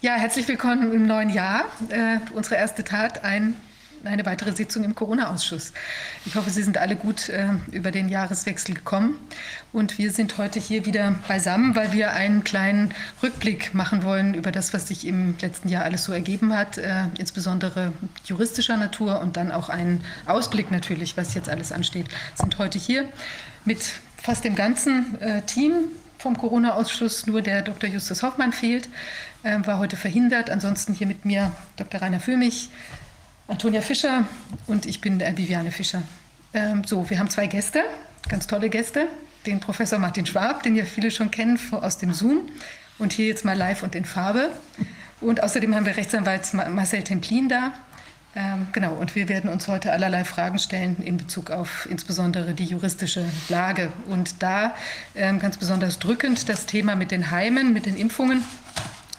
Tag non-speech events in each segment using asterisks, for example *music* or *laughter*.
Ja, herzlich willkommen im neuen Jahr. Äh, unsere erste Tat, ein, eine weitere Sitzung im Corona-Ausschuss. Ich hoffe, Sie sind alle gut äh, über den Jahreswechsel gekommen. Und wir sind heute hier wieder beisammen, weil wir einen kleinen Rückblick machen wollen über das, was sich im letzten Jahr alles so ergeben hat, äh, insbesondere juristischer Natur und dann auch einen Ausblick natürlich, was jetzt alles ansteht. Sind heute hier mit fast dem ganzen äh, Team vom Corona-Ausschuss. Nur der Dr. Justus Hoffmann fehlt, äh, war heute verhindert. Ansonsten hier mit mir Dr. Rainer Füllmich, Antonia Fischer und ich bin äh, Viviane Fischer. Ähm, so, wir haben zwei Gäste, ganz tolle Gäste. Den Professor Martin Schwab, den ja viele schon kennen aus dem Zoom und hier jetzt mal live und in Farbe. Und außerdem haben wir Rechtsanwalt Marcel Templin da, ähm, genau, und wir werden uns heute allerlei Fragen stellen in Bezug auf insbesondere die juristische Lage. Und da ähm, ganz besonders drückend das Thema mit den Heimen, mit den Impfungen.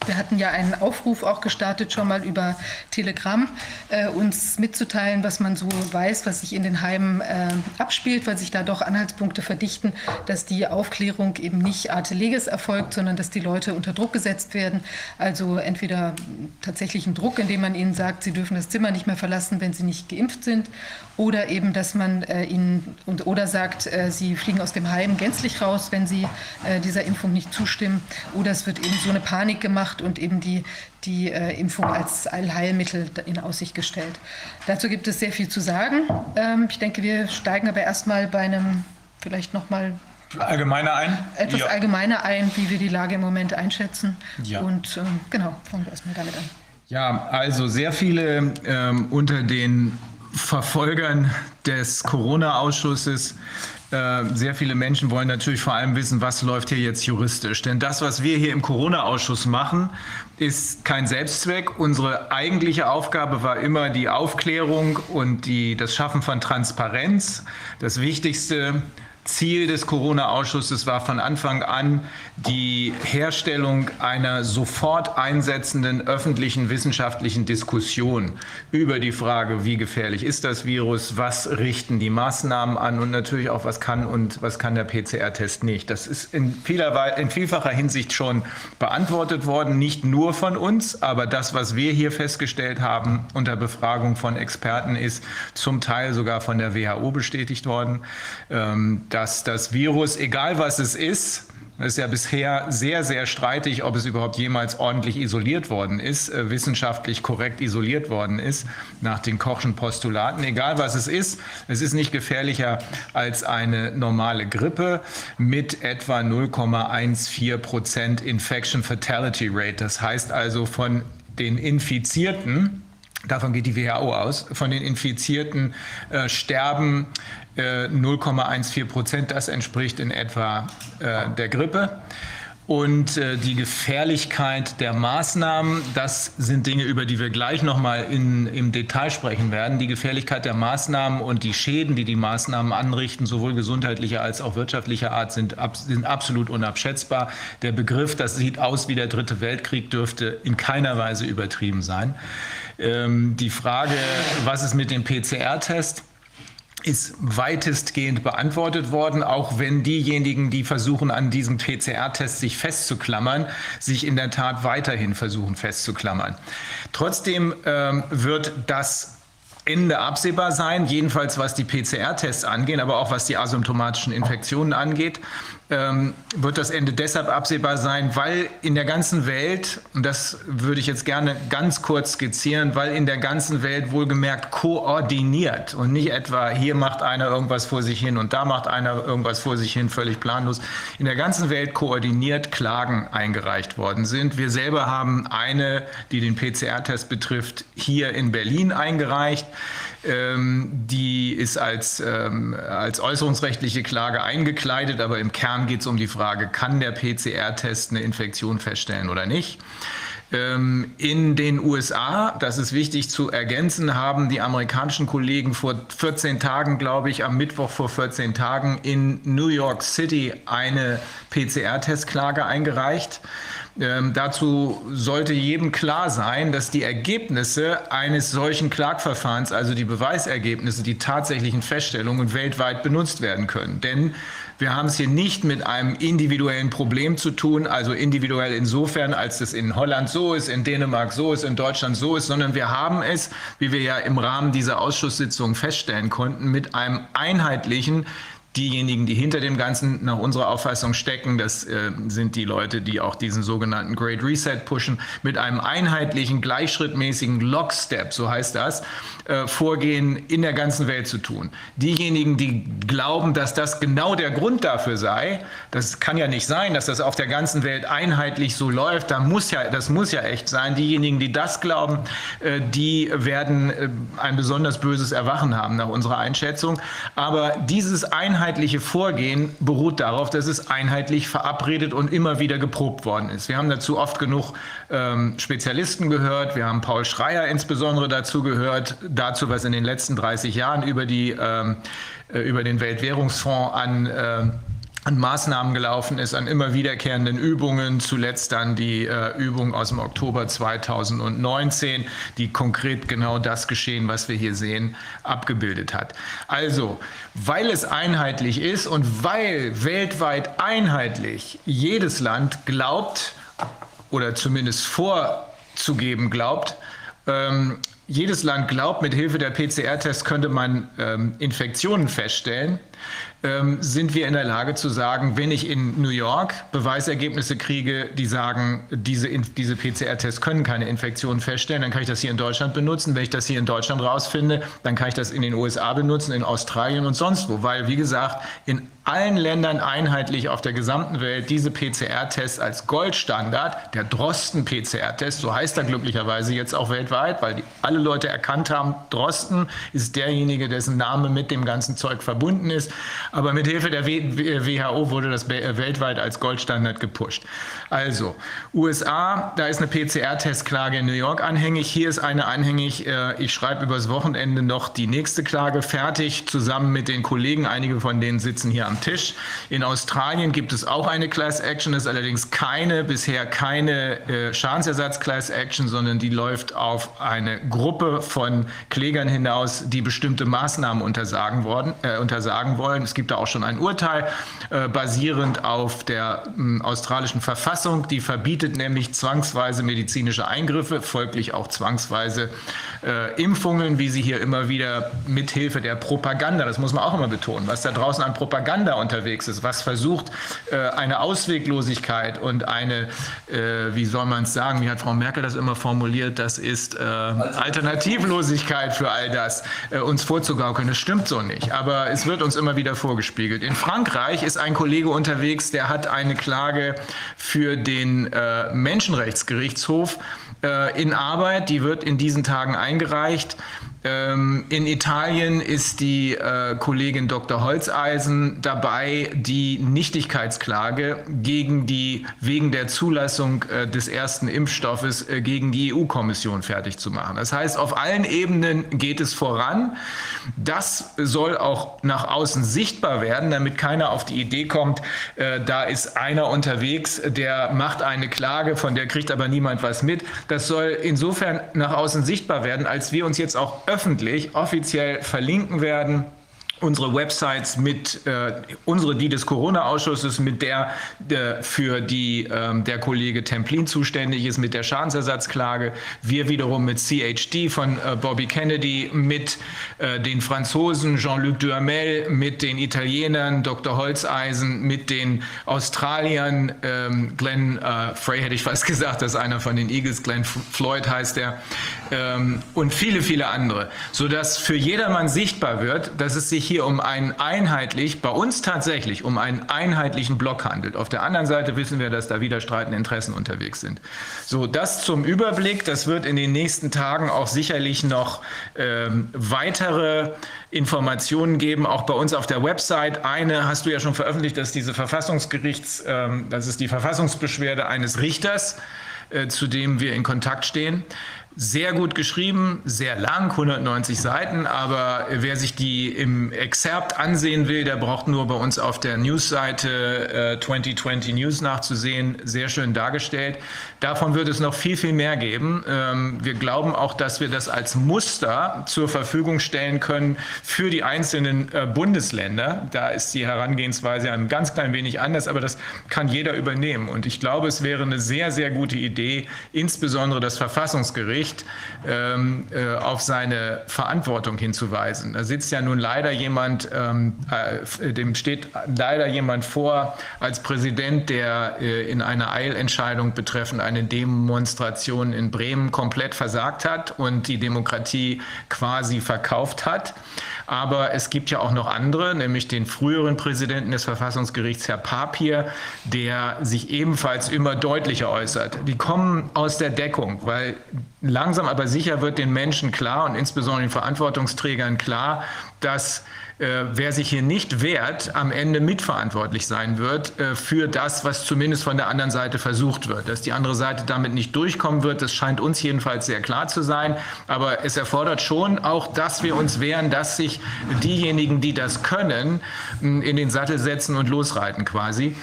Wir hatten ja einen Aufruf auch gestartet, schon mal über Telegram, äh, uns mitzuteilen, was man so weiß, was sich in den Heimen äh, abspielt, weil sich da doch Anhaltspunkte verdichten, dass die Aufklärung eben nicht arte leges erfolgt, sondern dass die Leute unter Druck gesetzt werden. Also entweder tatsächlichen Druck, indem man ihnen sagt, sie dürfen das Zimmer nicht mehr verlassen, wenn sie nicht geimpft sind, oder eben, dass man äh, ihnen und, oder sagt, äh, sie fliegen aus dem Heim gänzlich raus, wenn sie äh, dieser Impfung nicht zustimmen. Oder es wird eben so eine Panik gemacht und eben die, die äh, Impfung als Allheilmittel in Aussicht gestellt. Dazu gibt es sehr viel zu sagen. Ähm, ich denke, wir steigen aber erstmal bei einem vielleicht noch mal allgemeiner ein. Etwas ja. allgemeiner ein, wie wir die Lage im Moment einschätzen. Ja. Und ähm, genau, fangen wir erstmal damit an. Ja, also sehr viele ähm, unter den Verfolgern des Corona-Ausschusses sehr viele Menschen wollen natürlich vor allem wissen, was läuft hier jetzt juristisch. Denn das, was wir hier im Corona-Ausschuss machen, ist kein Selbstzweck. Unsere eigentliche Aufgabe war immer die Aufklärung und die, das Schaffen von Transparenz. Das Wichtigste Ziel des Corona-Ausschusses war von Anfang an die Herstellung einer sofort einsetzenden öffentlichen wissenschaftlichen Diskussion über die Frage, wie gefährlich ist das Virus, was richten die Maßnahmen an und natürlich auch, was kann und was kann der PCR-Test nicht. Das ist in, vieler, in vielfacher Hinsicht schon beantwortet worden, nicht nur von uns, aber das, was wir hier festgestellt haben unter Befragung von Experten, ist zum Teil sogar von der WHO bestätigt worden. Ähm, dass das Virus, egal was es ist, es ist ja bisher sehr, sehr streitig, ob es überhaupt jemals ordentlich isoliert worden ist, äh, wissenschaftlich korrekt isoliert worden ist, nach den Kochschen Postulaten. Egal was es ist, es ist nicht gefährlicher als eine normale Grippe mit etwa 0,14 Prozent Infection Fatality Rate. Das heißt also von den Infizierten, Davon geht die WHO aus. Von den Infizierten äh, sterben 0,14 Prozent. Das entspricht in etwa äh, der Grippe. Und äh, die Gefährlichkeit der Maßnahmen, das sind Dinge, über die wir gleich nochmal im Detail sprechen werden. Die Gefährlichkeit der Maßnahmen und die Schäden, die die Maßnahmen anrichten, sowohl gesundheitlicher als auch wirtschaftlicher Art, sind, sind absolut unabschätzbar. Der Begriff, das sieht aus wie der Dritte Weltkrieg, dürfte in keiner Weise übertrieben sein. Ähm, die Frage, was ist mit dem PCR-Test? Ist weitestgehend beantwortet worden, auch wenn diejenigen, die versuchen, an diesem PCR-Test sich festzuklammern, sich in der Tat weiterhin versuchen festzuklammern. Trotzdem ähm, wird das Ende absehbar sein, jedenfalls was die PCR-Tests angehen, aber auch was die asymptomatischen Infektionen angeht ähm, wird das Ende deshalb absehbar sein, weil in der ganzen Welt, und das würde ich jetzt gerne ganz kurz skizzieren, weil in der ganzen Welt wohlgemerkt koordiniert und nicht etwa hier macht einer irgendwas vor sich hin und da macht einer irgendwas vor sich hin, völlig planlos, in der ganzen Welt koordiniert Klagen eingereicht worden sind. Wir selber haben eine, die den PCR-Test betrifft, hier in Berlin eingereicht. Ähm, die ist als, ähm, als äußerungsrechtliche Klage eingekleidet, aber im Kern geht es um die Frage, kann der PCR-Test eine Infektion feststellen oder nicht? Ähm, in den USA, das ist wichtig zu ergänzen, haben die amerikanischen Kollegen vor 14 Tagen, glaube ich, am Mittwoch vor 14 Tagen in New York City eine PCR-Testklage eingereicht. Ähm, dazu sollte jedem klar sein, dass die Ergebnisse eines solchen Klagverfahrens, also die Beweisergebnisse, die tatsächlichen Feststellungen weltweit benutzt werden können. Denn Wir haben es hier nicht mit einem individuellen Problem zu tun, also individuell insofern, als es in Holland so ist, in Dänemark so ist, in Deutschland so ist, sondern wir haben es, wie wir ja im Rahmen dieser Ausschusssitzung feststellen konnten, mit einem einheitlichen Diejenigen, die hinter dem Ganzen nach unserer Auffassung stecken, das äh, sind die Leute, die auch diesen sogenannten Great Reset pushen, mit einem einheitlichen, gleichschrittmäßigen Lockstep, so heißt das, äh, Vorgehen in der ganzen Welt zu tun. Diejenigen, die glauben, dass das genau der Grund dafür sei, das kann ja nicht sein, dass das auf der ganzen Welt einheitlich so läuft, da muss ja, das muss ja echt sein. Diejenigen, die das glauben, äh, die werden äh, ein besonders böses Erwachen haben nach unserer Einschätzung. Aber dieses einheitliche einheitliche Vorgehen beruht darauf, dass es einheitlich verabredet und immer wieder geprobt worden ist. Wir haben dazu oft genug ähm, Spezialisten gehört. Wir haben Paul Schreier insbesondere dazu gehört, dazu, was in den letzten 30 Jahren über, die, ähm, äh, über den Weltwährungsfonds an äh, an Maßnahmen gelaufen ist, an immer wiederkehrenden Übungen, zuletzt dann die äh, Übung aus dem Oktober 2019, die konkret genau das Geschehen, was wir hier sehen, abgebildet hat. Also, weil es einheitlich ist und weil weltweit einheitlich jedes Land glaubt oder zumindest vorzugeben glaubt, ähm, jedes Land glaubt, mit Hilfe der PCR-Tests könnte man ähm, Infektionen feststellen sind wir in der Lage zu sagen, wenn ich in New York Beweisergebnisse kriege, die sagen, diese, diese PCR-Tests können keine Infektion feststellen, dann kann ich das hier in Deutschland benutzen. Wenn ich das hier in Deutschland rausfinde, dann kann ich das in den USA benutzen, in Australien und sonst wo. Weil, wie gesagt, in allen Ländern einheitlich auf der gesamten Welt diese PCR-Tests als Goldstandard, der Drosten-PCR-Test, so heißt er glücklicherweise jetzt auch weltweit, weil die, alle Leute erkannt haben, Drosten ist derjenige, dessen Name mit dem ganzen Zeug verbunden ist. Aber mit Hilfe der WHO wurde das weltweit als Goldstandard gepusht. Also, USA, da ist eine PCR-Testklage in New York anhängig. Hier ist eine anhängig. Äh, ich schreibe übers Wochenende noch die nächste Klage fertig, zusammen mit den Kollegen. Einige von denen sitzen hier am Tisch. In Australien gibt es auch eine Class Action, ist allerdings keine, bisher keine äh, Schadensersatz-Class Action, sondern die läuft auf eine Gruppe von Klägern hinaus, die bestimmte Maßnahmen untersagen, worden, äh, untersagen wollen. Es gibt da auch schon ein Urteil äh, basierend auf der äh, australischen Verfassung, die verbietet nämlich zwangsweise medizinische Eingriffe, folglich auch zwangsweise äh, Impfungen, wie sie hier immer wieder mithilfe der Propaganda, das muss man auch immer betonen, was da draußen an Propaganda unterwegs ist, was versucht, äh, eine Ausweglosigkeit und eine, äh, wie soll man es sagen, wie hat Frau Merkel das immer formuliert, das ist äh, Alternativlosigkeit für all das, äh, uns vorzugaukeln. Das stimmt so nicht, aber es wird uns immer wieder vorgespiegelt. In Frankreich ist ein Kollege unterwegs, der hat eine Klage für den äh, Menschenrechtsgerichtshof in Arbeit. Die wird in diesen Tagen eingereicht. Ähm, in Italien ist die äh, Kollegin Dr. Holzeisen dabei, die Nichtigkeitsklage gegen die, wegen der Zulassung äh, des ersten Impfstoffes äh, gegen die EU-Kommission fertig zu machen. Das heißt, auf allen Ebenen geht es voran. Das soll auch nach außen sichtbar werden, damit keiner auf die Idee kommt, äh, da ist einer unterwegs, der macht eine Klage, von der kriegt aber niemand was mit. Das soll insofern nach außen sichtbar werden, als wir uns jetzt auch öffentlich, offiziell verlinken werden unsere Websites mit äh, unsere die des Corona-Ausschusses, mit der, der für die ähm, der Kollege Templin zuständig ist, mit der Schadensersatzklage. Wir wiederum mit CHD von äh, Bobby Kennedy, mit äh, den Franzosen Jean-Luc Duhamel, mit den Italienern Dr. Holzeisen, mit den Australiern ähm, Glenn äh, Frey hätte ich fast gesagt, das ist einer von den Eagles, Glenn Floyd heißt er, ähm, und viele viele andere, so dass für jedermann sichtbar wird, dass es sich hier um einen einheitlich, bei uns tatsächlich um einen einheitlichen Block handelt. Auf der anderen Seite wissen wir, dass da widerstreitende Interessen unterwegs sind. So, das zum Überblick. Das wird in den nächsten Tagen auch sicherlich noch ähm, weitere Informationen geben, auch bei uns auf der Website. Eine hast du ja schon veröffentlicht, dass diese Verfassungsgerichts, ähm, das ist die Verfassungsbeschwerde eines Richters, äh, zu dem wir in Kontakt stehen. Sehr gut geschrieben, sehr lang, 190 Seiten, aber wer sich die im Exerpt ansehen will, der braucht nur bei uns auf der Newsseite äh, 2020 News nachzusehen, sehr schön dargestellt. Davon wird es noch viel, viel mehr geben. Ähm, wir glauben auch, dass wir das als Muster zur Verfügung stellen können für die einzelnen äh, Bundesländer. Da ist die Herangehensweise ein ganz klein wenig anders, aber das kann jeder übernehmen. Und ich glaube, es wäre eine sehr, sehr gute Idee, insbesondere das Verfassungsgericht, Gericht ähm, äh, auf seine Verantwortung hinzuweisen. Da sitzt ja nun leider jemand, ähm, äh, dem steht leider jemand vor als Präsident, der in einer Eilentscheidung betreffend eine Demonstration in Bremen komplett versagt hat und die Demokratie quasi verkauft hat. Aber es gibt ja auch noch andere, nämlich den früheren Präsidenten des Verfassungsgerichts, Herr Papier, der sich ebenfalls immer deutlicher äußert. Die kommen aus der Deckung, weil langsam aber sicher wird den Menschen klar und insbesondere den Verantwortungsträgern klar, dass äh, wer sich hier nicht wehrt, am Ende mitverantwortlich sein wird äh, für das, was zumindest von der anderen Seite versucht wird. Dass die andere Seite damit nicht durchkommen wird, das scheint uns jedenfalls sehr klar zu sein. Aber es erfordert schon auch, dass wir uns wehren, dass sich diejenigen, die das können, in den Sattel setzen und losreiten quasi.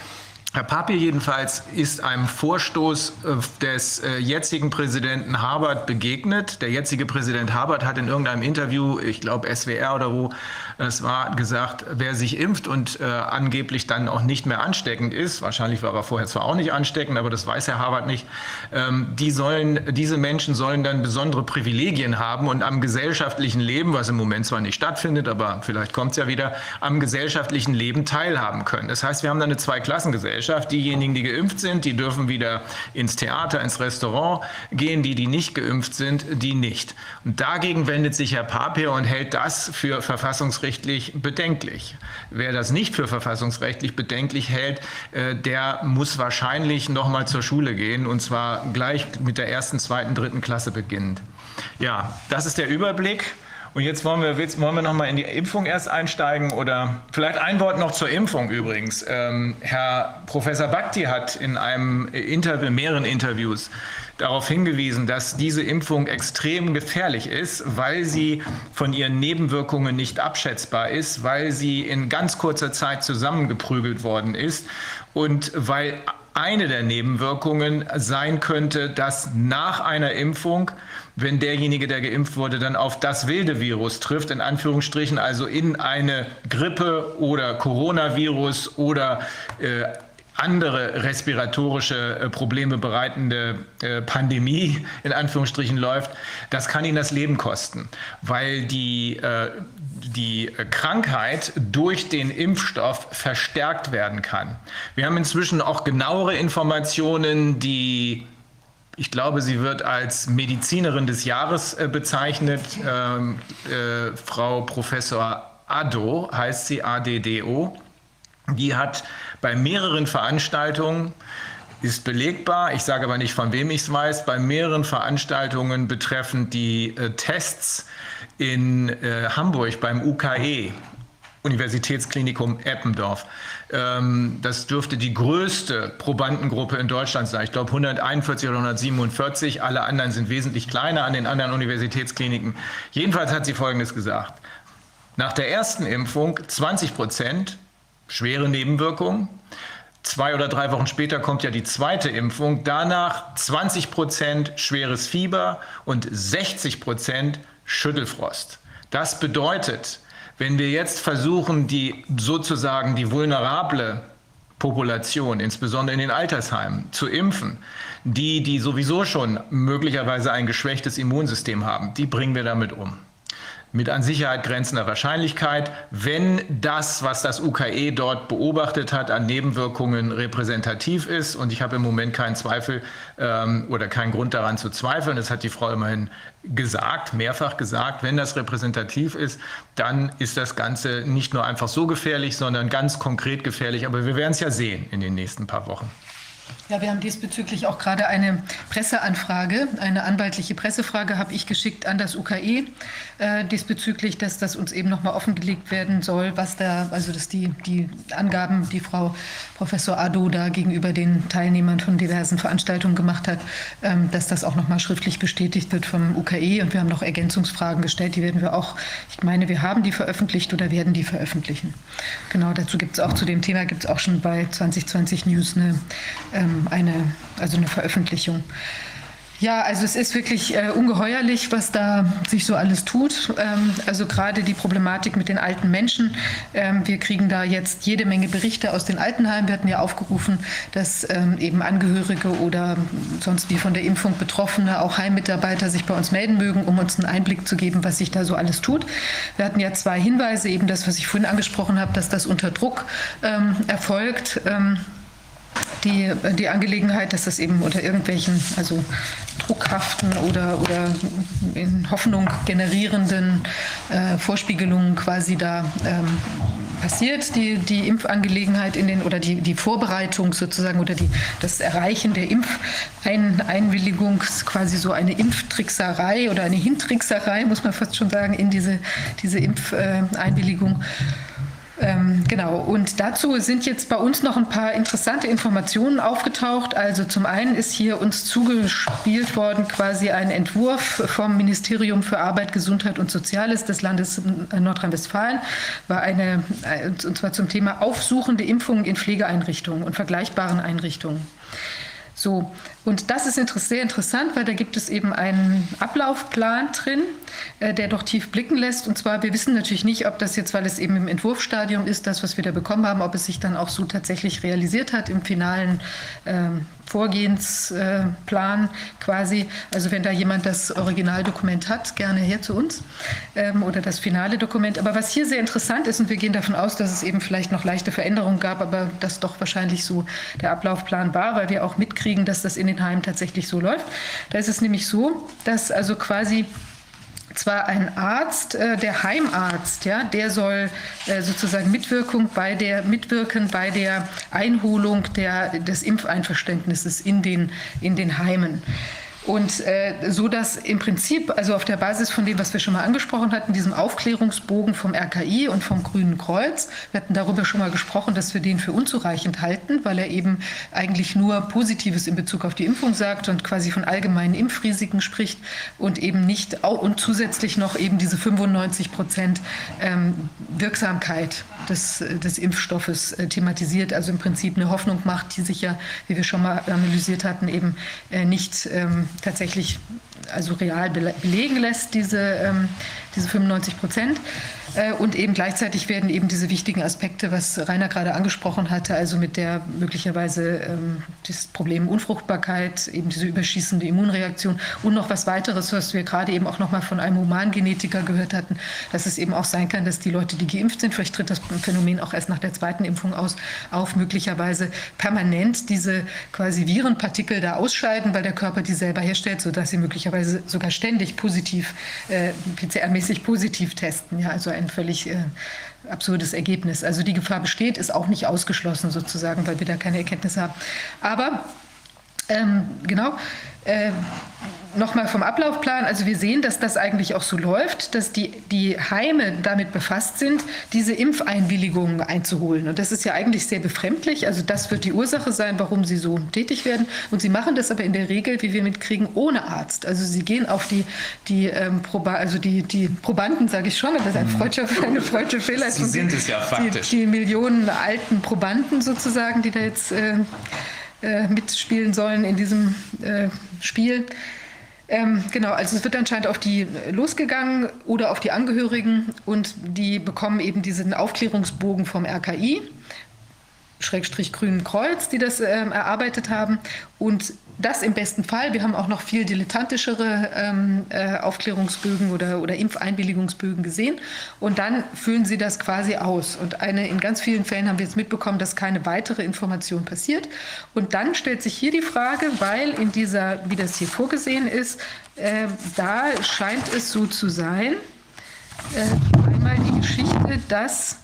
Herr Papier jedenfalls ist einem Vorstoß äh, des äh, jetzigen Präsidenten Habert begegnet. Der jetzige Präsident Habert hat in irgendeinem Interview, ich glaube SWR oder wo, es war gesagt, wer sich impft und äh, angeblich dann auch nicht mehr ansteckend ist, wahrscheinlich war er vorher zwar auch nicht ansteckend, aber das weiß Herr Habert nicht, ähm, die sollen, diese Menschen sollen dann besondere Privilegien haben und am gesellschaftlichen Leben, was im Moment zwar nicht stattfindet, aber vielleicht kommt es ja wieder, am gesellschaftlichen Leben teilhaben können. Das heißt, wir haben dann eine Zweiklassengesellschaft. Diejenigen, die geimpft sind, die dürfen wieder ins Theater, ins Restaurant gehen. Die, die nicht geimpft sind, die nicht. Und dagegen wendet sich Herr Papier und hält das für verfassungsrechtlich bedenklich. Wer das nicht für verfassungsrechtlich bedenklich hält, äh, der muss wahrscheinlich noch mal zur Schule gehen und zwar gleich mit der ersten, zweiten, dritten Klasse beginnend. Ja, das ist der Überblick. Und jetzt wollen wir, wollen wir noch mal in die Impfung erst einsteigen oder vielleicht ein Wort noch zur Impfung übrigens. Ähm, Herr Professor Bhakti hat in einem Interview, mehreren Interviews darauf hingewiesen, dass diese Impfung extrem gefährlich ist, weil sie von ihren Nebenwirkungen nicht abschätzbar ist, weil sie in ganz kurzer Zeit zusammengeprügelt worden ist und weil eine der Nebenwirkungen sein könnte, dass nach einer Impfung, wenn derjenige, der geimpft wurde, dann auf das wilde Virus trifft, in Anführungsstrichen, also in eine Grippe oder Coronavirus oder äh, andere respiratorische äh, Probleme bereitende äh, Pandemie in Anführungsstrichen läuft, das kann ihn das Leben kosten, weil die, äh, die Krankheit durch den Impfstoff verstärkt werden kann. Wir haben inzwischen auch genauere Informationen, die ich glaube, sie wird als Medizinerin des Jahres bezeichnet. Ähm, äh, Frau Professor Addo heißt sie, ADDO. Die hat bei mehreren Veranstaltungen ist belegbar, ich sage aber nicht, von wem ich es weiß, bei mehreren Veranstaltungen betreffend die äh, Tests in äh, Hamburg beim UKE, Universitätsklinikum Eppendorf. Ähm, das dürfte die größte Probandengruppe in Deutschland sein. Ich glaube 141 oder 147. Alle anderen sind wesentlich kleiner an den anderen Universitätskliniken. Jedenfalls hat sie Folgendes gesagt. Nach der ersten Impfung 20 Prozent schwere Nebenwirkungen. Zwei oder drei Wochen später kommt ja die zweite Impfung. Danach 20 Prozent schweres Fieber und 60 Prozent Schüttelfrost. Das bedeutet, wenn wir jetzt versuchen, die sozusagen die vulnerable Population, insbesondere in den Altersheimen, zu impfen, die, die sowieso schon möglicherweise ein geschwächtes Immunsystem haben, die bringen wir damit um mit an Sicherheit grenzender Wahrscheinlichkeit, wenn das, was das UKE dort beobachtet hat, an Nebenwirkungen repräsentativ ist. Und ich habe im Moment keinen Zweifel ähm, oder keinen Grund daran zu zweifeln. Das hat die Frau immerhin gesagt, mehrfach gesagt. Wenn das repräsentativ ist, dann ist das Ganze nicht nur einfach so gefährlich, sondern ganz konkret gefährlich. Aber wir werden es ja sehen in den nächsten paar Wochen. Ja, wir haben diesbezüglich auch gerade eine Presseanfrage, eine anwaltliche Pressefrage habe ich geschickt an das UKE äh, diesbezüglich, dass das uns eben nochmal offengelegt werden soll, was da, also dass die, die Angaben, die Frau Professor Ado da gegenüber den Teilnehmern von diversen Veranstaltungen gemacht hat, ähm, dass das auch nochmal schriftlich bestätigt wird vom UKE. Und wir haben noch Ergänzungsfragen gestellt, die werden wir auch, ich meine, wir haben die veröffentlicht oder werden die veröffentlichen. Genau, dazu gibt es auch zu dem Thema gibt es auch schon bei 2020 News eine ähm, eine, also eine Veröffentlichung. Ja, also es ist wirklich äh, ungeheuerlich, was da sich so alles tut. Ähm, also gerade die Problematik mit den alten Menschen. Ähm, wir kriegen da jetzt jede Menge Berichte aus den Altenheimen. Wir hatten ja aufgerufen, dass ähm, eben Angehörige oder sonst wie von der Impfung Betroffene, auch Heimmitarbeiter sich bei uns melden mögen, um uns einen Einblick zu geben, was sich da so alles tut. Wir hatten ja zwei Hinweise, eben das, was ich vorhin angesprochen habe, dass das unter Druck ähm, erfolgt. Die, die Angelegenheit, dass das eben unter irgendwelchen, also druckhaften oder, oder in Hoffnung generierenden äh, Vorspiegelungen quasi da ähm, passiert, die, die Impfangelegenheit in den oder die, die Vorbereitung sozusagen oder die, das Erreichen der Impfeinwilligung, quasi so eine Impftrickserei oder eine Hintrickserei, muss man fast schon sagen, in diese, diese Impfeinwilligung. Äh, ähm, genau, und dazu sind jetzt bei uns noch ein paar interessante Informationen aufgetaucht. Also zum einen ist hier uns zugespielt worden quasi ein Entwurf vom Ministerium für Arbeit, Gesundheit und Soziales des Landes Nordrhein-Westfalen, war eine, äh, und zwar zum Thema aufsuchende Impfungen in Pflegeeinrichtungen und vergleichbaren Einrichtungen. So, und das ist sehr interessant, weil da gibt es eben einen Ablaufplan drin, äh, der doch tief blicken lässt. Und zwar, wir wissen natürlich nicht, ob das jetzt, weil es eben im Entwurfsstadium ist, das, was wir da bekommen haben, ob es sich dann auch so tatsächlich realisiert hat im finalen ähm, Vorgehensplan quasi. Also wenn da jemand das Originaldokument hat, gerne her zu uns ähm, oder das finale Dokument. Aber was hier sehr interessant ist, und wir gehen davon aus, dass es eben vielleicht noch leichte Veränderungen gab, aber das doch wahrscheinlich so der Ablaufplan war, weil wir auch mitkriegen, dass das in den Heimen tatsächlich so läuft. Da ist es nämlich so, dass also quasi zwar ein Arzt, äh, der Heimarzt, ja, der soll äh, sozusagen Mitwirkung bei der, mitwirken bei der Einholung der, des Impfeinverständnisses in den, in den Heimen. Und äh, so dass im Prinzip, also auf der Basis von dem, was wir schon mal angesprochen hatten, diesem Aufklärungsbogen vom RKI und vom Grünen Kreuz, wir hatten darüber schon mal gesprochen, dass wir den für unzureichend halten, weil er eben eigentlich nur Positives in Bezug auf die Impfung sagt und quasi von allgemeinen Impfrisiken spricht und eben nicht und zusätzlich noch eben diese 95 Prozent ähm, Wirksamkeit des, des Impfstoffes äh, thematisiert, also im Prinzip eine Hoffnung macht, die sich ja, wie wir schon mal analysiert hatten, eben äh, nicht ähm, tatsächlich also real belegen lässt, diese, ähm, diese 95 Prozent. Äh, und eben gleichzeitig werden eben diese wichtigen Aspekte, was Rainer gerade angesprochen hatte, also mit der möglicherweise ähm, das Problem Unfruchtbarkeit, eben diese überschießende Immunreaktion und noch was weiteres, was wir gerade eben auch noch mal von einem Humangenetiker gehört hatten, dass es eben auch sein kann, dass die Leute, die geimpft sind, vielleicht tritt das Phänomen auch erst nach der zweiten Impfung aus, auf möglicherweise permanent diese quasi Virenpartikel da ausscheiden, weil der Körper die selber herstellt, sodass sie möglicherweise sogar ständig positiv, äh, PCR-mäßig positiv testen. Ja, also ein völlig äh, absurdes Ergebnis. Also die Gefahr besteht, ist auch nicht ausgeschlossen sozusagen, weil wir da keine Erkenntnisse haben. Aber ähm, genau. Äh, Nochmal vom Ablaufplan. Also wir sehen, dass das eigentlich auch so läuft, dass die, die Heime damit befasst sind, diese Impfeinwilligungen einzuholen. Und das ist ja eigentlich sehr befremdlich. Also das wird die Ursache sein, warum sie so tätig werden. Und sie machen das aber in der Regel, wie wir mitkriegen, ohne Arzt. Also sie gehen auf die, die, ähm, Proba also die, die Probanden, sage ich schon, das ist ein mhm. freudscher, eine freudsche Fehleistung. Sie sind es ja faktisch. Die, die Millionen alten Probanden sozusagen, die da jetzt... Äh, äh, mitspielen sollen in diesem äh, Spiel. Ähm, genau, also es wird anscheinend auf die losgegangen oder auf die Angehörigen und die bekommen eben diesen Aufklärungsbogen vom RKI, Schrägstrich Grünen Kreuz, die das ähm, erarbeitet haben. Und das im besten Fall. Wir haben auch noch viel dilettantischere ähm, äh, Aufklärungsbögen oder, oder Impfeinwilligungsbögen gesehen. Und dann füllen sie das quasi aus. Und eine, in ganz vielen Fällen haben wir jetzt mitbekommen, dass keine weitere Information passiert. Und dann stellt sich hier die Frage, weil in dieser, wie das hier vorgesehen ist, äh, da scheint es so zu sein, äh, einmal die Geschichte, dass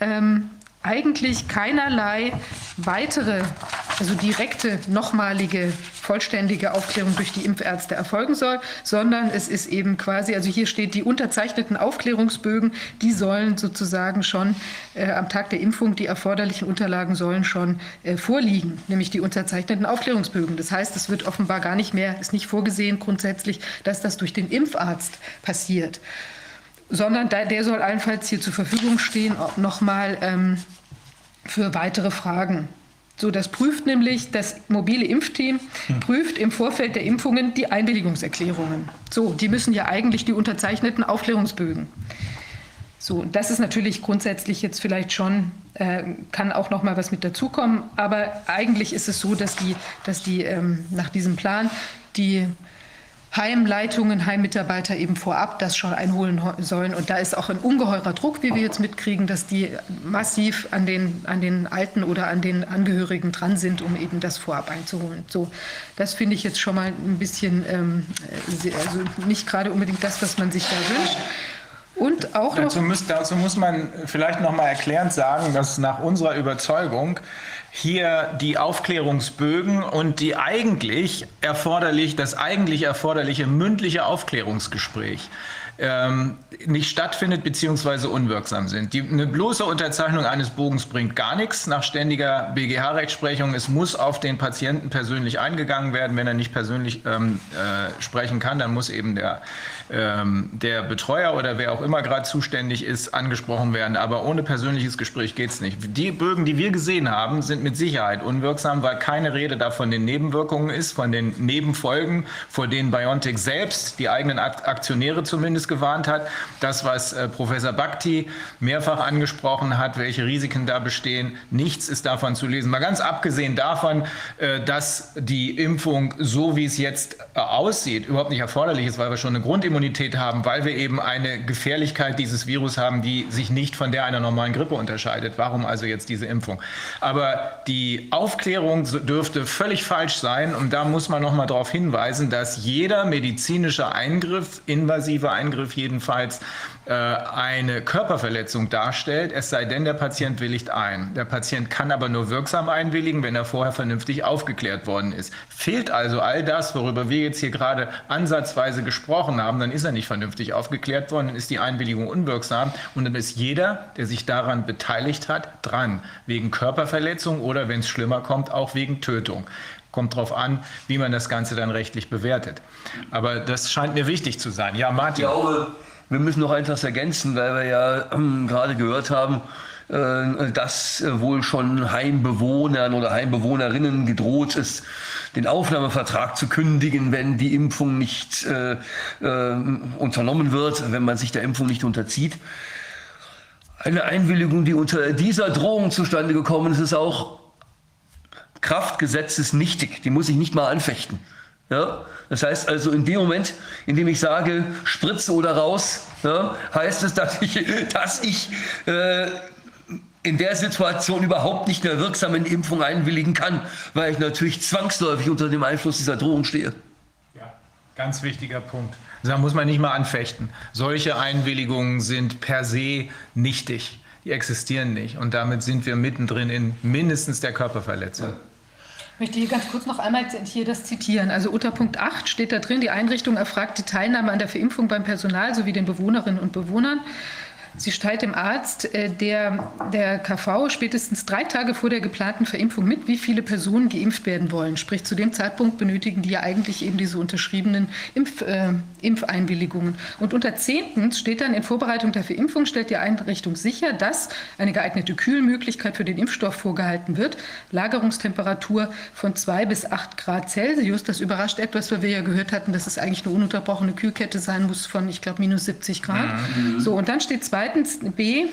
ähm, eigentlich keinerlei weitere also direkte, nochmalige, vollständige Aufklärung durch die Impfärzte erfolgen soll, sondern es ist eben quasi, also hier steht, die unterzeichneten Aufklärungsbögen, die sollen sozusagen schon äh, am Tag der Impfung, die erforderlichen Unterlagen sollen schon äh, vorliegen, nämlich die unterzeichneten Aufklärungsbögen. Das heißt, es wird offenbar gar nicht mehr, ist nicht vorgesehen grundsätzlich, dass das durch den Impfarzt passiert sondern der soll allenfalls hier zur Verfügung stehen, nochmal ähm, für weitere Fragen. So, das prüft nämlich das mobile Impfteam, hm. prüft im Vorfeld der Impfungen die Einwilligungserklärungen. So, die müssen ja eigentlich die unterzeichneten Aufklärungsbögen. So, das ist natürlich grundsätzlich jetzt vielleicht schon, äh, kann auch noch mal was mit dazukommen, aber eigentlich ist es so, dass die, dass die ähm, nach diesem Plan die Heimleitungen, Heimmitarbeiter eben vorab das schon einholen sollen. Und da ist auch ein ungeheurer Druck, wie wir jetzt mitkriegen, dass die massiv an den, an den Alten oder an den Angehörigen dran sind, um eben das vorab einzuholen. So, das finde ich jetzt schon mal ein bisschen, ähm, also nicht gerade unbedingt das, was man sich da wünscht. Und auch dazu, muss, dazu muss man vielleicht noch mal erklärend sagen, dass nach unserer Überzeugung hier die Aufklärungsbögen und die eigentlich erforderlich, das eigentlich erforderliche mündliche Aufklärungsgespräch ähm, nicht stattfindet bzw. unwirksam sind. Die, eine bloße Unterzeichnung eines Bogens bringt gar nichts nach ständiger BGH-Rechtsprechung. Es muss auf den Patienten persönlich eingegangen werden. Wenn er nicht persönlich ähm, äh, sprechen kann, dann muss eben der, ähm, der Betreuer oder wer auch immer gerade zuständig ist, angesprochen werden. Aber ohne persönliches Gespräch geht es nicht. Die Bögen, die wir gesehen haben, sind mit Sicherheit unwirksam, weil keine Rede da von den Nebenwirkungen ist, von den Nebenfolgen, vor denen BioNTech selbst, die eigenen Aktionäre zumindest, gewarnt hat. Das, was äh, Professor Bhakti mehrfach angesprochen hat, welche Risiken da bestehen, nichts ist davon zu lesen. Mal ganz abgesehen davon, äh, dass die Impfung, so wie es jetzt äh, aussieht, überhaupt nicht erforderlich ist, weil wir schon eine Grundimmunität haben, weil wir eben eine Gefährlichkeit dieses Virus haben, die sich nicht von der einer normalen Grippe unterscheidet. Warum also jetzt diese Impfung? Aber die Aufklärung dürfte völlig falsch sein und da muss man noch mal darauf hinweisen, dass jeder medizinische Eingriff, invasive Eingriff, jedenfalls eine Körperverletzung darstellt, es sei denn, der Patient willigt ein. Der Patient kann aber nur wirksam einwilligen, wenn er vorher vernünftig aufgeklärt worden ist. Fehlt also all das, worüber wir jetzt hier gerade ansatzweise gesprochen haben, dann ist er nicht vernünftig aufgeklärt worden, dann ist die Einwilligung unwirksam und dann ist jeder, der sich daran beteiligt hat, dran, wegen Körperverletzung oder, wenn es schlimmer kommt, auch wegen Tötung. Kommt darauf an, wie man das Ganze dann rechtlich bewertet. Aber das scheint mir wichtig zu sein. Ja, Martin. Ich glaube, wir müssen noch etwas ergänzen, weil wir ja ähm, gerade gehört haben, äh, dass äh, wohl schon Heimbewohnern oder Heimbewohnerinnen gedroht ist, den Aufnahmevertrag zu kündigen, wenn die Impfung nicht äh, äh, unternommen wird, wenn man sich der Impfung nicht unterzieht. Eine Einwilligung, die unter dieser Drohung zustande gekommen ist, ist auch Kraftgesetzes nichtig. Die muss ich nicht mal anfechten. Ja? Das heißt also, in dem Moment, in dem ich sage, Spritze oder raus, ja, heißt es, dass ich, *laughs* dass ich äh, in der Situation überhaupt nicht mehr wirksam in die Impfung einwilligen kann, weil ich natürlich zwangsläufig unter dem Einfluss dieser Drohung stehe. Ja, ganz wichtiger Punkt. Da muss man nicht mal anfechten. Solche Einwilligungen sind per se nichtig. Die existieren nicht. Und damit sind wir mittendrin in mindestens der Körperverletzung. Ja. Ich möchte hier ganz kurz noch einmal hier das zitieren. Also unter Punkt 8 steht da drin, die Einrichtung erfragt die Teilnahme an der Verimpfung beim Personal sowie den Bewohnerinnen und Bewohnern Sie teilt dem Arzt äh, der, der KV spätestens drei Tage vor der geplanten Verimpfung mit, wie viele Personen geimpft werden wollen. Sprich, zu dem Zeitpunkt benötigen die ja eigentlich eben diese unterschriebenen Impf, äh, Impfeinwilligungen. Und unter zehntens steht dann, in Vorbereitung der Verimpfung stellt die Einrichtung sicher, dass eine geeignete Kühlmöglichkeit für den Impfstoff vorgehalten wird. Lagerungstemperatur von zwei bis acht Grad Celsius. Das überrascht etwas, weil wir ja gehört hatten, dass es eigentlich eine ununterbrochene Kühlkette sein muss von, ich glaube, minus 70 Grad. Mhm. So, und dann steht zwei Zweitens B,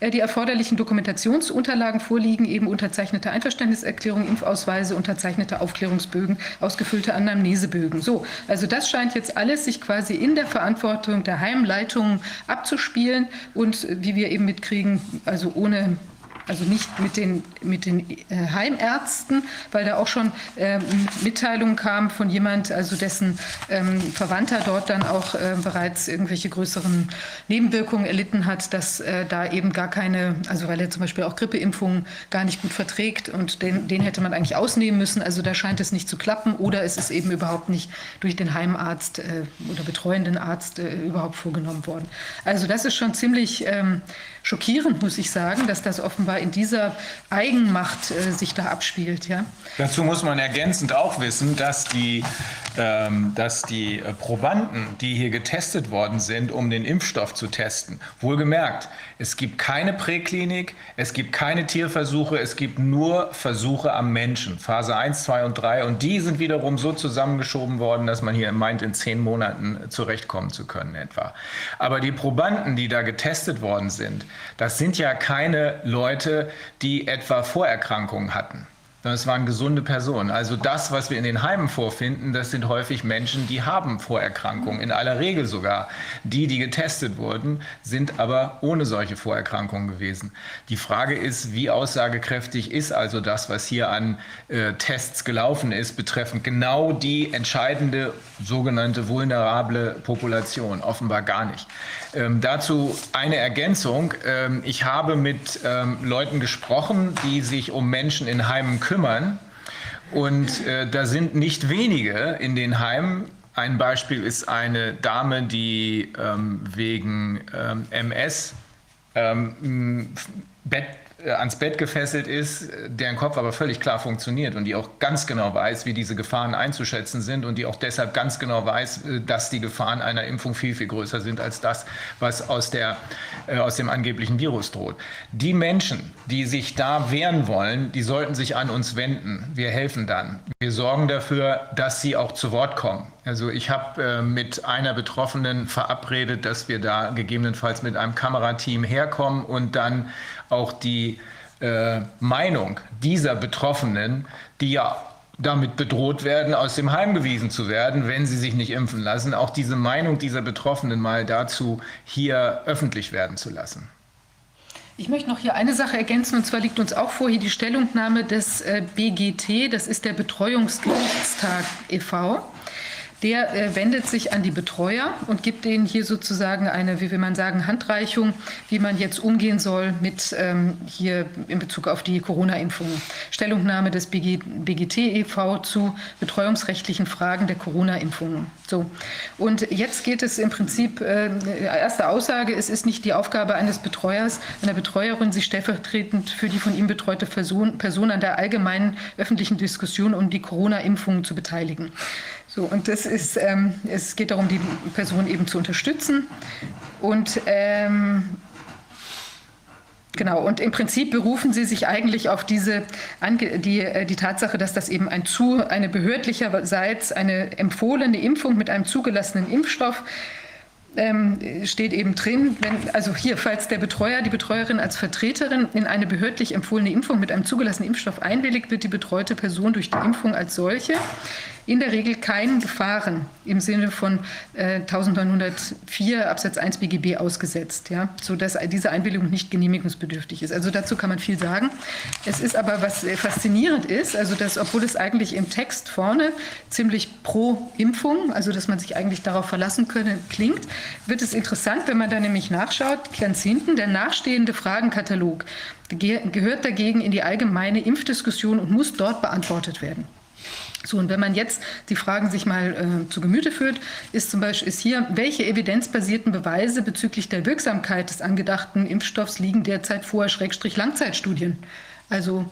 die erforderlichen Dokumentationsunterlagen vorliegen, eben unterzeichnete Einverständniserklärungen, Impfausweise, unterzeichnete Aufklärungsbögen, ausgefüllte Anamnesebögen. So, also das scheint jetzt alles sich quasi in der Verantwortung der Heimleitungen abzuspielen und wie wir eben mitkriegen, also ohne Also nicht mit den, mit den äh, Heimärzten, weil da auch schon äh, Mitteilungen kamen von jemand, also dessen ähm, Verwandter dort dann auch äh, bereits irgendwelche größeren Nebenwirkungen erlitten hat, dass äh, da eben gar keine, also weil er zum Beispiel auch Grippeimpfungen gar nicht gut verträgt und den, den hätte man eigentlich ausnehmen müssen. Also da scheint es nicht zu klappen oder es ist eben überhaupt nicht durch den Heimarzt äh, oder betreuenden Arzt äh, überhaupt vorgenommen worden. Also das ist schon ziemlich ähm, schockierend, muss ich sagen, dass das offenbar in dieser Eigenmacht äh, sich da abspielt. Ja? Dazu muss man ergänzend auch wissen, dass die, ähm, dass die äh, Probanden, die hier getestet worden sind, um den Impfstoff zu testen, wohlgemerkt, es gibt keine Präklinik, es gibt keine Tierversuche, es gibt nur Versuche am Menschen, Phase 1, 2 und 3. Und die sind wiederum so zusammengeschoben worden, dass man hier meint, in zehn Monaten zurechtkommen zu können etwa. Aber die Probanden, die da getestet worden sind, das sind ja keine Leute, die etwa Vorerkrankungen hatten sondern es waren gesunde Personen. Also das, was wir in den Heimen vorfinden, das sind häufig Menschen, die haben Vorerkrankungen, in aller Regel sogar. Die, die getestet wurden, sind aber ohne solche Vorerkrankungen gewesen. Die Frage ist, wie aussagekräftig ist also das, was hier an äh, Tests gelaufen ist, betreffend genau die entscheidende sogenannte vulnerable Population? Offenbar gar nicht. Ähm, dazu eine Ergänzung. Ähm, ich habe mit ähm, Leuten gesprochen, die sich um Menschen in Heimen kümmern. Und äh, da sind nicht wenige in den Heimen. Ein Beispiel ist eine Dame, die ähm, wegen ähm, MS ähm, Bett ans Bett gefesselt ist, deren Kopf aber völlig klar funktioniert und die auch ganz genau weiß, wie diese Gefahren einzuschätzen sind und die auch deshalb ganz genau weiß, äh, dass die Gefahren einer Impfung viel, viel größer sind als das, was aus, der, äh, aus dem angeblichen Virus droht. Die Menschen, die sich da wehren wollen, die sollten sich an uns wenden. Wir helfen dann. Wir sorgen dafür, dass sie auch zu Wort kommen. Also ich habe äh, mit einer Betroffenen verabredet, dass wir da gegebenenfalls mit einem Kamerateam herkommen und dann auch die äh, Meinung dieser Betroffenen, die ja damit bedroht werden, aus dem Heim gewiesen zu werden, wenn sie sich nicht impfen lassen, auch diese Meinung dieser Betroffenen mal dazu hier öffentlich werden zu lassen. Ich möchte noch hier eine Sache ergänzen, und zwar liegt uns auch vor hier die Stellungnahme des äh, BGT, das ist der Betreuungsgerichtstag e.V der äh, wendet sich an die Betreuer und gibt denen hier sozusagen eine, wie will man sagen, Handreichung, wie man jetzt umgehen soll mit ähm, hier in Bezug auf die Corona-Impfungen. Stellungnahme des BG, BGT e.V. zu betreuungsrechtlichen Fragen der Corona-Impfungen. So. Und jetzt geht es im Prinzip, äh, erste Aussage, es ist nicht die Aufgabe eines Betreuers, einer Betreuerin, sich stellvertretend für die von ihm betreute Person, Person an der allgemeinen öffentlichen Diskussion um die Corona-Impfungen zu beteiligen. So, und das ist, ähm, es geht darum, die Person eben zu unterstützen. Und ähm, Genau, und im Prinzip berufen Sie sich eigentlich auf diese, die, äh, die Tatsache, dass das eben ein zu, eine behördlicherseits eine empfohlene Impfung mit einem zugelassenen Impfstoff ähm, steht eben drin, wenn, also hier, falls der Betreuer, die Betreuerin als Vertreterin in eine behördlich empfohlene Impfung mit einem zugelassenen Impfstoff einwilligt, wird die betreute Person durch die Impfung als solche in der Regel keinen Gefahren im Sinne von äh, 1904 Absatz 1 BGB ausgesetzt, ja, sodass diese Einwilligung nicht genehmigungsbedürftig ist. Also dazu kann man viel sagen. Es ist aber, was faszinierend ist, also dass, obwohl es eigentlich im Text vorne ziemlich pro Impfung, also dass man sich eigentlich darauf verlassen könne, klingt, wird es interessant, wenn man da nämlich nachschaut, ganz hinten, der nachstehende Fragenkatalog gehört dagegen in die allgemeine Impfdiskussion und muss dort beantwortet werden. So, und wenn man jetzt die Fragen sich mal äh, zu Gemüte führt, ist zum Beispiel ist hier, welche evidenzbasierten Beweise bezüglich der Wirksamkeit des angedachten Impfstoffs liegen derzeit vor, Schrägstrich Langzeitstudien? Also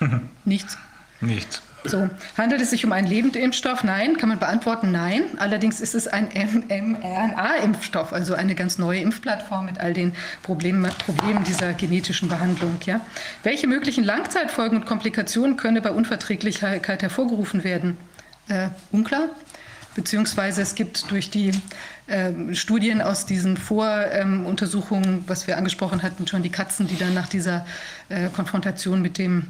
*laughs* nichts. Nichts. So, handelt es sich um einen Lebendimpfstoff? Nein, kann man beantworten, nein. Allerdings ist es ein mRNA-Impfstoff, also eine ganz neue Impfplattform mit all den Problemen, Problemen dieser genetischen Behandlung. Ja. Welche möglichen Langzeitfolgen und Komplikationen können bei Unverträglichkeit hervorgerufen werden? Äh, unklar. Beziehungsweise es gibt durch die äh, Studien aus diesen Voruntersuchungen, ähm, was wir angesprochen hatten, schon die Katzen, die dann nach dieser äh, Konfrontation mit dem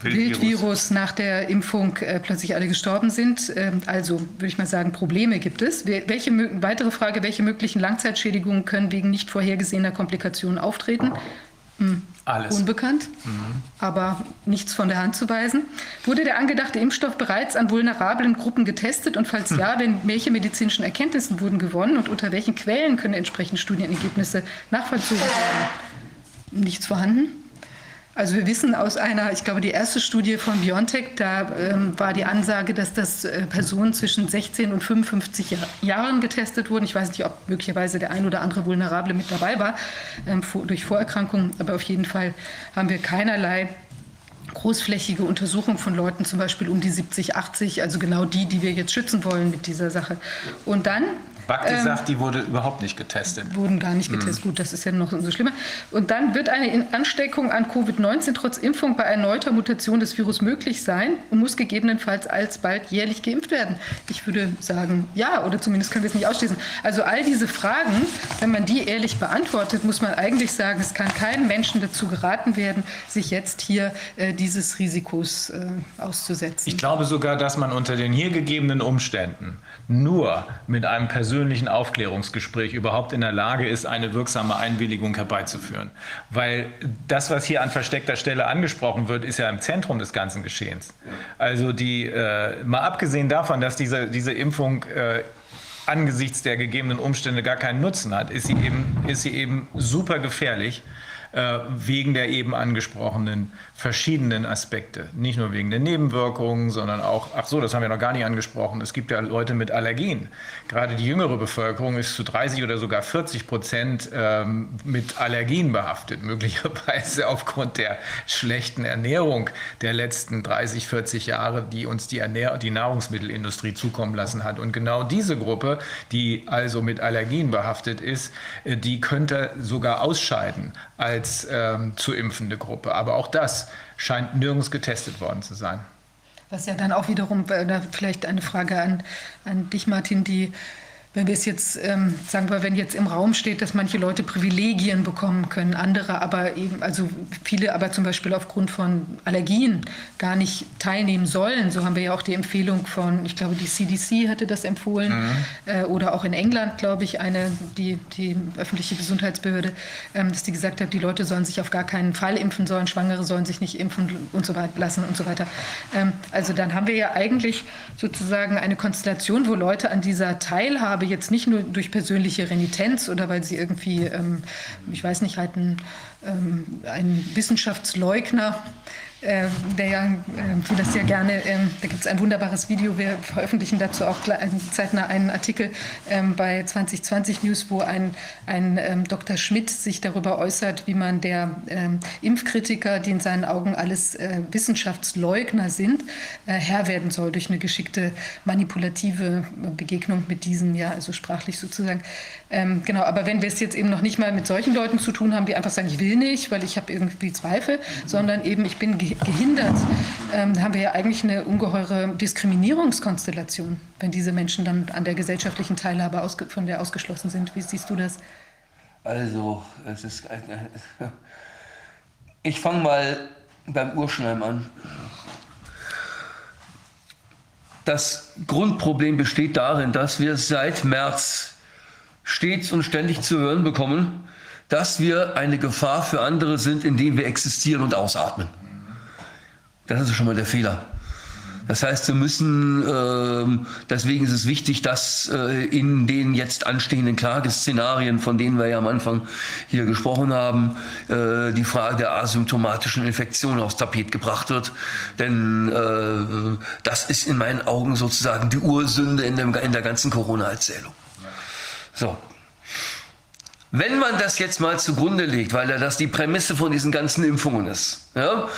Wildvirus, Wildvirus nach der Impfung äh, plötzlich alle gestorben sind. Ähm, also würde ich mal sagen, Probleme gibt es. Welche, weitere Frage, welche möglichen Langzeitschädigungen können wegen nicht vorhergesehener Komplikationen auftreten? Alles. Unbekannt, mhm. aber nichts von der Hand zu weisen. Wurde der angedachte Impfstoff bereits an vulnerablen Gruppen getestet und falls *laughs* ja, wenn welche medizinischen Erkenntnisse wurden gewonnen und unter welchen Quellen können entsprechende Studienergebnisse nachvollzogen werden? Nichts vorhanden. Also wir wissen aus einer, ich glaube, die erste Studie von BioNTech, da ähm, war die Ansage, dass das äh, Personen zwischen 16 und 55 Jahr, Jahren getestet wurden. Ich weiß nicht, ob möglicherweise der ein oder andere Vulnerable mit dabei war ähm, vor, durch Vorerkrankungen, aber auf jeden Fall haben wir keinerlei großflächige Untersuchung von Leuten, zum Beispiel um die 70, 80, also genau die, die wir jetzt schützen wollen mit dieser Sache. Und dann Bakti ähm, sagt, die wurde überhaupt nicht getestet. Wurden gar nicht getestet. Mhm. Gut, das ist ja noch umso schlimmer. Und dann wird eine Ansteckung an Covid-19 trotz Impfung bei erneuter Mutation des Virus möglich sein und muss gegebenenfalls alsbald jährlich geimpft werden. Ich würde sagen, ja, oder zumindest können wir es nicht ausschließen. Also all diese Fragen, wenn man die ehrlich beantwortet, muss man eigentlich sagen, es kann keinem Menschen dazu geraten werden, sich jetzt hier äh, dieses Risikos äh, auszusetzen. Ich glaube sogar, dass man unter den hier gegebenen Umständen nur mit einem persönlichen Aufklärungsgespräch überhaupt in der Lage ist, eine wirksame Einwilligung herbeizuführen. Weil das, was hier an versteckter Stelle angesprochen wird, ist ja im Zentrum des ganzen Geschehens. Also die, äh, mal abgesehen davon, dass diese, diese Impfung äh, angesichts der gegebenen Umstände gar keinen Nutzen hat, ist sie eben, ist sie eben super gefährlich äh, wegen der eben angesprochenen verschiedenen Aspekte. Nicht nur wegen der Nebenwirkungen, sondern auch, ach so, das haben wir noch gar nicht angesprochen, es gibt ja Leute mit Allergien. Gerade die jüngere Bevölkerung ist zu 30 oder sogar 40 Prozent ähm, mit Allergien behaftet, möglicherweise *laughs* aufgrund der schlechten Ernährung der letzten 30, 40 Jahre, die uns die, Ernähr die Nahrungsmittelindustrie zukommen lassen hat. Und genau diese Gruppe, die also mit Allergien behaftet ist, äh, die könnte sogar ausscheiden als ähm, zu impfende Gruppe. Aber auch das scheint nirgends getestet worden zu sein. Was ja dann auch wiederum, äh, vielleicht eine Frage an, an dich, Martin, die wenn wir es jetzt, ähm, sagen wir, wenn jetzt im Raum steht, dass manche Leute Privilegien bekommen können, andere aber eben, also viele aber zum Beispiel aufgrund von Allergien gar nicht teilnehmen sollen. So haben wir ja auch die Empfehlung von, ich glaube, die CDC hatte das empfohlen mhm. äh, oder auch in England, glaube ich, eine, die, die öffentliche Gesundheitsbehörde, ähm, dass die gesagt hat, die Leute sollen sich auf gar keinen Fall impfen sollen, Schwangere sollen sich nicht impfen und so weiter lassen und so weiter. Ähm, also dann haben wir ja eigentlich sozusagen eine Konstellation, wo Leute an dieser Teilhabe jetzt nicht nur durch persönliche Renitenz oder weil sie irgendwie, ähm, ich weiß nicht, halt ein, ähm, ein Wissenschaftsleugner äh, der ja, äh, die das ja gerne, äh, da gibt es ein wunderbares Video, wir veröffentlichen dazu auch zeitnah einen Artikel ähm, bei 2020 News, wo ein, ein ähm, Dr. Schmidt sich darüber äußert, wie man der ähm, Impfkritiker, die in seinen Augen alles äh, Wissenschaftsleugner sind, äh, Herr werden soll durch eine geschickte manipulative Begegnung mit diesen, ja, also sprachlich sozusagen. Ähm, genau, aber wenn wir es jetzt eben noch nicht mal mit solchen Leuten zu tun haben, die einfach sagen, ich will nicht, weil ich habe irgendwie Zweifel, sondern eben ich bin gehindert, ähm, haben wir ja eigentlich eine ungeheure Diskriminierungskonstellation, wenn diese Menschen dann an der gesellschaftlichen Teilhabe von der ausgeschlossen sind. Wie siehst du das? Also, es ist. Ich fange mal beim Urschleim an. Das Grundproblem besteht darin, dass wir seit März stets und ständig zu hören bekommen, dass wir eine Gefahr für andere sind, indem wir existieren und ausatmen. Das ist schon mal der Fehler. Das heißt, wir müssen, äh, deswegen ist es wichtig, dass äh, in den jetzt anstehenden Klageszenarien, von denen wir ja am Anfang hier gesprochen haben, äh, die Frage der asymptomatischen Infektion aufs Tapet gebracht wird. Denn äh, das ist in meinen Augen sozusagen die Ursünde in, dem, in der ganzen Corona-Erzählung. So. Wenn man das jetzt mal zugrunde legt, weil das die Prämisse von diesen ganzen Impfungen ist, ja,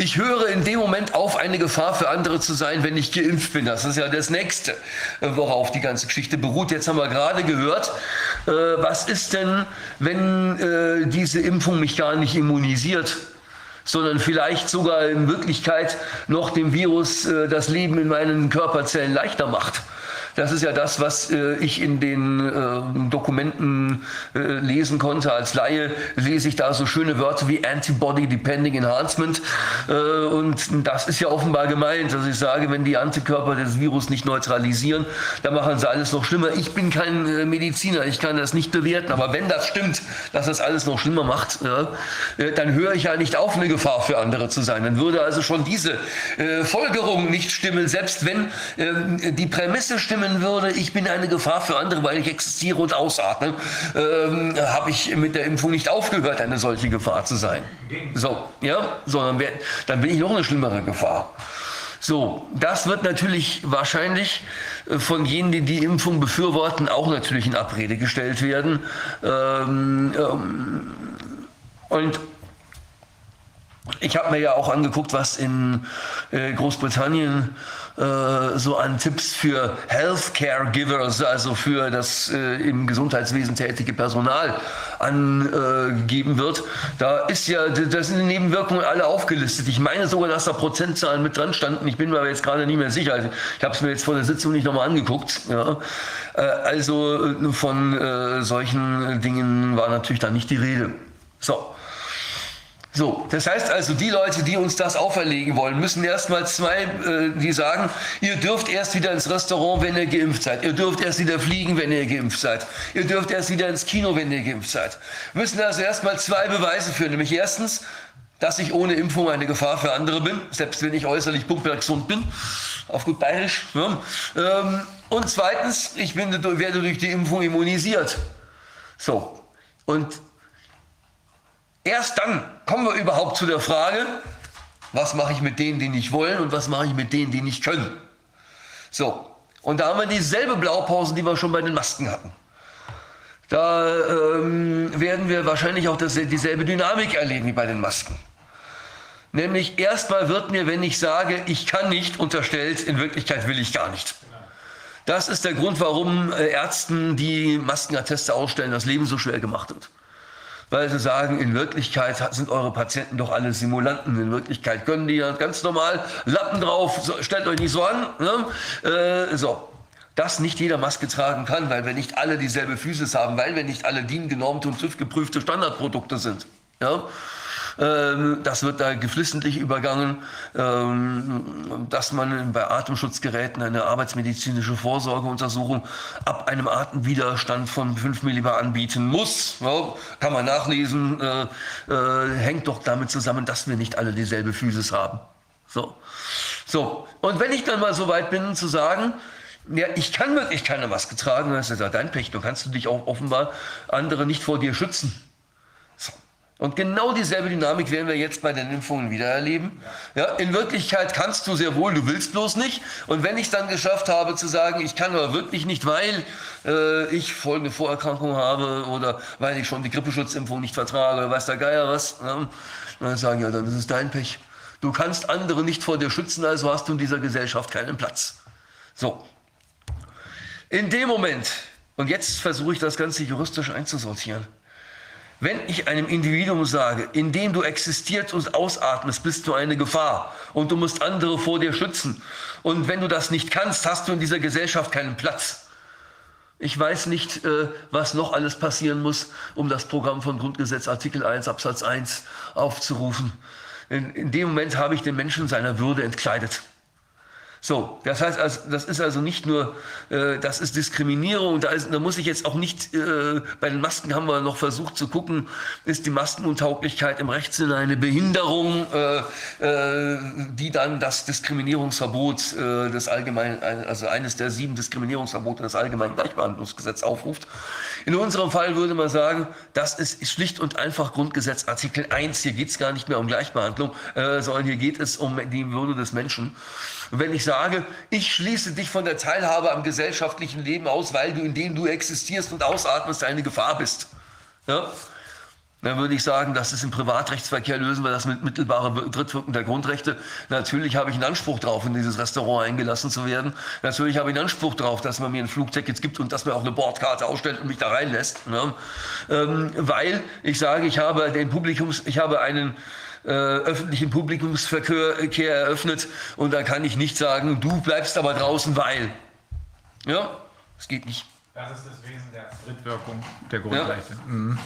ich höre in dem Moment auf, eine Gefahr für andere zu sein, wenn ich geimpft bin. Das ist ja das Nächste, äh, worauf die ganze Geschichte beruht. Jetzt haben wir gerade gehört, äh, was ist denn, wenn äh, diese Impfung mich gar nicht immunisiert? sondern vielleicht sogar in Wirklichkeit noch dem Virus das Leben in meinen Körperzellen leichter macht Das ist ja das, was äh, ich in den äh, Dokumenten äh, lesen konnte. Als Laie lese ich da so schöne Wörter wie Antibody Depending Enhancement. Äh, und das ist ja offenbar gemeint. Also ich sage, wenn die Antikörper das Virus nicht neutralisieren, dann machen sie alles noch schlimmer. Ich bin kein äh, Mediziner, ich kann das nicht bewerten. Aber wenn das stimmt, dass das alles noch schlimmer macht, ja, äh, dann höre ich ja nicht auf, eine Gefahr für andere zu sein. Dann würde also schon diese Folgerung nicht stimmen, selbst wenn ähm, die Prämisse stimmen würde, ich bin eine Gefahr für andere, weil ich existiere und ausatme, ähm, habe ich mit der Impfung nicht aufgehört, eine solche Gefahr zu sein. So, ja, sondern dann bin ich noch eine schlimmere Gefahr. So, das wird natürlich wahrscheinlich äh, von jenen, die die Impfung befürworten, auch natürlich in Abrede gestellt werden. Ähm, ähm, und ich habe mir ja auch angeguckt, was in äh, Großbritannien äh, so an Tipps für Healthcare Givers, also für das äh, im Gesundheitswesen tätige Personal angeben wird. Da ist ja, da sind die Nebenwirkungen alle aufgelistet. Ich meine sogar, dass da Prozentzahlen mit dran standen. Ich bin mir aber jetzt gerade nicht mehr sicher. Also ich habe es mir jetzt vor der Sitzung nicht nochmal angeguckt. Ja. Äh, also äh, von äh, solchen Dingen war natürlich da nicht die Rede. So. So, das heißt also, die Leute, die uns das auferlegen wollen, müssen erstmal zwei, äh, die sagen, ihr dürft erst wieder ins Restaurant, wenn ihr geimpft seid. Ihr dürft erst wieder fliegen, wenn ihr geimpft seid. Ihr dürft erst wieder ins Kino, wenn ihr geimpft seid. Müssen also erstmal zwei Beweise führen. Nämlich erstens, dass ich ohne Impfung eine Gefahr für andere bin, selbst wenn ich äußerlich pumpergesund bin, auf gut bayerisch. Ja. Ähm, und zweitens, ich bin, werde durch die Impfung immunisiert. So. Und Erst dann kommen wir überhaupt zu der Frage, was mache ich mit denen, die nicht wollen und was mache ich mit denen, die nicht können. So, und da haben wir dieselbe Blaupause, die wir schon bei den Masken hatten. Da ähm, werden wir wahrscheinlich auch das, dieselbe Dynamik erleben wie bei den Masken. Nämlich erstmal wird mir, wenn ich sage, ich kann nicht, unterstellt, in Wirklichkeit will ich gar nicht. Das ist der Grund, warum äh, Ärzten, die Maskenatteste ausstellen, das Leben so schwer gemacht wird weil sie sagen, in Wirklichkeit sind eure Patienten doch alle Simulanten. In Wirklichkeit können die ja ganz normal Lappen drauf, so, stellt euch nicht so an. Ne? Äh, so. Dass nicht jeder Maske tragen kann, weil wir nicht alle dieselbe Physis haben, weil wir nicht alle DIN-genormte und TÜV-geprüfte Standardprodukte sind. Ja? Ähm, das wird da geflissentlich übergangen, ähm, dass man bei Atemschutzgeräten eine arbeitsmedizinische Vorsorgeuntersuchung ab einem Atemwiderstand von 5 Millibar anbieten muss. Kann man nachlesen, äh, äh, hängt doch damit zusammen, dass wir nicht alle dieselbe Physis haben. So. So. Und wenn ich dann mal so weit bin zu sagen, ja, ich kann wirklich keine Maske tragen, das ist ja dein Pech, du kannst du dich auch offenbar andere nicht vor dir schützen. Und genau dieselbe Dynamik werden wir jetzt bei den Impfungen wieder erleben. Ja, in Wirklichkeit kannst du sehr wohl, du willst bloß nicht. Und wenn ich es dann geschafft habe zu sagen, ich kann aber wirklich nicht, weil äh, ich folgende Vorerkrankung habe oder weil ich schon die Grippeschutzimpfung nicht vertrage weiß der Geier was, ja, dann sagen ja, dann ist es dein Pech. Du kannst andere nicht vor dir schützen, also hast du in dieser Gesellschaft keinen Platz. So. In dem Moment, und jetzt versuche ich das Ganze juristisch einzusortieren, wenn ich einem Individuum sage, indem du existierst und ausatmest, bist du eine Gefahr und du musst andere vor dir schützen. Und wenn du das nicht kannst, hast du in dieser Gesellschaft keinen Platz. Ich weiß nicht, äh, was noch alles passieren muss, um das Programm von Grundgesetz Artikel 1 Absatz 1 aufzurufen. In, in dem Moment habe ich den Menschen seiner Würde entkleidet. So, das heißt, also, das ist also nicht nur, äh, das ist Diskriminierung, da, ist, da muss ich jetzt auch nicht, äh, bei den Masken haben wir noch versucht zu gucken, ist die Maskenuntauglichkeit im Rechtssinne eine Behinderung, äh, äh, die dann das Diskriminierungsverbot äh, des allgemeinen, also eines der sieben Diskriminierungsverbote des allgemeinen Gleichbehandlungsgesetzes aufruft. In unserem Fall würde man sagen, das ist schlicht und einfach Grundgesetz Artikel 1, hier geht es gar nicht mehr um Gleichbehandlung, äh, sondern hier geht es um die Würde des Menschen. Und wenn ich sage, ich schließe dich von der Teilhabe am gesellschaftlichen Leben aus, weil du, indem du existierst und ausatmest, eine Gefahr bist, ja, dann würde ich sagen, das ist im Privatrechtsverkehr, lösen wir das mit mittelbarer Drittwirkung der Grundrechte. Natürlich habe ich einen Anspruch darauf, in dieses Restaurant eingelassen zu werden. Natürlich habe ich einen Anspruch darauf, dass man mir ein Flugticket gibt und dass man auch eine Bordkarte ausstellt und mich da reinlässt. Ne? Ähm, weil ich sage, ich habe den Publikums, ich habe einen äh, öffentlichen Publikumsverkehr eröffnet und da kann ich nicht sagen, du bleibst aber draußen, weil. Ja, es geht nicht. Das ist das Wesen der Drittwirkung der Grundrechte. Ja. Mhm.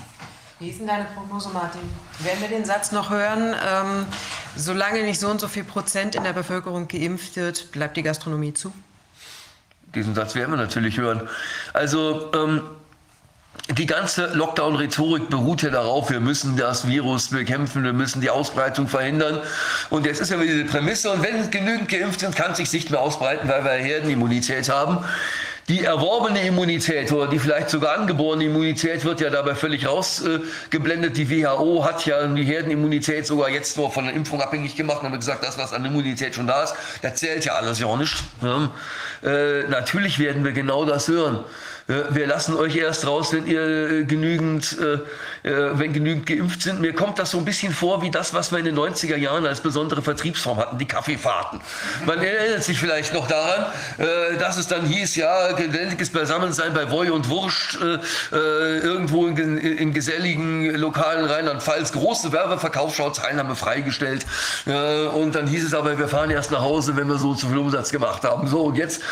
Wie ist denn deine Prognose, Martin? Werden wir den Satz noch hören, ähm, solange nicht so und so viel Prozent in der Bevölkerung geimpft wird, bleibt die Gastronomie zu? Diesen Satz werden wir natürlich hören. Also ähm, die ganze Lockdown-Rhetorik beruht ja darauf, wir müssen das Virus bekämpfen, wir müssen die Ausbreitung verhindern. Und jetzt ist ja wieder die Prämisse, und wenn genügend geimpft sind, kann es sich nicht mehr ausbreiten, weil wir Herdenimmunität haben. Die erworbene Immunität oder die vielleicht sogar angeborene Immunität wird ja dabei völlig rausgeblendet. die WHO hat ja die Herdenimmunität sogar jetzt nur von der Impfung abhängig gemacht und hat gesagt, das, was an Immunität schon da ist, das zählt ja alles ja nicht. Ja. Äh, natürlich werden wir genau das hören. Äh, wir lassen euch erst raus, wenn ihr äh, genügend, äh, wenn genügend geimpft sind. Mir kommt das so ein bisschen vor wie das, was wir in den 90er Jahren als besondere Vertriebsform hatten, die Kaffeefahrten. Man erinnert sich vielleicht noch daran, dass es dann hieß, ja, geselliges Beisammensein bei Woi und Wurscht, irgendwo in, in geselligen lokalen Rheinland-Pfalz, große Werbeverkaufsschau, Teilnahme freigestellt. Und dann hieß es aber, wir fahren erst nach Hause, wenn wir so zu viel Umsatz gemacht haben. So, und jetzt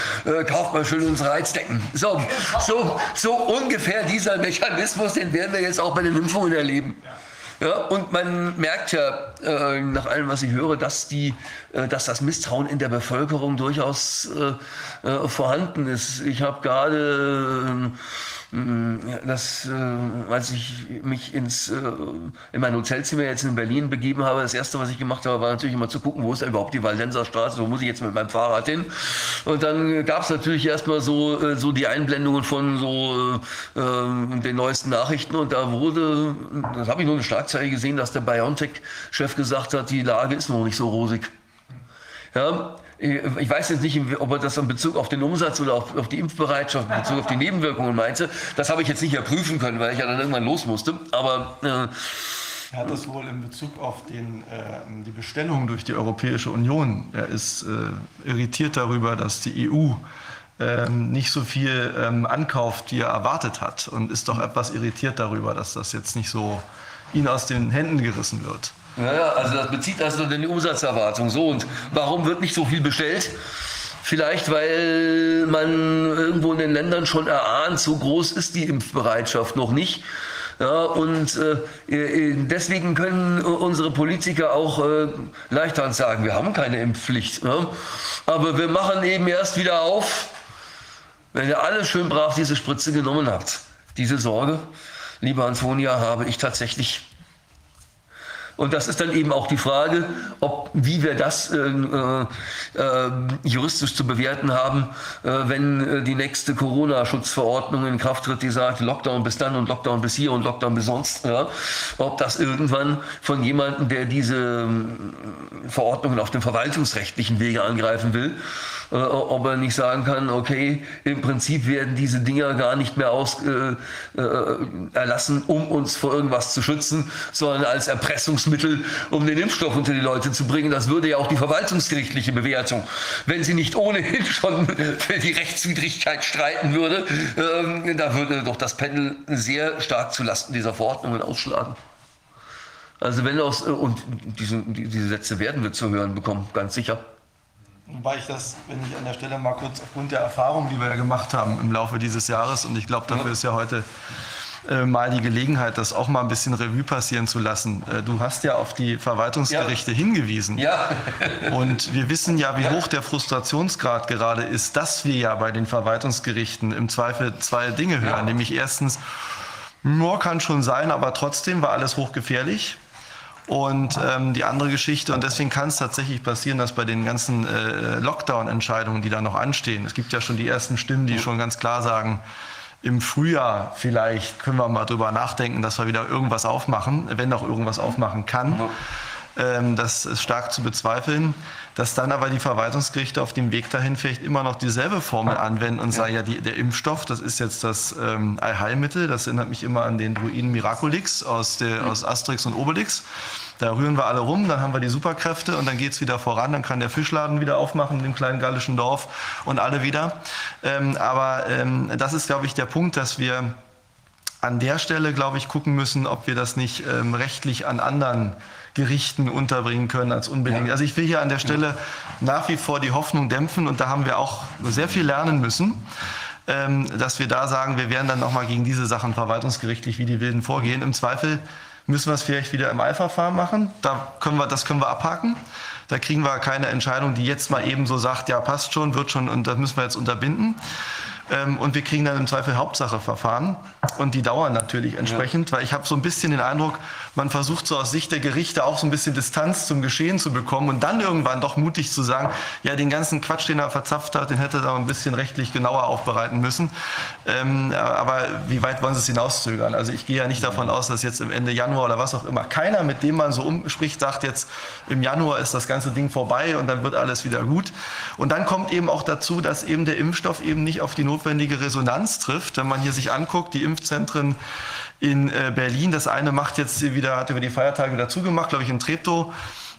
kauft man schön unsere Heizdecken. So, so, so ungefähr dieser Mechanismus, den werden wir jetzt auch bei den Impfungen erleben. Ja, und man merkt ja äh, nach allem, was ich höre, dass, die, äh, dass das Misstrauen in der Bevölkerung durchaus äh, äh vorhanden ist. Ich habe gerade Mm, das, äh, als ich mich ins, äh, in mein Hotelzimmer jetzt in Berlin begeben habe, das erste, was ich gemacht habe, war natürlich immer zu gucken, wo ist denn überhaupt die Waldenser Straße, wo muss ich jetzt mit meinem Fahrrad hin? Und dann gab es natürlich erstmal so, äh, so die Einblendungen von so äh, den neuesten Nachrichten und da wurde, das habe ich nur eine Schlagzeile gesehen, dass der BioNTech-Chef gesagt hat, die Lage ist noch nicht so rosig. Ja, ich weiß jetzt nicht, ob er das in Bezug auf den Umsatz oder auf, auf die Impfbereitschaft, in Bezug auf die Nebenwirkungen meinte. Das habe ich jetzt nicht erprüfen können, weil ich ja dann irgendwann los musste. Aber äh, er hat das wohl in Bezug auf den, äh, die Bestellung durch die Europäische Union. Er ist äh, irritiert darüber, dass die EU ähm, nicht so viel ähm, ankauft, wie er erwartet hat. Und ist doch etwas irritiert darüber, dass das jetzt nicht so ihn aus den Händen gerissen wird. Ja, also das bezieht also die Umsatzerwartung. So, und warum wird nicht so viel bestellt? Vielleicht, weil man irgendwo in den Ländern schon erahnt, so groß ist die Impfbereitschaft noch nicht. Ja, und äh, äh deswegen können unsere Politiker auch äh, leichter sagen, wir haben keine Impfpflicht. Ja? Aber wir machen eben erst wieder auf, wenn ihr alle schön brav diese Spritze genommen habt. Diese Sorge, liebe Antonia, habe ich tatsächlich und das ist dann eben auch die Frage, ob, wie wir das äh, äh, juristisch zu bewerten haben, äh, wenn äh, die nächste Corona-Schutzverordnung in Kraft tritt, die sagt, Lockdown bis dann und Lockdown bis hier und Lockdown bis sonst. Ja? Ob das irgendwann von jemandem, der diese ähm, Verordnungen auf dem verwaltungsrechtlichen Wege angreifen will, äh, ob er nicht sagen kann, okay, im Prinzip werden diese Dinger gar nicht mehr aus, äh, äh, erlassen, um uns vor irgendwas zu schützen, sondern als Erpressungsmittel, um den Impfstoff unter die Leute zu bringen. Das würde ja auch die verwaltungsgerichtliche Bewertung, wenn sie nicht ohnehin *laughs* schon für die Rechtswidrigkeit streiten würde, ähm, da würde doch das Pendel sehr stark zulasten dieser Verordnungen ausschlagen. Also wenn aus, und diese, diese Sätze werden wir zu hören bekommen, ganz sicher. Wobei ich das, wenn ich an der Stelle mal kurz aufgrund der Erfahrung, die wir ja gemacht haben im Laufe dieses Jahres, und ich glaube, dafür ist ja heute äh, mal die Gelegenheit, das auch mal ein bisschen Revue passieren zu lassen. Äh, du hast ja auf die Verwaltungsgerichte ja. hingewiesen. Ja. und wir wissen ja, wie ja. hoch der Frustrationsgrad gerade ist, dass wir ja bei den Verwaltungsgerichten im Zweifel zwei Dinge hören. Ja. Nämlich erstens, nur kann schon sein, aber trotzdem war alles hochgefährlich. Und ähm, die andere Geschichte, und deswegen kann es tatsächlich passieren, dass bei den ganzen äh, Lockdown-Entscheidungen, die da noch anstehen, es gibt ja schon die ersten Stimmen, die schon ganz klar sagen, im Frühjahr vielleicht können wir mal drüber nachdenken, dass wir wieder irgendwas aufmachen, wenn auch irgendwas aufmachen kann. Ähm, das ist stark zu bezweifeln. Dass dann aber die Verwaltungsgerichte auf dem Weg dahin vielleicht immer noch dieselbe Formel anwenden und sagen, ja, die, der Impfstoff, das ist jetzt das ähm, Allheilmittel, das erinnert mich immer an den Druiden Miraculix aus, der, aus Asterix und Obelix. Da rühren wir alle rum, dann haben wir die Superkräfte und dann geht es wieder voran. Dann kann der Fischladen wieder aufmachen in dem kleinen gallischen Dorf und alle wieder. Ähm, aber ähm, das ist, glaube ich, der Punkt, dass wir an der Stelle, glaube ich, gucken müssen, ob wir das nicht ähm, rechtlich an anderen Gerichten unterbringen können als unbedingt. Ja. Also ich will hier an der Stelle nach wie vor die Hoffnung dämpfen und da haben wir auch sehr viel lernen müssen, ähm, dass wir da sagen, wir werden dann nochmal gegen diese Sachen verwaltungsgerichtlich wie die Wilden vorgehen. Im Zweifel müssen wir es vielleicht wieder im Eilverfahren machen. Da können wir, das können wir abhaken. Da kriegen wir keine Entscheidung, die jetzt mal eben so sagt, ja passt schon, wird schon und das müssen wir jetzt unterbinden. Ähm, und wir kriegen dann im Zweifel Hauptsacheverfahren und die dauern natürlich entsprechend, weil ich habe so ein bisschen den Eindruck, man versucht so aus Sicht der Gerichte auch so ein bisschen Distanz zum Geschehen zu bekommen und dann irgendwann doch mutig zu sagen, ja den ganzen Quatsch, den er verzapft hat, den hätte er ein bisschen rechtlich genauer aufbereiten müssen. Ähm, aber wie weit wollen sie es hinauszögern? Also ich gehe ja nicht davon aus, dass jetzt im Ende Januar oder was auch immer keiner, mit dem man so umspricht, sagt jetzt im Januar ist das ganze Ding vorbei und dann wird alles wieder gut. Und dann kommt eben auch dazu, dass eben der Impfstoff eben nicht auf die notwendige Resonanz trifft. Wenn man hier sich anguckt, die Impfzentren in äh, Berlin, das eine macht jetzt wieder, hat über die Feiertage wieder zugemacht, glaube ich, in Treptow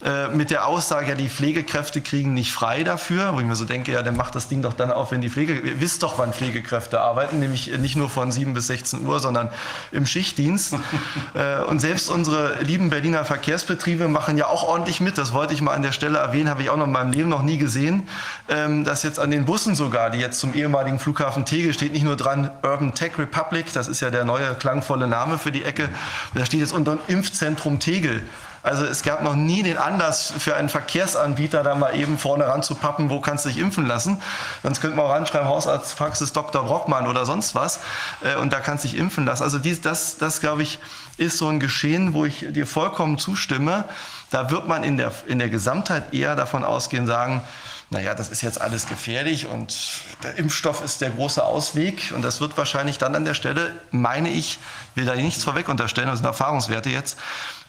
äh, mit der Aussage, ja, die Pflegekräfte kriegen nicht frei dafür, wo ich mir so denke, ja, dann macht das Ding doch dann auf, wenn die Pflege, ihr wisst doch, wann Pflegekräfte arbeiten, nämlich nicht nur von 7 bis 16 Uhr, sondern im Schichtdienst. *laughs* äh, und selbst unsere lieben Berliner Verkehrsbetriebe machen ja auch ordentlich mit, das wollte ich mal an der Stelle erwähnen, habe ich auch noch in meinem Leben noch nie gesehen, ähm, dass jetzt an den Bussen sogar, die jetzt zum ehemaligen Flughafen Tegel steht, nicht nur dran Urban Tech Republic, das ist ja der neue klangvolle Name für die Ecke, da steht jetzt unter Impfzentrum Tegel. Also es gab noch nie den Anlass für einen Verkehrsanbieter, da mal eben vorne ranzupappen, wo kannst du dich impfen lassen. Sonst könnte man auch ranschreiben, Hausarztpraxis Dr. Brockmann oder sonst was. Äh, und da kannst du dich impfen lassen. Also dies, das, das glaube ich, ist so ein Geschehen, wo ich dir vollkommen zustimme. Da wird man in der, in der Gesamtheit eher davon ausgehen, sagen, naja, das ist jetzt alles gefährlich und der Impfstoff ist der große Ausweg. Und das wird wahrscheinlich dann an der Stelle, meine ich, will da nichts vorweg unterstellen, das sind Erfahrungswerte jetzt,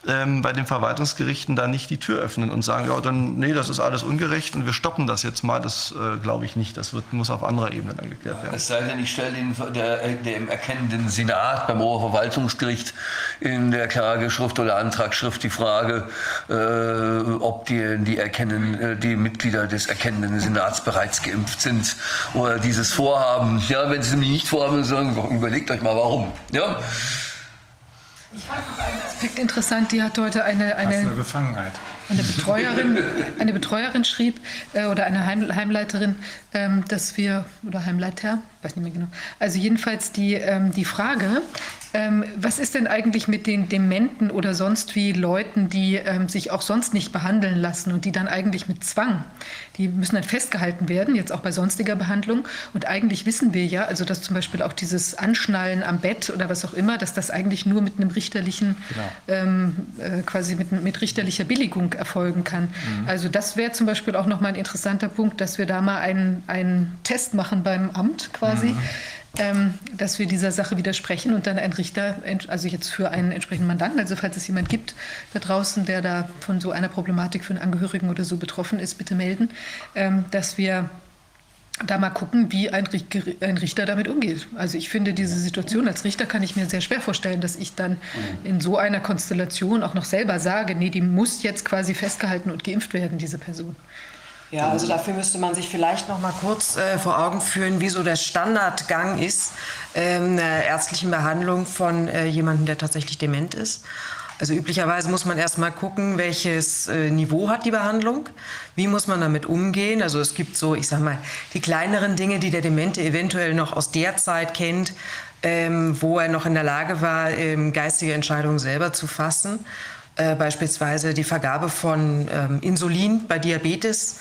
ähm, bei den Verwaltungsgerichten da nicht die Tür öffnen und sagen, ja, dann, nee, das ist alles ungerecht und wir stoppen das jetzt mal. Das äh, glaube ich nicht. Das wird, muss auf anderer Ebene dann geklärt werden. Es sei denn, ich stelle den, der, dem erkennenden Senat beim Oberverwaltungsgericht in der Klageschrift oder Antragsschrift die Frage, äh, ob die, die, erkennen, äh, die Mitglieder des erkennenden Senats bereits geimpft sind oder dieses Vorhaben. Ja, wenn sie nämlich nicht vorhaben, sagen, überlegt euch mal warum. Ja? Ich fand noch einen Aspekt interessant, die hat heute eine, eine eine Betreuerin, eine Betreuerin schrieb äh, oder eine Heim, Heimleiterin, ähm, dass wir, oder Heimleiter, weiß nicht mehr genau, also jedenfalls die, ähm, die Frage, ähm, was ist denn eigentlich mit den Dementen oder sonst wie Leuten, die ähm, sich auch sonst nicht behandeln lassen und die dann eigentlich mit Zwang, die müssen dann festgehalten werden, jetzt auch bei sonstiger Behandlung. Und eigentlich wissen wir ja, also dass zum Beispiel auch dieses Anschnallen am Bett oder was auch immer, dass das eigentlich nur mit einem richterlichen, ähm, äh, quasi mit, mit richterlicher Billigung erfolgen kann. Also das wäre zum Beispiel auch nochmal ein interessanter Punkt, dass wir da mal einen, einen Test machen beim Amt quasi. Ähm, dass wir dieser Sache widersprechen und dann ein Richter, also jetzt für einen entsprechenden Mandanten, also falls es jemand gibt da draußen, der da von so einer Problematik für einen Angehörigen oder so betroffen ist, bitte melden, ähm, dass wir da mal gucken, wie ein, Ri- ein Richter damit umgeht. Also ich finde diese Situation als Richter kann ich mir sehr schwer vorstellen, dass ich dann in so einer Konstellation auch noch selber sage, nee, die muss jetzt quasi festgehalten und geimpft werden, diese Person. Ja, also dafür müsste man sich vielleicht noch mal kurz äh, vor Augen führen, wie so der Standardgang ist ähm, einer ärztlichen Behandlung von äh, jemandem, der tatsächlich dement ist. Also üblicherweise muss man erst mal gucken, welches äh, Niveau hat die Behandlung, wie muss man damit umgehen. Also es gibt so, ich sag mal, die kleineren Dinge, die der Demente eventuell noch aus der Zeit kennt, ähm, wo er noch in der Lage war, ähm, geistige Entscheidungen selber zu fassen. Äh, beispielsweise die Vergabe von ähm, Insulin bei Diabetes.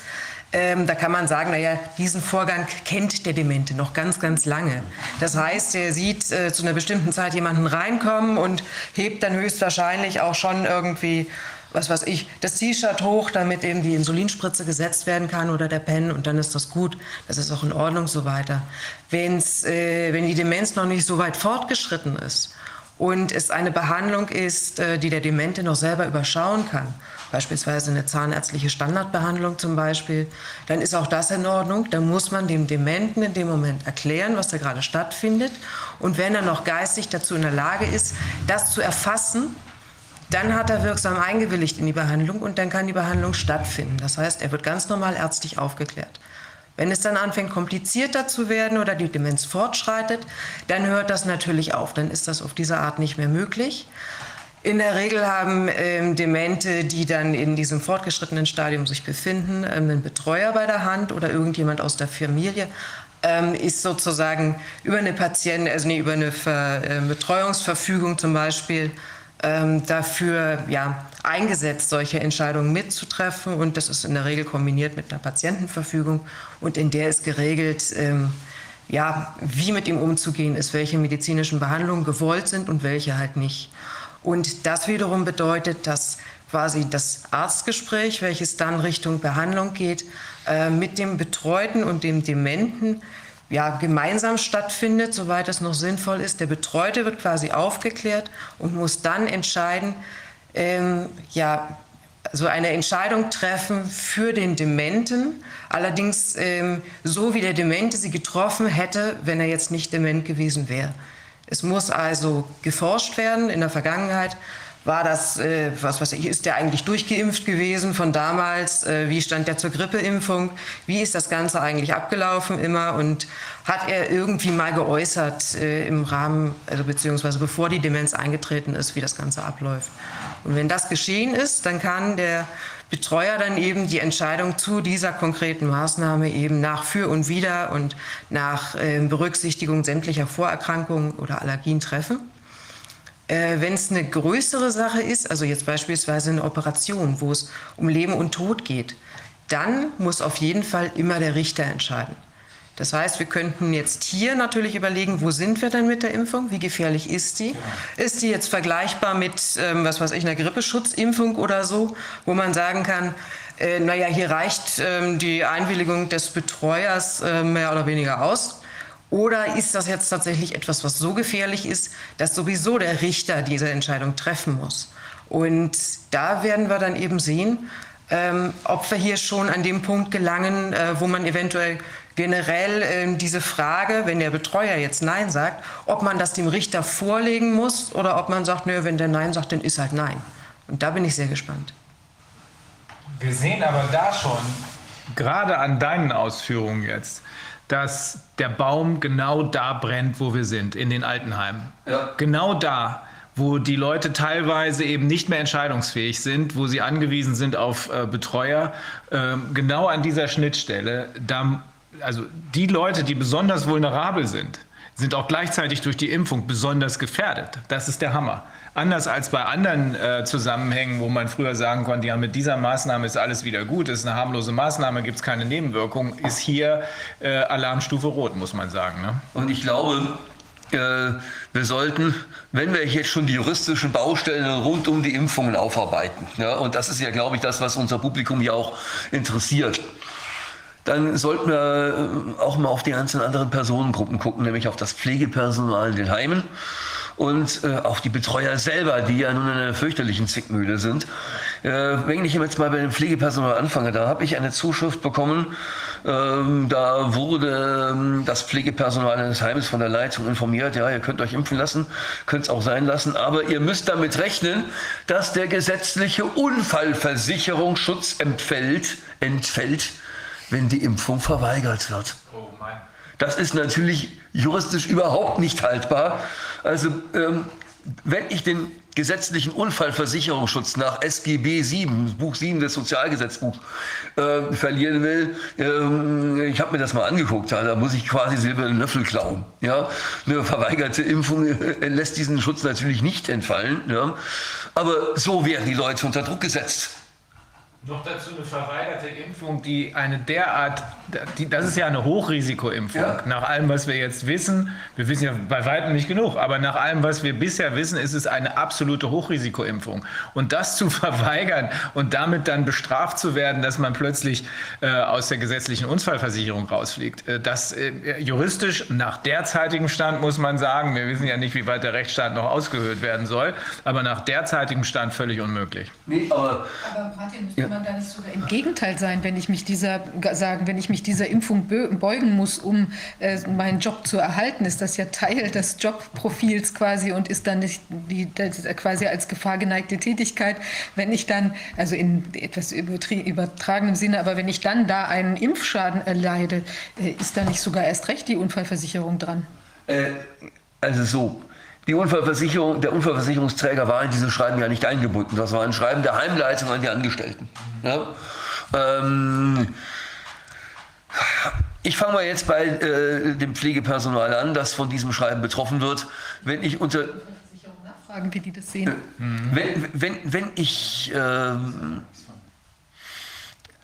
Ähm, da kann man sagen, naja, diesen Vorgang kennt der Demente noch ganz, ganz lange. Das heißt, er sieht äh, zu einer bestimmten Zeit jemanden reinkommen und hebt dann höchstwahrscheinlich auch schon irgendwie, was weiß ich, das T-Shirt hoch, damit eben die Insulinspritze gesetzt werden kann oder der Pen und dann ist das gut, das ist auch in Ordnung so weiter. Wenn's, äh, wenn die Demenz noch nicht so weit fortgeschritten ist und es eine Behandlung ist, äh, die der Demente noch selber überschauen kann, beispielsweise eine zahnärztliche Standardbehandlung zum Beispiel, dann ist auch das in Ordnung. Dann muss man dem Dementen in dem Moment erklären, was da gerade stattfindet. Und wenn er noch geistig dazu in der Lage ist, das zu erfassen, dann hat er wirksam eingewilligt in die Behandlung und dann kann die Behandlung stattfinden. Das heißt, er wird ganz normal ärztlich aufgeklärt. Wenn es dann anfängt, komplizierter zu werden oder die Demenz fortschreitet, dann hört das natürlich auf. Dann ist das auf diese Art nicht mehr möglich. In der Regel haben ähm, Demente, die dann in diesem fortgeschrittenen Stadium sich befinden, ähm, einen Betreuer bei der Hand oder irgendjemand aus der Familie ähm, ist sozusagen über eine Patienten, also nee, über eine Ver, äh, Betreuungsverfügung zum Beispiel ähm, dafür ja, eingesetzt, solche Entscheidungen mitzutreffen. Und das ist in der Regel kombiniert mit einer Patientenverfügung. Und in der ist geregelt, ähm, ja, wie mit ihm umzugehen ist, welche medizinischen Behandlungen gewollt sind und welche halt nicht. Und das wiederum bedeutet, dass quasi das Arztgespräch, welches dann Richtung Behandlung geht, äh, mit dem Betreuten und dem Dementen ja, gemeinsam stattfindet, soweit es noch sinnvoll ist. Der Betreute wird quasi aufgeklärt und muss dann entscheiden, ähm, ja, so eine Entscheidung treffen für den Dementen. Allerdings ähm, so, wie der Demente sie getroffen hätte, wenn er jetzt nicht dement gewesen wäre. Es muss also geforscht werden in der Vergangenheit war das, äh, was weiß ich, ist der eigentlich durchgeimpft gewesen von damals? Äh, wie stand der zur Grippeimpfung? Wie ist das Ganze eigentlich abgelaufen immer? Und hat er irgendwie mal geäußert äh, im Rahmen, also beziehungsweise bevor die Demenz eingetreten ist, wie das Ganze abläuft? Und wenn das geschehen ist, dann kann der Betreuer dann eben die Entscheidung zu dieser konkreten Maßnahme eben nach für und wider und nach äh, Berücksichtigung sämtlicher Vorerkrankungen oder Allergien treffen. Äh, Wenn es eine größere Sache ist, also jetzt beispielsweise eine Operation, wo es um Leben und Tod geht, dann muss auf jeden Fall immer der Richter entscheiden. Das heißt, wir könnten jetzt hier natürlich überlegen, wo sind wir denn mit der Impfung? Wie gefährlich ist die? Ist die jetzt vergleichbar mit, ähm, was weiß ich, einer Grippeschutzimpfung oder so, wo man sagen kann, äh, naja, hier reicht ähm, die Einwilligung des Betreuers äh, mehr oder weniger aus. Oder ist das jetzt tatsächlich etwas, was so gefährlich ist, dass sowieso der Richter diese Entscheidung treffen muss? Und da werden wir dann eben sehen, ähm, ob wir hier schon an dem Punkt gelangen, äh, wo man eventuell generell äh, diese Frage, wenn der Betreuer jetzt Nein sagt, ob man das dem Richter vorlegen muss oder ob man sagt, nö, wenn der Nein sagt, dann ist halt Nein. Und da bin ich sehr gespannt. Wir sehen aber da schon, gerade an deinen Ausführungen jetzt, dass der Baum genau da brennt, wo wir sind, in den Altenheimen. Ja. Genau da, wo die Leute teilweise eben nicht mehr entscheidungsfähig sind, wo sie angewiesen sind auf äh, Betreuer. Ähm, genau an dieser Schnittstelle, da, also die Leute, die besonders vulnerabel sind, sind auch gleichzeitig durch die Impfung besonders gefährdet. Das ist der Hammer. Anders als bei anderen äh, Zusammenhängen, wo man früher sagen konnte, ja, mit dieser Maßnahme ist alles wieder gut, ist eine harmlose Maßnahme, gibt es keine Nebenwirkungen, ist hier äh, Alarmstufe Rot, muss man sagen. Ne? Und ich glaube, äh, wir sollten, wenn wir jetzt schon die juristischen Baustellen rund um die Impfungen aufarbeiten, ja, und das ist ja, glaube ich, das, was unser Publikum ja auch interessiert, dann sollten wir äh, auch mal auf die ganzen anderen Personengruppen gucken, nämlich auf das Pflegepersonal in den Heimen und äh, auf die Betreuer selber, die ja nun in einer fürchterlichen Zwickmühle sind. Äh, wenn ich jetzt mal bei dem Pflegepersonal anfange, da habe ich eine Zuschrift bekommen, ähm, da wurde ähm, das Pflegepersonal eines Heimes von der Leitung informiert, ja, ihr könnt euch impfen lassen, könnt es auch sein lassen, aber ihr müsst damit rechnen, dass der gesetzliche Unfallversicherungsschutz entfällt, entfällt wenn die Impfung verweigert wird. Oh. Das ist natürlich juristisch überhaupt nicht haltbar. Also ähm, wenn ich den gesetzlichen Unfallversicherungsschutz nach SGB 7, Buch 7 des Sozialgesetzbuchs, äh, verlieren will, ähm, ich habe mir das mal angeguckt, ja, da muss ich quasi silbernen Löffel klauen. Ja? Eine verweigerte Impfung äh, lässt diesen Schutz natürlich nicht entfallen. Ja? Aber so werden die Leute unter Druck gesetzt. Noch dazu eine verweigerte Impfung, die eine derart, die, das ist ja eine Hochrisikoimpfung. Ja. Nach allem, was wir jetzt wissen, wir wissen ja bei weitem nicht genug, aber nach allem, was wir bisher wissen, ist es eine absolute Hochrisikoimpfung. Und das zu *laughs* verweigern und damit dann bestraft zu werden, dass man plötzlich äh, aus der gesetzlichen Unfallversicherung rausfliegt, äh, das äh, juristisch nach derzeitigem Stand muss man sagen, wir wissen ja nicht, wie weit der Rechtsstaat noch ausgehöhlt werden soll, aber nach derzeitigem Stand völlig unmöglich. Nee, aber Aber Martin, Ja. Man da nicht sogar im Gegenteil sein, wenn ich mich dieser sagen, wenn ich mich dieser Impfung beugen muss, um äh, meinen Job zu erhalten, ist das ja Teil des Jobprofils quasi und ist dann nicht die, quasi als Gefahr geneigte Tätigkeit. Wenn ich dann, also in etwas übertragenem Sinne, aber wenn ich dann da einen Impfschaden erleide, äh, ist da nicht sogar erst recht die Unfallversicherung dran? Äh, also so, die Unfallversicherung, der Unfallversicherungsträger war in dieses Schreiben ja nicht eingebunden. Das war ein Schreiben der Heimleitung an die Angestellten. Ja? Ähm, ich fange mal jetzt bei äh, dem Pflegepersonal an, das von diesem Schreiben betroffen wird. Wenn ich unter Nachfragen, wie die das sehen. Äh, wenn, wenn, wenn ich äh,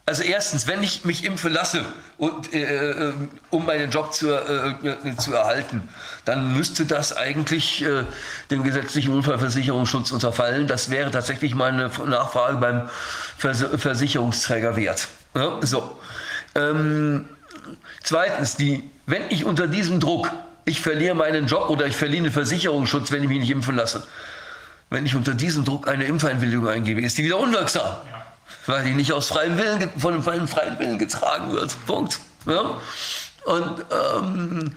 also erstens, wenn ich mich impfen lasse, und, äh, äh, um meinen Job zu, äh, äh, zu erhalten, dann müsste das eigentlich äh, dem gesetzlichen Unfallversicherungsschutz unterfallen. Das wäre tatsächlich meine Nachfrage beim Vers Versicherungsträger wert. Ja, so. Ähm, zweitens, die, wenn ich unter diesem Druck, ich verliere meinen Job oder ich verliere den Versicherungsschutz, wenn ich mich nicht impfen lasse, wenn ich unter diesem Druck eine Impfeinwilligung eingebe, ist die wieder unwirksam. Ja weil die nicht aus freiem Willen, von einem freien Willen getragen wird. Punkt. Ja? Und, ähm,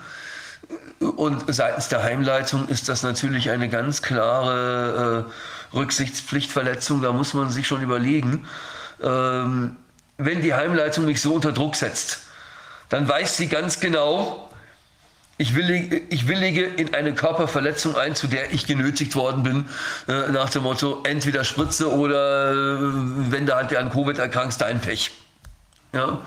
und seitens der Heimleitung ist das natürlich eine ganz klare äh, Rücksichtspflichtverletzung. Da muss man sich schon überlegen, ähm, wenn die Heimleitung mich so unter Druck setzt, dann weiß sie ganz genau, ich willige, ich willige in eine Körperverletzung ein, zu der ich genötigt worden bin, äh, nach dem Motto, entweder Spritze oder äh, wenn du halt an Covid erkrankst, dein Pech. Ja?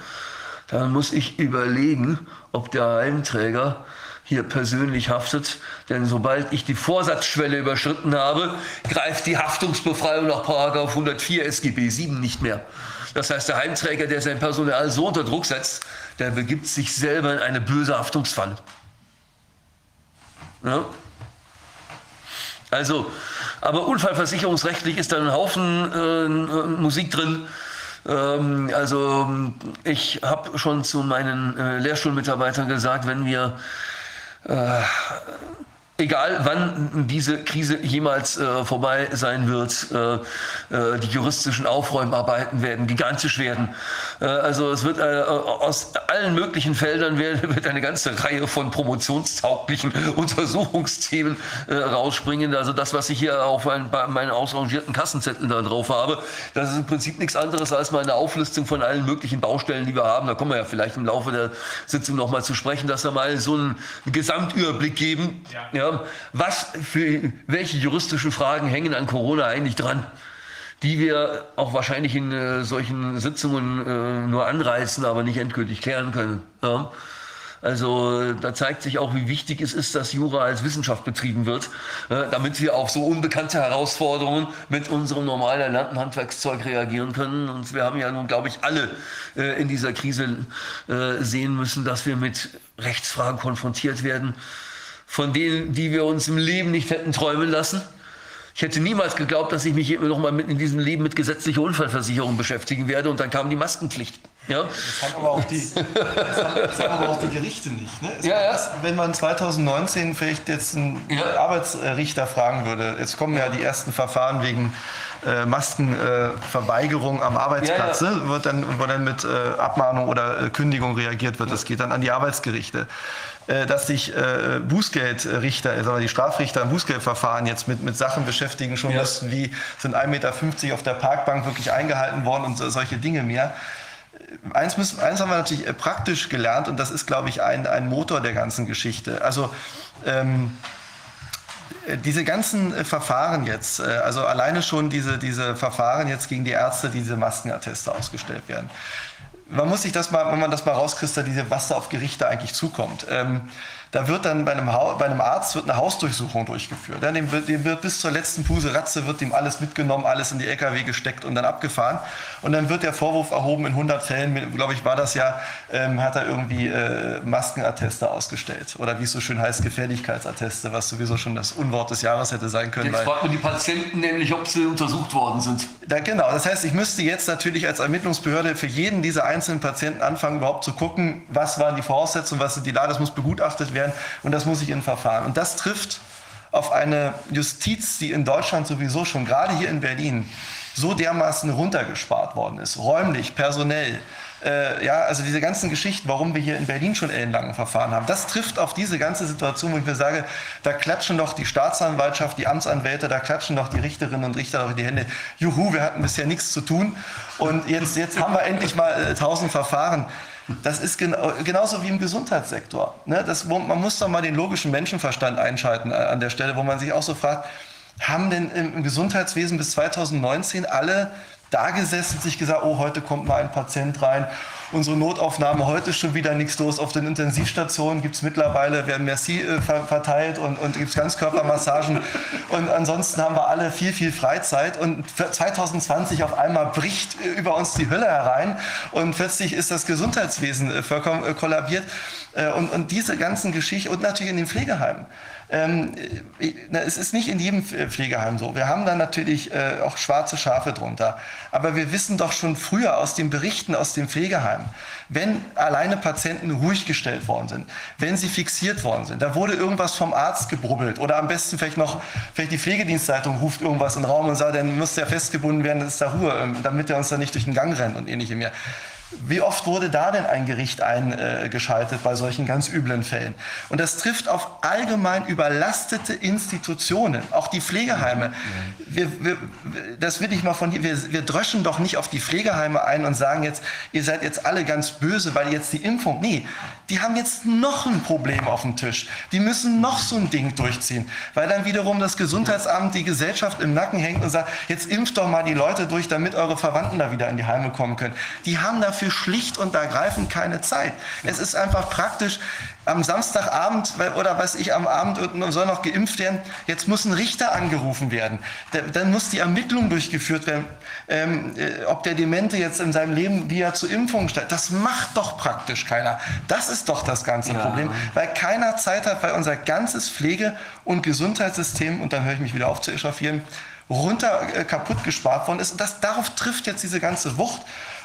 Dann muss ich überlegen, ob der Heimträger hier persönlich haftet. Denn sobald ich die Vorsatzschwelle überschritten habe, greift die Haftungsbefreiung nach 104 SGB 7 nicht mehr. Das heißt, der Heimträger, der sein Personal so unter Druck setzt, der begibt sich selber in eine böse Haftungsfalle. Ja? Also, aber unfallversicherungsrechtlich ist da ein Haufen äh, Musik drin. Ähm, also ich habe schon zu meinen äh, Lehrschulmitarbeitern gesagt, wenn wir äh, egal wann diese Krise jemals äh, vorbei sein wird, äh, äh, die juristischen Aufräumarbeiten werden gigantisch werden. Äh, also es wird äh, aus allen möglichen Feldern *laughs* wird eine ganze Reihe von promotionstauglichen *laughs* Untersuchungsthemen äh, rausspringen. Also das, was ich hier auf ein, bei meinen ausrangierten Kassenzetteln da drauf habe, das ist im Prinzip nichts anderes als mal eine Auflistung von allen möglichen Baustellen, die wir haben. Da kommen wir ja vielleicht im Laufe der Sitzung noch mal zu sprechen, dass wir mal so einen Gesamtüberblick geben. Ja. ja was für welche juristischen Fragen hängen an Corona eigentlich dran? die wir auch wahrscheinlich in äh, solchen Sitzungen äh, nur anreißen, aber nicht endgültig klären können. Ja? Also da zeigt sich auch, wie wichtig es ist, dass Jura als Wissenschaft betrieben wird, äh, damit wir auf so unbekannte Herausforderungen mit unserem normalen erlernten Handwerkszeug reagieren können. Und wir haben ja nun, glaube ich, alle äh, in dieser Krise äh, sehen müssen, dass wir mit Rechtsfragen konfrontiert werden, von denen, die wir uns im Leben nicht hätten träumen lassen. Ich hätte niemals geglaubt, dass ich mich noch mal mit in diesem Leben mit gesetzlicher Unfallversicherung beschäftigen werde. Und dann kam die Maskenpflicht. Ja? Das haben aber auch die, das haben, das haben aber auch die Gerichte nicht. Ne? Ja, ja. Das, wenn man 2019 vielleicht jetzt einen ja. Arbeitsrichter fragen würde, jetzt kommen ja die ersten Verfahren wegen äh, Maskenverweigerung äh, am Arbeitsplatz, ja, ja. Ne? Wird dann, wo dann mit äh, Abmahnung oder äh, Kündigung reagiert wird. Das geht dann an die Arbeitsgerichte. Äh, dass sich äh, Bußgeldrichter, also die Strafrichter im Bußgeldverfahren jetzt mit, mit Sachen beschäftigen schon ja. müssen, wie sind 1,50 Meter auf der Parkbank wirklich eingehalten worden und so, solche Dinge mehr. Äh, eins, müssen, eins haben wir natürlich praktisch gelernt und das ist, glaube ich, ein, ein Motor der ganzen Geschichte. Also ähm, diese ganzen Verfahren jetzt, also alleine schon diese, diese Verfahren jetzt gegen die Ärzte, die diese Maskenatteste ausgestellt werden man muss sich das mal, wenn man das mal rauskristallisiert, was da auf Gerichte eigentlich zukommt. Ähm, da wird dann bei einem, bei einem Arzt wird eine Hausdurchsuchung durchgeführt. Ja, dem, wird, dem wird bis zur letzten Puseratze wird ihm alles mitgenommen, alles in die LKW gesteckt und dann abgefahren. Und dann wird der Vorwurf erhoben, in 100 Fällen, glaube ich, war das ja, ähm, hat er irgendwie äh, Maskenatteste ausgestellt. Oder wie es so schön heißt, Gefährlichkeitsatteste, was sowieso schon das Unwort des Jahres hätte sein können. Jetzt fragt man die Patienten nämlich, ob sie untersucht worden sind. Da, genau, das heißt, ich müsste jetzt natürlich als Ermittlungsbehörde für jeden dieser einzelnen Patienten anfangen, überhaupt zu gucken, was waren die Voraussetzungen, was sind die Lage, das muss begutachtet werden werden und das muss ich in Verfahren. Und das trifft auf eine Justiz, die in Deutschland sowieso schon, gerade hier in Berlin, so dermaßen runtergespart worden ist, räumlich, personell, äh, ja, also diese ganzen Geschichten, warum wir hier in Berlin schon ellenlange Verfahren haben, das trifft auf diese ganze Situation, wo ich mir sage, da klatschen doch die Staatsanwaltschaft, die Amtsanwälte, da klatschen doch die Richterinnen und Richter doch die Hände. Juhu, wir hatten bisher nichts zu tun und jetzt, jetzt haben wir endlich mal äh, tausend äh, Verfahren. Das ist genau, genauso wie im Gesundheitssektor. Ne? Das, wo, man muss doch mal den logischen Menschenverstand einschalten äh, an der Stelle, wo man sich auch so fragt, haben denn im Gesundheitswesen bis 2019 alle da gesessen, sich gesagt, oh, heute kommt mal ein Patient rein. Unsere Notaufnahme heute schon wieder nichts los. Auf den Intensivstationen gibt es mittlerweile, werden Merci äh, verteilt und, und gibt es Ganzkörpermassagen. Und ansonsten haben wir alle viel, viel Freizeit. Und 2020 auf einmal bricht äh, über uns die Hölle herein und plötzlich ist das Gesundheitswesen äh, vollkommen äh, kollabiert. Und, und diese ganzen Geschichten und natürlich in den Pflegeheimen. Ähm, na, es ist nicht in jedem Pflegeheim so. Wir haben da natürlich äh, auch schwarze Schafe drunter. Aber wir wissen doch schon früher aus den Berichten aus dem Pflegeheim, wenn alleine Patienten ruhig gestellt worden sind, wenn sie fixiert worden sind, da wurde irgendwas vom Arzt gebrubbelt oder am besten vielleicht noch, vielleicht die Pflegedienstleitung ruft irgendwas in den Raum und sagt, dann muss der festgebunden werden, das ist da Ruhe, ähm, damit er uns da nicht durch den Gang rennt und ähnlichem mehr. Wie oft wurde da denn ein Gericht eingeschaltet bei solchen ganz üblen Fällen? Und das trifft auf allgemein überlastete Institutionen, auch die Pflegeheime. Wir, wir, das will ich mal von hier, wir, wir dröschen doch nicht auf die Pflegeheime ein und sagen jetzt, ihr seid jetzt alle ganz böse, weil jetzt die Impfung, nee, die haben jetzt noch ein Problem auf dem Tisch. Die müssen noch so ein Ding durchziehen, weil dann wiederum das Gesundheitsamt die Gesellschaft im Nacken hängt und sagt, jetzt impft doch mal die Leute durch, damit eure Verwandten da wieder in die Heime kommen können. Die haben dafür schlicht und ergreifend keine Zeit. Es ist einfach praktisch, am Samstagabend oder was ich am Abend soll noch geimpft werden. Jetzt muss ein Richter angerufen werden. Dann muss die Ermittlung durchgeführt werden, ähm, äh, ob der Demente jetzt in seinem Leben, wie er zur Impfung steht. Das macht doch praktisch keiner. Das ist doch das ganze ja. Problem, weil keiner Zeit hat, weil unser ganzes Pflege- und Gesundheitssystem, und dann höre ich mich wieder auf zu echauffieren, runter äh, kaputt gespart worden ist. Und das, darauf trifft jetzt diese ganze Wucht.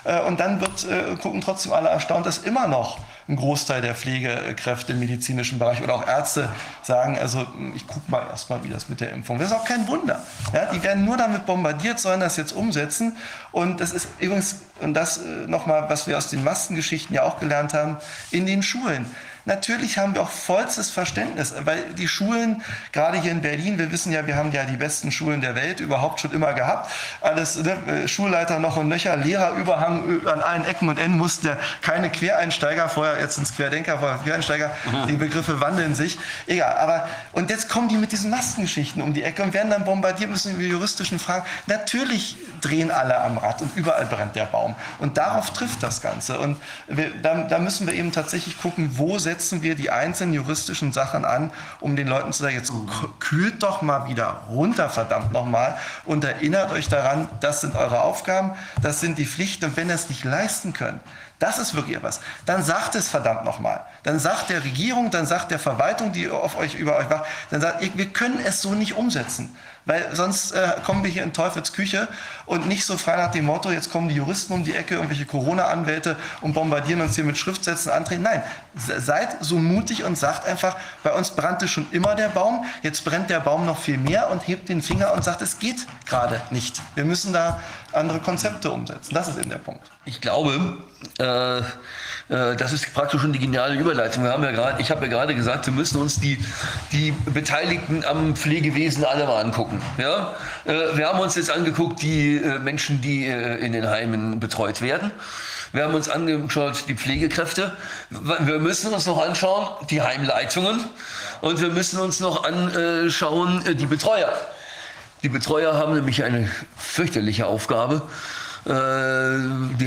Äh, und dann wird, äh, gucken trotzdem alle erstaunt, dass immer noch ein Großteil der Pflegekräfte im medizinischen Bereich oder auch Ärzte sagen, also ich gucke mal erstmal, wie das mit der Impfung. Das ist auch kein Wunder. Ja, die werden nur damit bombardiert, sollen das jetzt umsetzen. Und das ist übrigens, und das äh, nochmal, was wir aus den Maskengeschichten ja auch gelernt haben, in den Schulen. Natürlich haben wir auch vollstes Verständnis, weil die Schulen, gerade hier in Berlin, wir wissen ja, wir haben ja die besten Schulen der Welt überhaupt schon immer gehabt. Alles, ne, Schulleiter noch und nöcher, Lehrerüberhang an allen Ecken und Enden musste keine Quereinsteiger, vorher jetzt ins Querdenker, vorher Quereinsteiger, die Begriffe wandeln sich. Egal, aber, und jetzt kommen die mit diesen Maskengeschichten um die Ecke und werden dann bombardiert, müssen wir juristischen Fragen. Natürlich drehen alle am Rad und überall brennt der Baum. Und darauf trifft das Ganze. Und wir, da, da müssen wir eben tatsächlich gucken, wo setzt setzen wir die einzelnen juristischen Sachen an, um den Leuten zu sagen, jetzt kühlt doch mal wieder runter, verdammt nochmal, und erinnert euch daran, das sind eure Aufgaben, das sind die Pflichten, und wenn ihr es nicht leisten könnt, das ist wirklich etwas. Dann sagt es verdammt nochmal. Dann sagt der Regierung, dann sagt der Verwaltung, die auf euch, über euch wacht, dann sagt, wir können es so nicht umsetzen. Weil sonst äh, kommen wir hier in Teufels Küche und nicht so frei nach dem Motto, jetzt kommen die Juristen um die Ecke, irgendwelche Corona-Anwälte und bombardieren uns hier mit Schriftsätzen Anträgen. Nein, seid so mutig und sagt einfach, bei uns brannte schon immer der Baum, jetzt brennt der Baum noch viel mehr und hebt den Finger und sagt, es geht gerade nicht. Wir müssen da andere Konzepte umsetzen. Das ist eben der Punkt. Ich glaube, äh, das ist praktisch schon die geniale Überleitung. Wir haben ja gerade, ich habe ja gerade gesagt, wir müssen uns die, die Beteiligten am Pflegewesen alle mal angucken. Ja? Äh, wir haben uns jetzt angeguckt, die äh, Menschen, die in den Heimen betreut werden. Wir haben uns angeschaut, die Pflegekräfte. Wir müssen uns noch anschauen, die Heimleitungen. Und wir müssen uns noch anschauen, die Betreuer. Die Betreuer haben nämlich eine fürchterliche Aufgabe. Die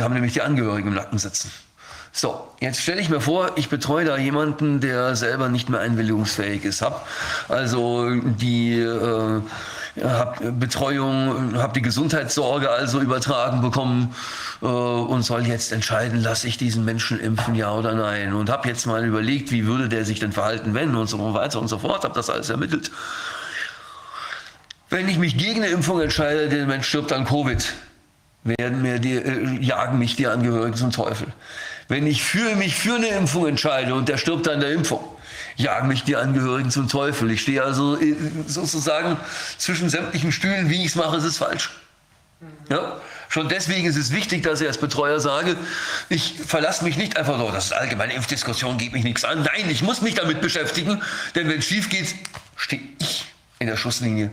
haben nämlich die Angehörigen im Nacken sitzen. So, jetzt stelle ich mir vor, ich betreue da jemanden, der selber nicht mehr einwilligungsfähig ist. Hab also die äh, hab Betreuung, habe die Gesundheitssorge also übertragen bekommen äh, und soll jetzt entscheiden, lasse ich diesen Menschen impfen, ja oder nein. Und habe jetzt mal überlegt, wie würde der sich denn verhalten, wenn und so weiter und so fort. Habe das alles ermittelt. Wenn ich mich gegen eine Impfung entscheide, der Mensch stirbt an Covid, werden mir die, äh, jagen mich die Angehörigen zum Teufel. Wenn ich für mich für eine Impfung entscheide und der stirbt an der Impfung, jagen mich die Angehörigen zum Teufel. Ich stehe also sozusagen zwischen sämtlichen Stühlen. Wie ich es mache, ist es falsch. Ja? Schon deswegen ist es wichtig, dass ich als Betreuer sage, ich verlasse mich nicht einfach so, das ist allgemeine Impfdiskussion, geht mich nichts an. Nein, ich muss mich damit beschäftigen, denn wenn es schief geht, stehe ich in der Schusslinie.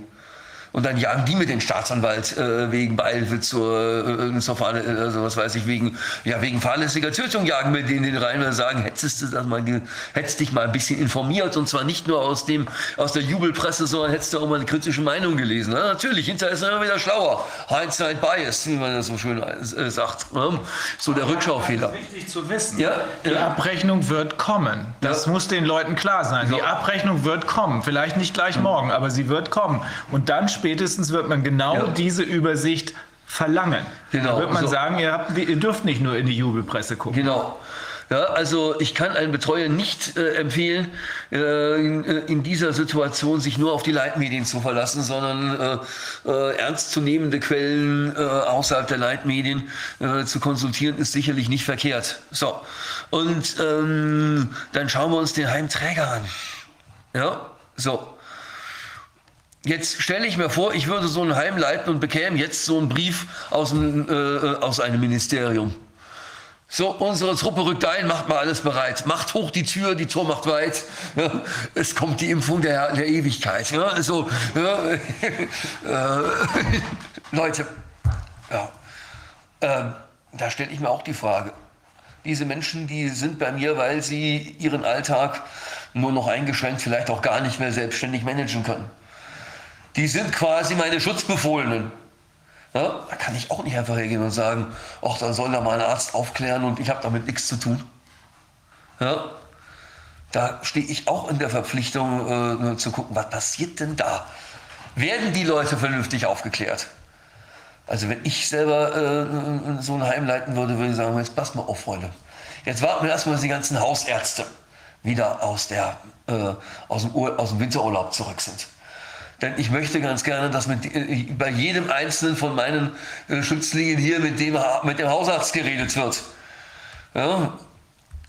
Und dann jagen die mit den Staatsanwalt äh, wegen Beihilfe zur, äh, zur Fahne, also was weiß ich, wegen, ja, wegen fahrlässiger Tötung jagen mit denen rein und sagen, hättest du das mal, hättest dich mal ein bisschen informiert und zwar nicht nur aus dem, aus der Jubelpresse, sondern hättest du auch mal eine kritische Meinung gelesen. Na, natürlich, hinterher ist er immer wieder schlauer. Hindsight Bias, wie man das so schön äh, sagt. Ne? So der Rückschaufehler. Wichtig zu wissen. Ja, die ja. Abrechnung wird kommen. Das ja. muss den Leuten klar sein. Die Abrechnung wird kommen. Vielleicht nicht gleich morgen, aber sie wird kommen. Und dann spätestens wird man genau ja. diese Übersicht verlangen. Genau. Da wird man so. sagen, ihr, habt, ihr dürft nicht nur in die Jubelpresse gucken. Genau. Ja, also ich kann einem Betreuer nicht äh, empfehlen, äh, in, äh, in, dieser Situation sich nur auf die Leitmedien zu verlassen, sondern äh, äh ernstzunehmende Quellen äh, außerhalb der Leitmedien zu konsultieren, ist sicherlich nicht verkehrt. So, und ähm, dann schauen wir uns den Heimträger an. Ja, so. Jetzt stelle ich mir vor, ich würde so ein Heim leiten und bekäme jetzt so einen Brief aus, einem, äh, aus einem Ministerium. So, unsere Truppe rückt ein, macht mal alles bereit. Macht hoch die Tür, die Tor macht weit. Ja, es kommt die Impfung der, der Ewigkeit. Ja, also, ja, *laughs* äh, *laughs* Leute, ja, äh, da stelle ich mir auch die Frage. Diese Menschen, die sind bei mir, weil sie ihren Alltag nur noch eingeschränkt, vielleicht auch gar nicht mehr selbstständig managen können die sind quasi meine Schutzbefohlenen. Ja, da kann ich auch nicht einfach hergehen und sagen, ach, da soll da mal ein Arzt aufklären und ich habe damit nichts zu tun. Ja, da stehe ich auch in der Verpflichtung äh, zu gucken, was passiert denn da? Werden die Leute vernünftig aufgeklärt? Also wenn ich selber äh, so ein Heim leiten würde, würde ich sagen, jetzt passt mal auf, Freunde. Jetzt warten wir erstmal, dass die ganzen Hausärzte wieder aus, der, äh, aus, dem, aus dem Winterurlaub zurück sind. Denn ich möchte ganz gerne, dass mit, äh, bei jedem einzelnen von meinen äh, Schützlingen hier mit dem, mit dem Hausarzt geredet wird. Ja?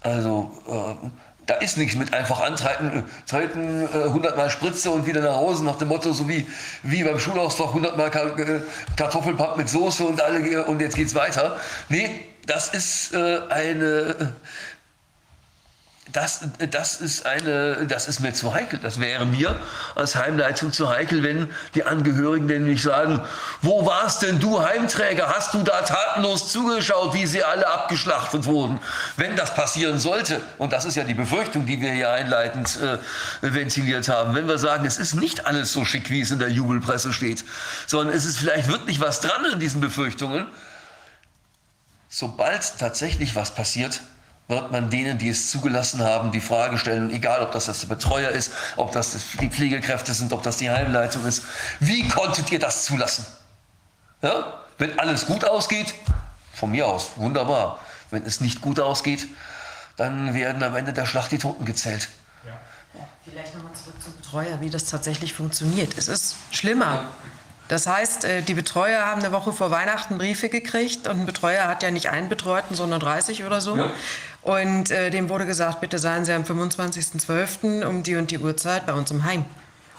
Also, äh, da ist nichts mit einfach antreten, treten, äh, 100 Mal Spritze und wieder nach Hause nach dem Motto, so wie, wie beim Schulausflug 100 Mal äh, Kartoffelpapp mit Soße und, alle, und jetzt geht's weiter. Nee, das ist äh, eine das, das, ist eine, das ist mir zu heikel. Das wäre mir als Heimleitung zu heikel, wenn die Angehörigen nämlich sagen, wo warst denn du Heimträger? Hast du da tatenlos zugeschaut, wie sie alle abgeschlachtet wurden? Wenn das passieren sollte, und das ist ja die Befürchtung, die wir hier einleitend äh, ventiliert haben, wenn wir sagen, es ist nicht alles so schick, wie es in der Jubelpresse steht, sondern es ist vielleicht wirklich was dran an diesen Befürchtungen, sobald tatsächlich was passiert, wird man denen, die es zugelassen haben, die Frage stellen, egal ob das der Betreuer ist, ob das die Pflegekräfte sind, ob das die Heimleitung ist, wie konntet ihr das zulassen? Ja? Wenn alles gut ausgeht, von mir aus, wunderbar. Wenn es nicht gut ausgeht, dann werden am Ende der Schlacht die Toten gezählt. Ja. Vielleicht nochmal zurück zum Betreuer, wie das tatsächlich funktioniert. Es ist schlimmer. Das heißt, äh, die Betreuer haben eine Woche vor Weihnachten Briefe gekriegt und ein Betreuer hat ja nicht einen Betreuten, sondern 30 oder so. Ja. Und äh, dem wurde gesagt, bitte seien Sie am 25.12. um die und die Uhrzeit bei uns im Heim.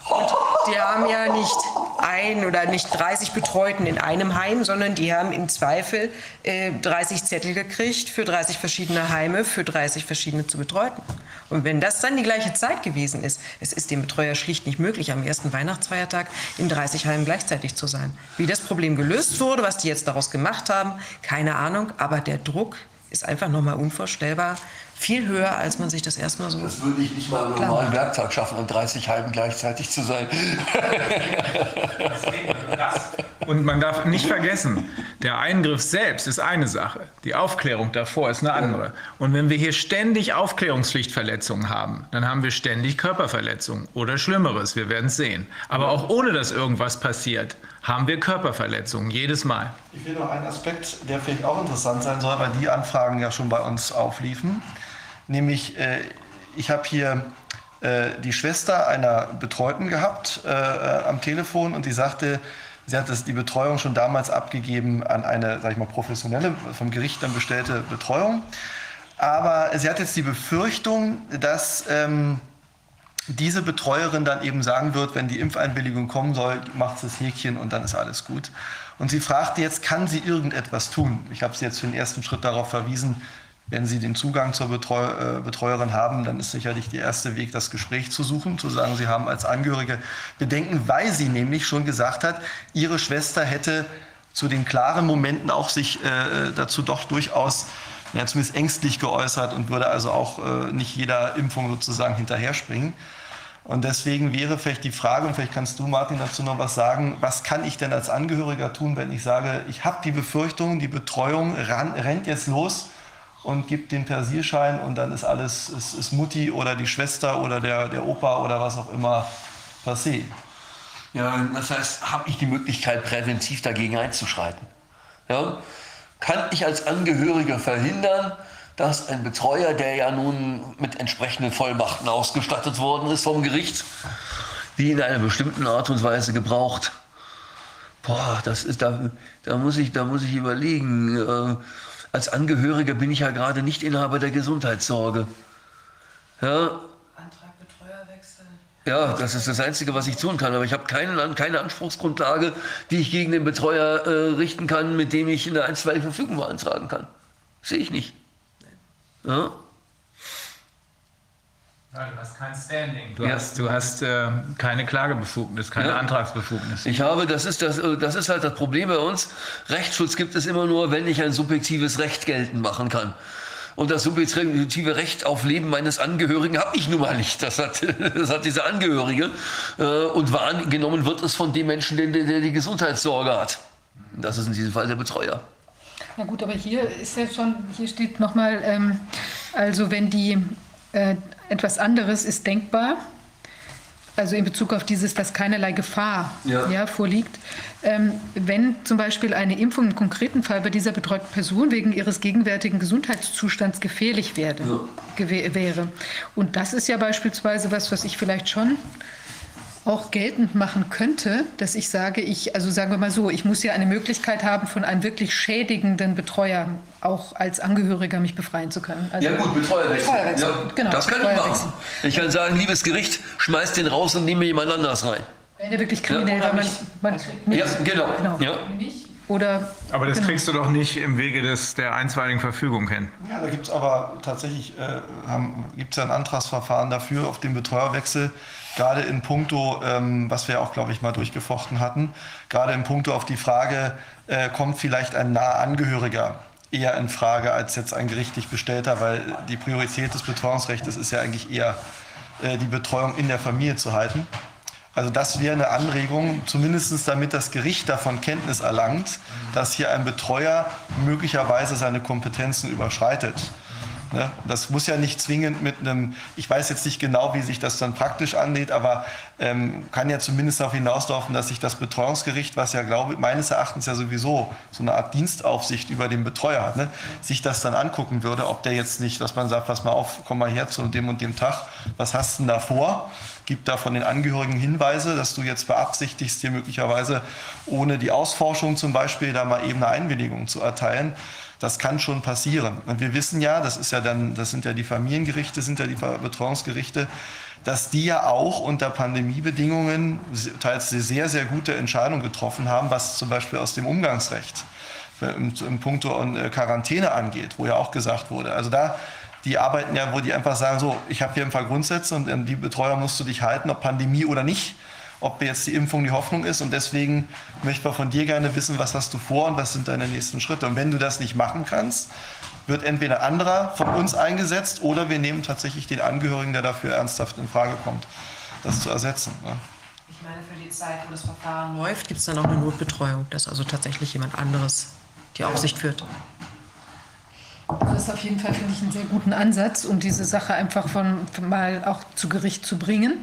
Und die haben ja nicht ein oder nicht 30 Betreuten in einem Heim, sondern die haben im Zweifel äh, 30 Zettel gekriegt für 30 verschiedene Heime, für 30 verschiedene zu betreuten. Und wenn das dann die gleiche Zeit gewesen ist, es ist dem Betreuer schlicht nicht möglich, am ersten Weihnachtsfeiertag in 30 Heimen gleichzeitig zu sein. Wie das Problem gelöst wurde, was die jetzt daraus gemacht haben, keine Ahnung, aber der Druck ist einfach nochmal unvorstellbar viel höher, als man sich das erstmal so. Das würde ich nicht mal im normalen Werktag schaffen, an 30 Halben gleichzeitig zu sein. *laughs* Und man darf nicht vergessen, der Eingriff selbst ist eine Sache, die Aufklärung davor ist eine andere. Und wenn wir hier ständig Aufklärungspflichtverletzungen haben, dann haben wir ständig Körperverletzungen oder Schlimmeres, wir werden es sehen. Aber auch ohne dass irgendwas passiert, haben wir Körperverletzungen, jedes Mal. Ich will noch einen Aspekt, der vielleicht auch interessant sein soll, weil die Anfragen ja schon bei uns aufliefen. Nämlich, äh, ich habe hier äh, die Schwester einer Betreuten gehabt äh, am Telefon und die sagte, sie hat das, die Betreuung schon damals abgegeben an eine, sag ich mal, professionelle, vom Gericht dann bestellte Betreuung. Aber sie hat jetzt die Befürchtung, dass ähm, diese Betreuerin dann eben sagen wird, wenn die Impfeinwilligung kommen soll, macht sie das Häkchen und dann ist alles gut. Und sie fragte jetzt, kann sie irgendetwas tun? Ich habe sie jetzt für den ersten Schritt darauf verwiesen, wenn Sie den Zugang zur Betreu äh, Betreuerin haben, dann ist sicherlich der erste Weg, das Gespräch zu suchen, zu sagen, Sie haben als Angehörige Bedenken, weil sie nämlich schon gesagt hat, Ihre Schwester hätte zu den klaren Momenten auch sich äh, dazu doch durchaus ja, zumindest ängstlich geäußert und würde also auch äh, nicht jeder Impfung sozusagen hinterher springen. Und deswegen wäre vielleicht die Frage, und vielleicht kannst du, Martin, dazu noch was sagen, was kann ich denn als Angehöriger tun, wenn ich sage, ich habe die Befürchtung, die Betreuung ran, rennt jetzt los und gibt den Persierschein und dann ist alles, ist, ist Mutti oder die Schwester oder der, der Opa oder was auch immer passé. Ja, das heißt, habe ich die Möglichkeit, präventiv dagegen einzuschreiten? Ja? Kann ich als Angehöriger verhindern, dass ein Betreuer, der ja nun mit entsprechenden Vollmachten ausgestattet worden ist vom Gericht, die in einer bestimmten Art und Weise gebraucht? Boah, das ist, da, da, muss, ich, da muss ich überlegen. Äh, als Angehöriger bin ich ja gerade nicht Inhaber der Gesundheitssorge. Ja. Ja, das ist das Einzige, was ich tun kann. Aber ich habe keine, keine Anspruchsgrundlage, die ich gegen den Betreuer äh, richten kann, mit dem ich eine einstweilige Verfügung beantragen kann. Sehe ich nicht. Ja? Ja, du hast kein Standing. Du Ja. hast, du hast äh, keine Klagebefugnis, keine Ja. Antragsbefugnis. Ich habe, das ist, das, äh, das ist halt das Problem bei uns. Rechtsschutz gibt es immer nur, wenn ich ein subjektives Recht geltend machen kann. Und das subjektive Recht auf Leben meines Angehörigen habe ich nun mal nicht. Das hat, *laughs* das hat dieser Angehörige. Äh, Und wahrgenommen wird es von dem Menschen, der, der die Gesundheitssorge hat. Das ist in diesem Fall der Betreuer. Na gut, aber hier ist ja schon, hier steht nochmal, ähm, also wenn die äh, etwas anderes ist denkbar, also in Bezug auf dieses, dass keinerlei Gefahr Ja. ja. vorliegt. Ähm, wenn zum Beispiel eine Impfung im konkreten Fall bei dieser betreuten Person wegen ihres gegenwärtigen Gesundheitszustands gefährlich werde, Ja. wäre. Und das ist ja beispielsweise was, was ich vielleicht schon auch geltend machen könnte, dass ich sage, ich, also sagen wir mal so, ich muss ja eine Möglichkeit haben, von einem wirklich schädigenden Betreuer auch als Angehöriger mich befreien zu können. Also, Betreuerwechsel. Betreuerwechsel, Ja, genau, Das kann ich machen. Ich kann sagen, liebes Gericht, schmeißt den raus und nehme jemand anders rein. Wenn er wirklich kriminell Ja, war, man, nicht. man. Ja, genau. genau. Ja. Oder Aber das genau. kriegst du doch nicht im Wege des, der einstweiligen Verfügung hin. Ja, da gibt es aber tatsächlich äh, gibt es ja ein Antragsverfahren dafür auf den Betreuerwechsel, gerade in puncto, ähm, was wir auch, glaube ich, mal durchgefochten hatten, gerade in puncto auf die Frage, äh, kommt vielleicht ein naher Angehöriger eher in Frage als jetzt ein gerichtlich bestellter, weil die Priorität des Betreuungsrechts ist ja eigentlich eher äh, die Betreuung in der Familie zu halten. Also das wäre eine Anregung, zumindest damit das Gericht davon Kenntnis erlangt, dass hier ein Betreuer möglicherweise seine Kompetenzen überschreitet. Ne? Das muss ja nicht zwingend mit einem, ich weiß jetzt nicht genau, wie sich das dann praktisch anlädt, aber ähm, kann ja zumindest darauf hinauslaufen, dass sich das Betreuungsgericht, was ja glaube meines Erachtens ja sowieso so eine Art Dienstaufsicht über den Betreuer hat, ne? sich das dann angucken würde, ob der jetzt nicht, dass man sagt, pass mal auf, komm mal her zu dem und dem Tag, was hast du denn da vor? Gibt da von den Angehörigen Hinweise, dass du jetzt beabsichtigst, dir möglicherweise ohne die Ausforschung zum Beispiel da mal eben eine Einwilligung zu erteilen. Das kann schon passieren. Und wir wissen ja, das ist ja dann, das sind ja die Familiengerichte, sind ja die Betreuungsgerichte, dass die ja auch unter Pandemiebedingungen teils sehr, sehr gute Entscheidungen getroffen haben, was zum Beispiel aus dem Umgangsrecht im, im Punkto äh, Quarantäne angeht, wo ja auch gesagt wurde. Also da, die arbeiten ja, wo die einfach sagen, so, ich habe hier ein paar Grundsätze und an die Betreuer musst du dich halten, ob Pandemie oder nicht ob jetzt die Impfung die Hoffnung ist. Und deswegen möchte man von dir gerne wissen, was hast du vor und was sind deine nächsten Schritte. Und wenn du das nicht machen kannst, wird entweder ein anderer von uns eingesetzt oder wir nehmen tatsächlich den Angehörigen, der dafür ernsthaft in Frage kommt, das zu ersetzen. Ne? Ich meine, für die Zeit, wo das Verfahren läuft, gibt es dann auch eine Notbetreuung, dass also tatsächlich jemand anderes die Aufsicht führt. Das ist auf jeden Fall, finde ich, einen sehr guten Ansatz, um diese Sache einfach von, von mal auch zu Gericht zu bringen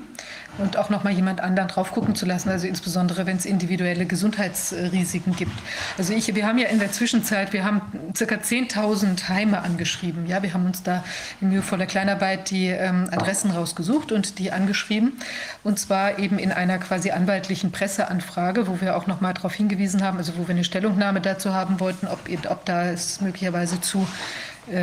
und auch noch mal jemand anderen drauf gucken zu lassen, also insbesondere wenn es individuelle Gesundheitsrisiken gibt. Also ich, wir haben ja in der Zwischenzeit, wir haben circa 10.000 Heime angeschrieben. Ja, wir haben uns da in mühevoller Kleinarbeit die ähm, Adressen rausgesucht und die angeschrieben und zwar eben in einer quasi anwaltlichen Presseanfrage, wo wir auch noch mal darauf hingewiesen haben, also wo wir eine Stellungnahme dazu haben wollten, ob, ob da es möglicherweise zu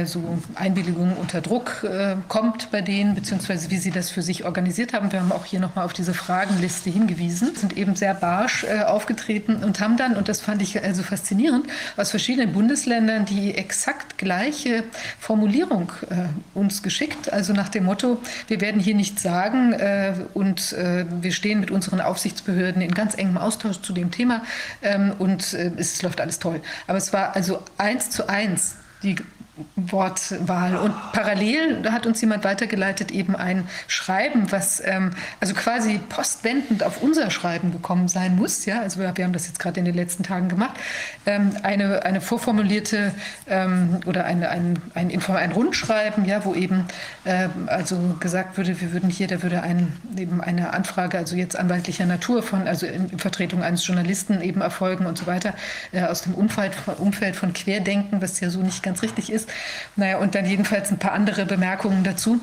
so Einwilligung unter Druck äh, kommt bei denen, beziehungsweise wie sie das für sich organisiert haben. Wir haben auch hier nochmal auf diese Fragenliste hingewiesen, sind eben sehr barsch äh, aufgetreten und haben dann, und das fand ich also faszinierend, aus verschiedenen Bundesländern die exakt gleiche Formulierung äh, uns geschickt. Also nach dem Motto, wir werden hier nichts sagen äh, und äh, wir stehen mit unseren Aufsichtsbehörden in ganz engem Austausch zu dem Thema ähm, und es läuft alles toll. Aber es war also eins zu eins die Wortwahl. Und parallel hat uns jemand weitergeleitet, eben ein Schreiben, was ähm, also quasi postwendend auf unser Schreiben gekommen sein muss. Ja? Also wir, wir haben das jetzt gerade in den letzten Tagen gemacht. Ähm, eine, eine vorformulierte ähm, oder eine, ein, ein, ein, Rundschreiben, ja, wo eben äh, also gesagt würde, wir würden hier, da würde ein, eben eine Anfrage, also jetzt anwaltlicher Natur von, also in, in Vertretung eines Journalisten eben erfolgen und so weiter, äh, aus dem Umfeld, Umfeld von Querdenken, was ja so nicht ganz richtig ist. Naja, und dann jedenfalls ein paar andere Bemerkungen dazu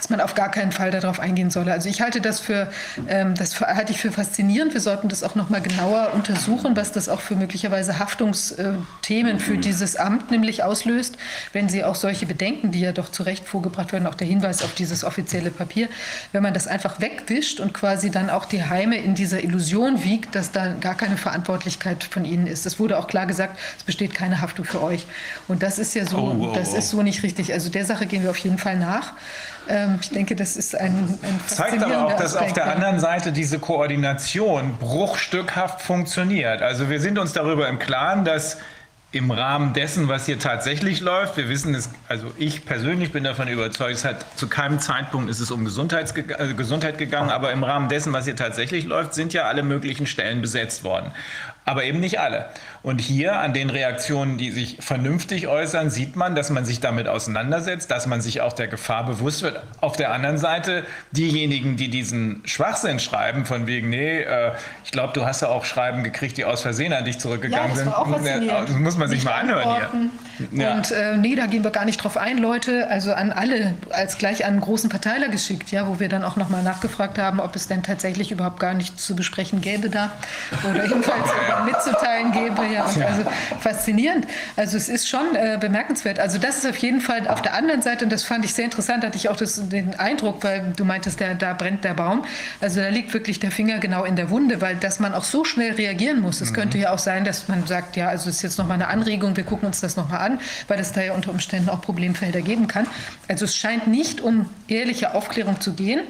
dass man auf gar keinen Fall darauf eingehen solle. Also ich halte das für, ähm, das halte ich für faszinierend. Wir sollten das auch noch mal genauer untersuchen, was das auch für möglicherweise Haftungsthemen für dieses Amt nämlich auslöst, wenn sie auch solche Bedenken, die ja doch zu Recht vorgebracht werden, auch der Hinweis auf dieses offizielle Papier, wenn man das einfach wegwischt und quasi dann auch die Heime in dieser Illusion wiegt, dass da gar keine Verantwortlichkeit von ihnen ist. Es wurde auch klar gesagt, es besteht keine Haftung für euch. Und das ist ja so, oh, oh, das ist so nicht richtig. Also der Sache gehen wir auf jeden Fall nach. Ähm, ich denke, das ist ein, ein Zeigt aber auch, dass Aspekt, auf der anderen Seite diese Koordination bruchstückhaft funktioniert. Also wir sind uns darüber im Klaren, dass im Rahmen dessen, was hier tatsächlich läuft, wir wissen es, also ich persönlich bin davon überzeugt, es hat zu keinem Zeitpunkt ist es um Gesundheits, äh, Gesundheit gegangen, aber im Rahmen dessen, was hier tatsächlich läuft, sind ja alle möglichen Stellen besetzt worden aber eben nicht alle. Und hier an den Reaktionen, die sich vernünftig äußern, sieht man, dass man sich damit auseinandersetzt, dass man sich auch der Gefahr bewusst wird. Auf der anderen Seite diejenigen, die diesen Schwachsinn schreiben, von wegen, nee, äh, ich glaube, du hast ja auch Schreiben gekriegt, die aus Versehen an dich zurückgegangen ja, sind. Auch das muss man sich nicht mal anhören hier. Ja. Und äh, nee, da gehen wir gar nicht drauf ein, Leute. Also an alle, als gleich an einen großen Verteiler geschickt, ja, wo wir dann auch nochmal nachgefragt haben, ob es denn tatsächlich überhaupt gar nichts zu besprechen gäbe da. Oder *laughs* jedenfalls mitzuteilen gäbe. Ja, und also faszinierend. Also es ist schon äh, bemerkenswert. Also das ist auf jeden Fall auf der anderen Seite, und das fand ich sehr interessant, hatte ich auch das, den Eindruck, weil du meintest, der, da brennt der Baum. Also da liegt wirklich der Finger genau in der Wunde, weil dass man auch so schnell reagieren muss. Es mhm. könnte ja auch sein, dass man sagt, ja, also das ist jetzt nochmal eine Anregung, wir gucken uns das nochmal an, weil es da ja unter Umständen auch Problemfelder geben kann. Also es scheint nicht um ehrliche Aufklärung zu gehen,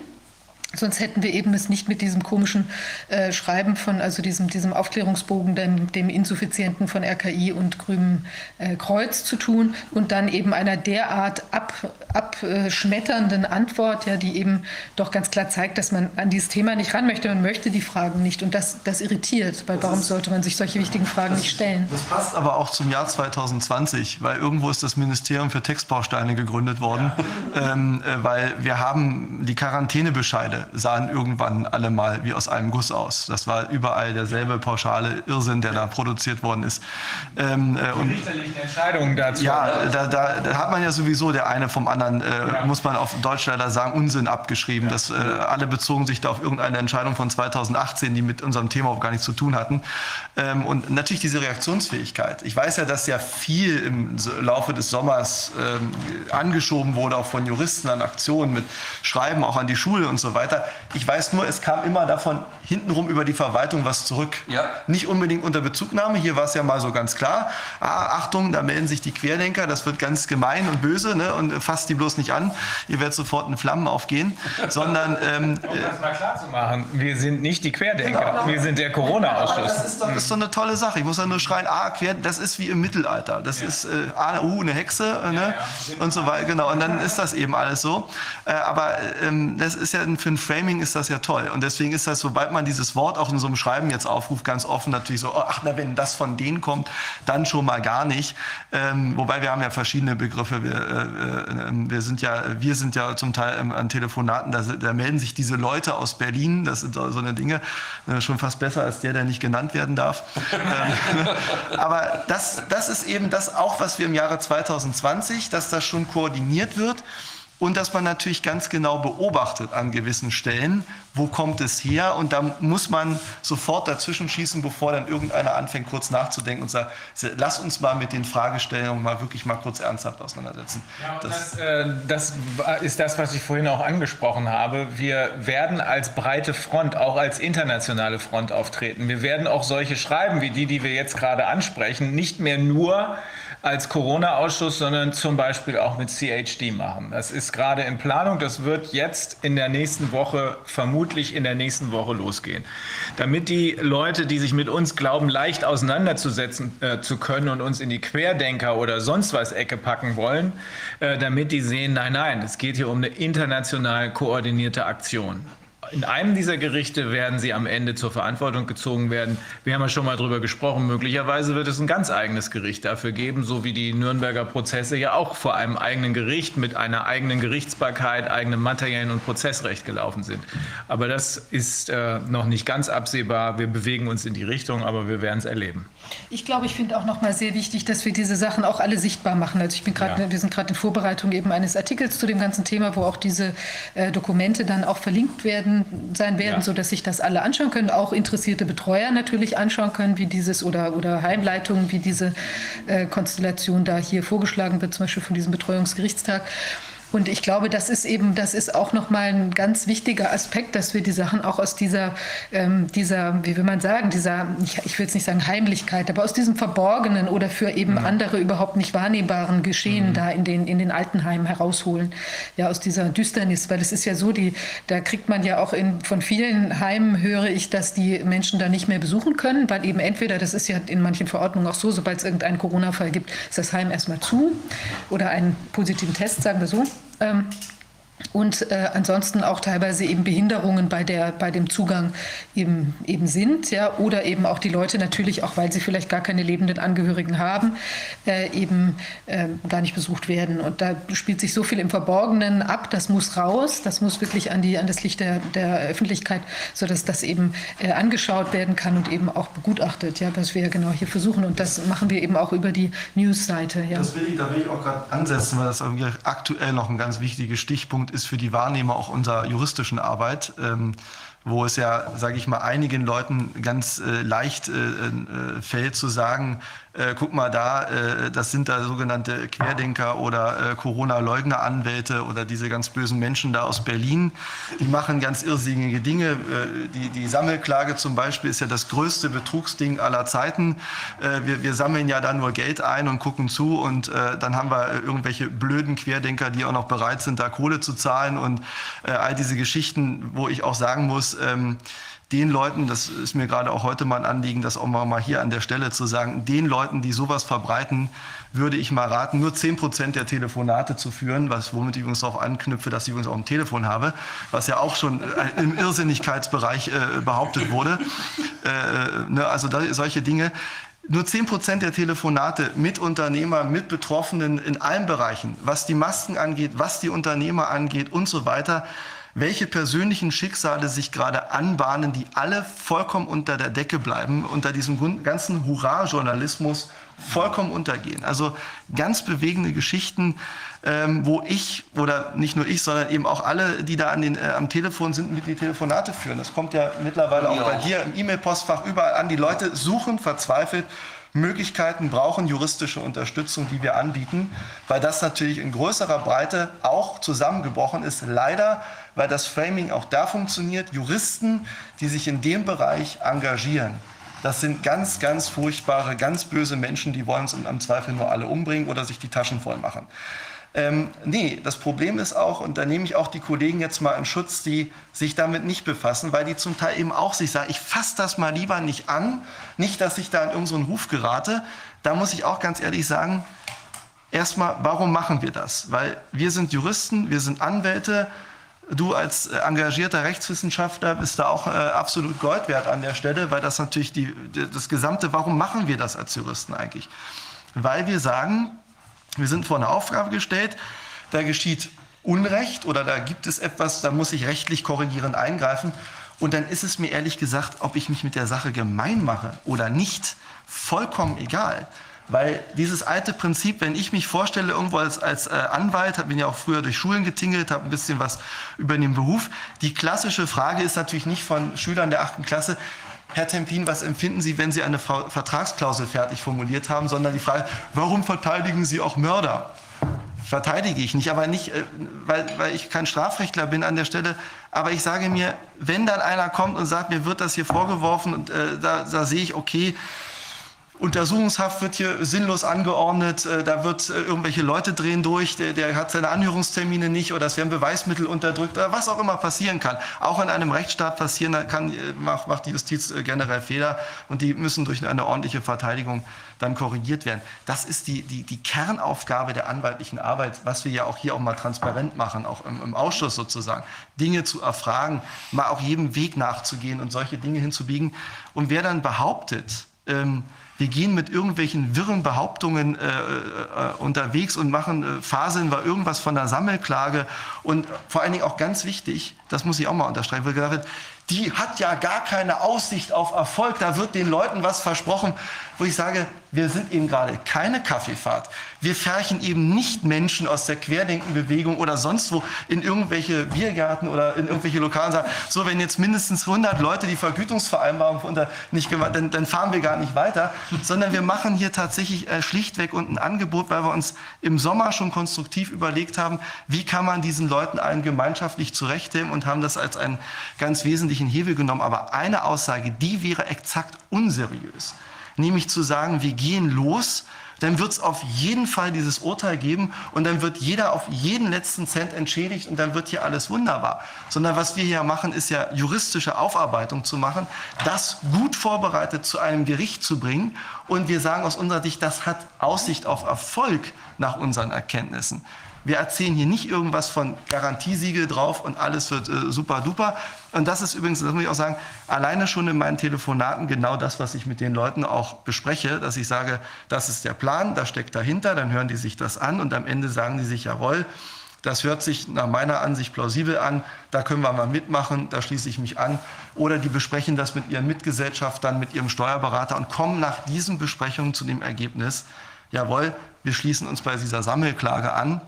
Sonst hätten wir eben es nicht mit diesem komischen äh, Schreiben von, also diesem, diesem Aufklärungsbogen, dem, dem insuffizienten von RKI und Grünem äh, Kreuz zu tun und dann eben einer derart ab, abschmetternden Antwort, ja, die eben doch ganz klar zeigt, dass man an dieses Thema nicht ran möchte. Man möchte die Fragen nicht und das, das irritiert, weil das warum ist, sollte man sich solche wichtigen Fragen das, nicht stellen? Das passt aber auch zum Jahr 2020, weil irgendwo ist das Ministerium für Textbausteine gegründet worden, ja. ähm, äh, weil wir haben die Quarantänebescheide sahen irgendwann alle mal wie aus einem Guss aus. Das war überall derselbe pauschale Irrsinn, der da produziert worden ist. Ähm, äh, und Entscheidungen dazu. Ja, da, da, da, hat man ja sowieso der eine vom anderen, äh, ja. muss man auf Deutsch leider sagen, Unsinn abgeschrieben. Ja. Das, äh, alle bezogen sich da auf irgendeine Entscheidung von 2018, die mit unserem Thema auch gar nichts zu tun hatten. Ähm, und natürlich diese Reaktionsfähigkeit. Ich weiß ja, dass ja viel im Laufe des Sommers ähm, angeschoben wurde, auch von Juristen an Aktionen mit Schreiben auch an die Schule und so weiter weiter. Ich weiß nur, es kam immer davon hintenrum über die Verwaltung was zurück. Ja. Nicht unbedingt unter Bezugnahme. Hier war es ja mal so ganz klar. Ah, Achtung, da melden sich die Querdenker. Das wird ganz gemein und böse. Ne? Und fasst die bloß nicht an. Ihr werdet sofort in Flammen aufgehen. *laughs* Sondern. Ähm, um das mal klar zu machen, wir sind nicht die Querdenker. Genau, genau. Wir sind der Corona-Ausschuss. Das, ist doch, das ist doch eine tolle Sache. Ich muss ja nur schreien, ah, quer, das ist wie im Mittelalter. Das ja. ist, äh, ah, uh, eine Hexe. Äh, ne? Ja, und so weiter. Genau. Und dann ist das eben alles so. Äh, aber ähm, das ist ja für einen Framing ist das ja toll. Und deswegen ist das, sobald man dieses Wort auch in so einem Schreiben jetzt aufruft, ganz offen natürlich so, oh, ach, na, wenn das von denen kommt, dann schon mal gar nicht. Ähm, wobei wir haben ja verschiedene Begriffe. Wir, äh, äh, wir, sind ja, wir sind ja zum Teil ähm, an Telefonaten, da, da, melden sich diese Leute aus Berlin, das sind so eine Dinge, äh, schon fast besser als der, der nicht genannt werden darf. ähm, *laughs* aber das, das ist eben das auch, was wir im Jahre 2020, dass das schon koordiniert wird. Und dass man natürlich ganz genau beobachtet an gewissen Stellen, wo kommt es her und da muss man sofort dazwischen schießen, bevor dann irgendeiner anfängt kurz nachzudenken und sagt, lass uns mal mit den Fragestellungen mal wirklich mal kurz ernsthaft auseinandersetzen. Ja, das, das, äh, das ist das, was ich vorhin auch angesprochen habe. Wir werden als breite Front, auch als internationale Front auftreten. Wir werden auch solche schreiben wie die, die wir jetzt gerade ansprechen, nicht mehr nur als Corona-Ausschuss, sondern zum Beispiel auch mit CHD machen. Das ist gerade in Planung. Das wird jetzt in der nächsten Woche, vermutlich in der nächsten Woche losgehen. Damit die Leute, die sich mit uns glauben, leicht auseinanderzusetzen äh, zu können und uns in die Querdenker oder sonst was Ecke packen wollen, äh, damit die sehen, nein, nein, es geht hier um eine international koordinierte Aktion in einem dieser Gerichte werden sie am Ende zur Verantwortung gezogen werden. Wir haben ja schon mal darüber gesprochen. Möglicherweise wird es ein ganz eigenes Gericht dafür geben, so wie die Nürnberger Prozesse ja auch vor einem eigenen Gericht mit einer eigenen Gerichtsbarkeit, eigenem materiellen und Prozessrecht gelaufen sind. Aber das ist äh, noch nicht ganz absehbar. Wir bewegen uns in die Richtung, aber wir werden es erleben. Ich glaube, ich finde auch noch mal sehr wichtig, dass wir diese Sachen auch alle sichtbar machen. Also ich bin gerade, ja. wir sind gerade in Vorbereitung eben eines Artikels zu dem ganzen Thema, wo auch diese äh, Dokumente dann auch verlinkt werden sein werden, ja. so dass sich das alle anschauen können, auch interessierte Betreuer natürlich anschauen können, wie dieses oder oder Heimleitungen, wie diese äh, Konstellation da hier vorgeschlagen wird, zum Beispiel von diesem Betreuungsgerichtstag. Und ich glaube, das ist eben, das ist auch nochmal ein ganz wichtiger Aspekt, dass wir die Sachen auch aus dieser, ähm, dieser, wie will man sagen, dieser, ich, ich will jetzt nicht sagen Heimlichkeit, aber aus diesem Verborgenen oder für eben mhm. andere überhaupt nicht wahrnehmbaren Geschehen mhm. da in den, in den Altenheimen herausholen. Ja, aus dieser Düsternis, weil es ist ja so, die, da kriegt man ja auch in, von vielen Heimen höre ich, dass die Menschen da nicht mehr besuchen können, weil eben entweder, das ist ja in manchen Verordnungen auch so, sobald es irgendeinen Corona-Fall gibt, ist das Heim erstmal zu oder einen positiven Test, sagen wir so. Ähm, und äh, ansonsten auch teilweise eben Behinderungen bei, der, bei dem Zugang eben, eben sind, ja, oder eben auch die Leute natürlich, auch weil sie vielleicht gar keine lebenden Angehörigen haben, äh, eben äh, gar nicht besucht werden. Und da spielt sich so viel im Verborgenen ab, das muss raus, das muss wirklich an, die, an das Licht der, der Öffentlichkeit, sodass das eben äh, angeschaut werden kann und eben auch begutachtet, ja, was wir ja genau hier versuchen. Und das machen wir eben auch über die News-Seite. Ja. Das will ich, da will ich auch gerade ansetzen, weil das irgendwie aktuell noch ein ganz wichtiger Stichpunkt ist für die Wahrnehmer auch unserer juristischen Arbeit. Ähm, wo es ja, sage ich mal, einigen Leuten ganz äh, leicht äh, äh, fällt zu sagen, äh, guck mal da, äh, das sind da sogenannte Querdenker oder äh, Corona-Leugner-Anwälte oder diese ganz bösen Menschen da aus Berlin. Die machen ganz irrsinnige Dinge. Äh, die, die Sammelklage zum Beispiel ist ja das größte Betrugsding aller Zeiten. Äh, wir, wir sammeln ja da nur Geld ein und gucken zu und äh, dann haben wir irgendwelche blöden Querdenker, die auch noch bereit sind, da Kohle zu zahlen und all diese Geschichten, wo ich auch sagen muss, ähm, den Leuten, das ist mir gerade auch heute mal ein Anliegen, das auch mal hier an der Stelle zu sagen, den Leuten, die sowas verbreiten, würde ich mal raten, nur 10 Prozent der Telefonate zu führen, was, womit ich übrigens darauf anknüpfe, dass ich übrigens auch ein Telefon habe, was ja auch schon äh, im Irrsinnigkeitsbereich äh, behauptet wurde. Äh, ne, also da, solche Dinge. Nur 10 Prozent der Telefonate mit Unternehmern, mit Betroffenen in allen Bereichen, was die Masken angeht, was die Unternehmer angeht und so weiter, welche persönlichen Schicksale sich gerade anbahnen, die alle vollkommen unter der Decke bleiben, unter diesem ganzen Hurra-Journalismus vollkommen untergehen. Also ganz bewegende Geschichten, ähm, wo ich oder nicht nur ich, sondern eben auch alle, die da an den, äh, am Telefon sind, mit die Telefonate führen. Das kommt ja mittlerweile auch ja. bei dir im E-Mail-Postfach überall an. Die Leute suchen verzweifelt Möglichkeiten brauchen juristische Unterstützung, die wir anbieten, weil das natürlich in größerer Breite auch zusammengebrochen ist. Leider, weil das Framing auch da funktioniert. Juristen, die sich in dem Bereich engagieren, das sind ganz, ganz furchtbare, ganz böse Menschen, die wollen uns im Zweifel nur alle umbringen oder sich die Taschen voll machen. Ähm, nee, das Problem ist auch, und da nehme ich auch die Kollegen jetzt mal in Schutz, die sich damit nicht befassen, weil die zum Teil eben auch sich sagen, ich fasse das mal lieber nicht an, nicht, dass ich da in irgendeinen Ruf gerate. Da muss ich auch ganz ehrlich sagen, erstmal, warum machen wir das? Weil wir sind Juristen, wir sind Anwälte, Du als äh, engagierter Rechtswissenschaftler bist da auch äh, absolut Gold wert an der Stelle, weil das natürlich die, das gesamte, warum machen wir das als Juristen eigentlich? Weil wir sagen, wir sind vor eine Aufgabe gestellt, da geschieht Unrecht oder da gibt es etwas, da muss ich rechtlich korrigierend eingreifen. Und dann ist es mir ehrlich gesagt, ob ich mich mit der Sache gemein mache oder nicht, vollkommen egal. Weil dieses alte Prinzip, wenn ich mich vorstelle, irgendwo als, als äh, Anwalt, bin ja auch früher durch Schulen getingelt, habe ein bisschen was über den Beruf. Die klassische Frage ist natürlich nicht von Schülern der achten Klasse, Herr Tempin, was empfinden Sie, wenn Sie eine Vertragsklausel fertig formuliert haben, sondern die Frage, warum verteidigen Sie auch Mörder? Verteidige ich nicht, aber nicht, äh, weil, weil ich kein Strafrechtler bin an der Stelle. Aber ich sage mir, wenn dann einer kommt und sagt, mir wird das hier vorgeworfen und äh, da, da sehe ich, okay, Untersuchungshaft wird hier sinnlos angeordnet, äh, da wird äh, irgendwelche Leute drehen durch, der, der, hat seine Anhörungstermine nicht oder es werden Beweismittel unterdrückt oder was auch immer passieren kann. Auch in einem Rechtsstaat passieren kann, äh, macht, macht die Justiz generell Fehler und die müssen durch eine ordentliche Verteidigung dann korrigiert werden. Das ist die, die, die Kernaufgabe der anwaltlichen Arbeit, was wir ja auch hier auch mal transparent machen, auch im, im Ausschuss sozusagen. Dinge zu erfragen, mal auch jedem Weg nachzugehen und solche Dinge hinzubiegen. Und wer dann behauptet, ähm, wir gehen mit irgendwelchen wirren Behauptungen äh, äh, unterwegs und machen äh, faseln wir irgendwas von der Sammelklage. Und vor allen Dingen auch ganz wichtig, das muss ich auch mal unterstreichen, weil gesagt wird, die hat ja gar keine Aussicht auf Erfolg, da wird den Leuten was versprochen, wo ich sage, wir sind eben gerade keine Kaffeefahrt. Wir färchen eben nicht Menschen aus der Querdenkenbewegung oder sonst wo in irgendwelche Biergärten oder in irgendwelche Lokalen sagen, so wenn jetzt mindestens 100 Leute die Vergütungsvereinbarung unter nicht gemacht, dann, dann fahren wir gar nicht weiter, *laughs* sondern wir machen hier tatsächlich äh, schlichtweg und ein Angebot, weil wir uns im Sommer schon konstruktiv überlegt haben, wie kann man diesen Leuten allen gemeinschaftlich zurechtnehmen und haben das als einen ganz wesentlichen Hebel genommen. Aber eine Aussage, die wäre exakt unseriös nämlich zu sagen, wir gehen los, dann wird es auf jeden Fall dieses Urteil geben und dann wird jeder auf jeden letzten Cent entschädigt und dann wird hier alles wunderbar. Sondern was wir hier machen, ist ja juristische Aufarbeitung zu machen, das gut vorbereitet zu einem Gericht zu bringen und wir sagen aus unserer Sicht, das hat Aussicht auf Erfolg nach unseren Erkenntnissen. Wir erzählen hier nicht irgendwas von Garantiesiegel drauf und alles wird äh, super duper. Und das ist übrigens, das muss ich auch sagen, alleine schon in meinen Telefonaten genau das, was ich mit den Leuten auch bespreche, dass ich sage, das ist der Plan, da steckt dahinter, dann hören die sich das an und am Ende sagen die sich, jawohl, das hört sich nach meiner Ansicht plausibel an, da können wir mal mitmachen, da schließe ich mich an. Oder die besprechen das mit ihren Mitgesellschaftern, mit ihrem Steuerberater und kommen nach diesen Besprechungen zu dem Ergebnis, jawohl, wir schließen uns bei dieser Sammelklage an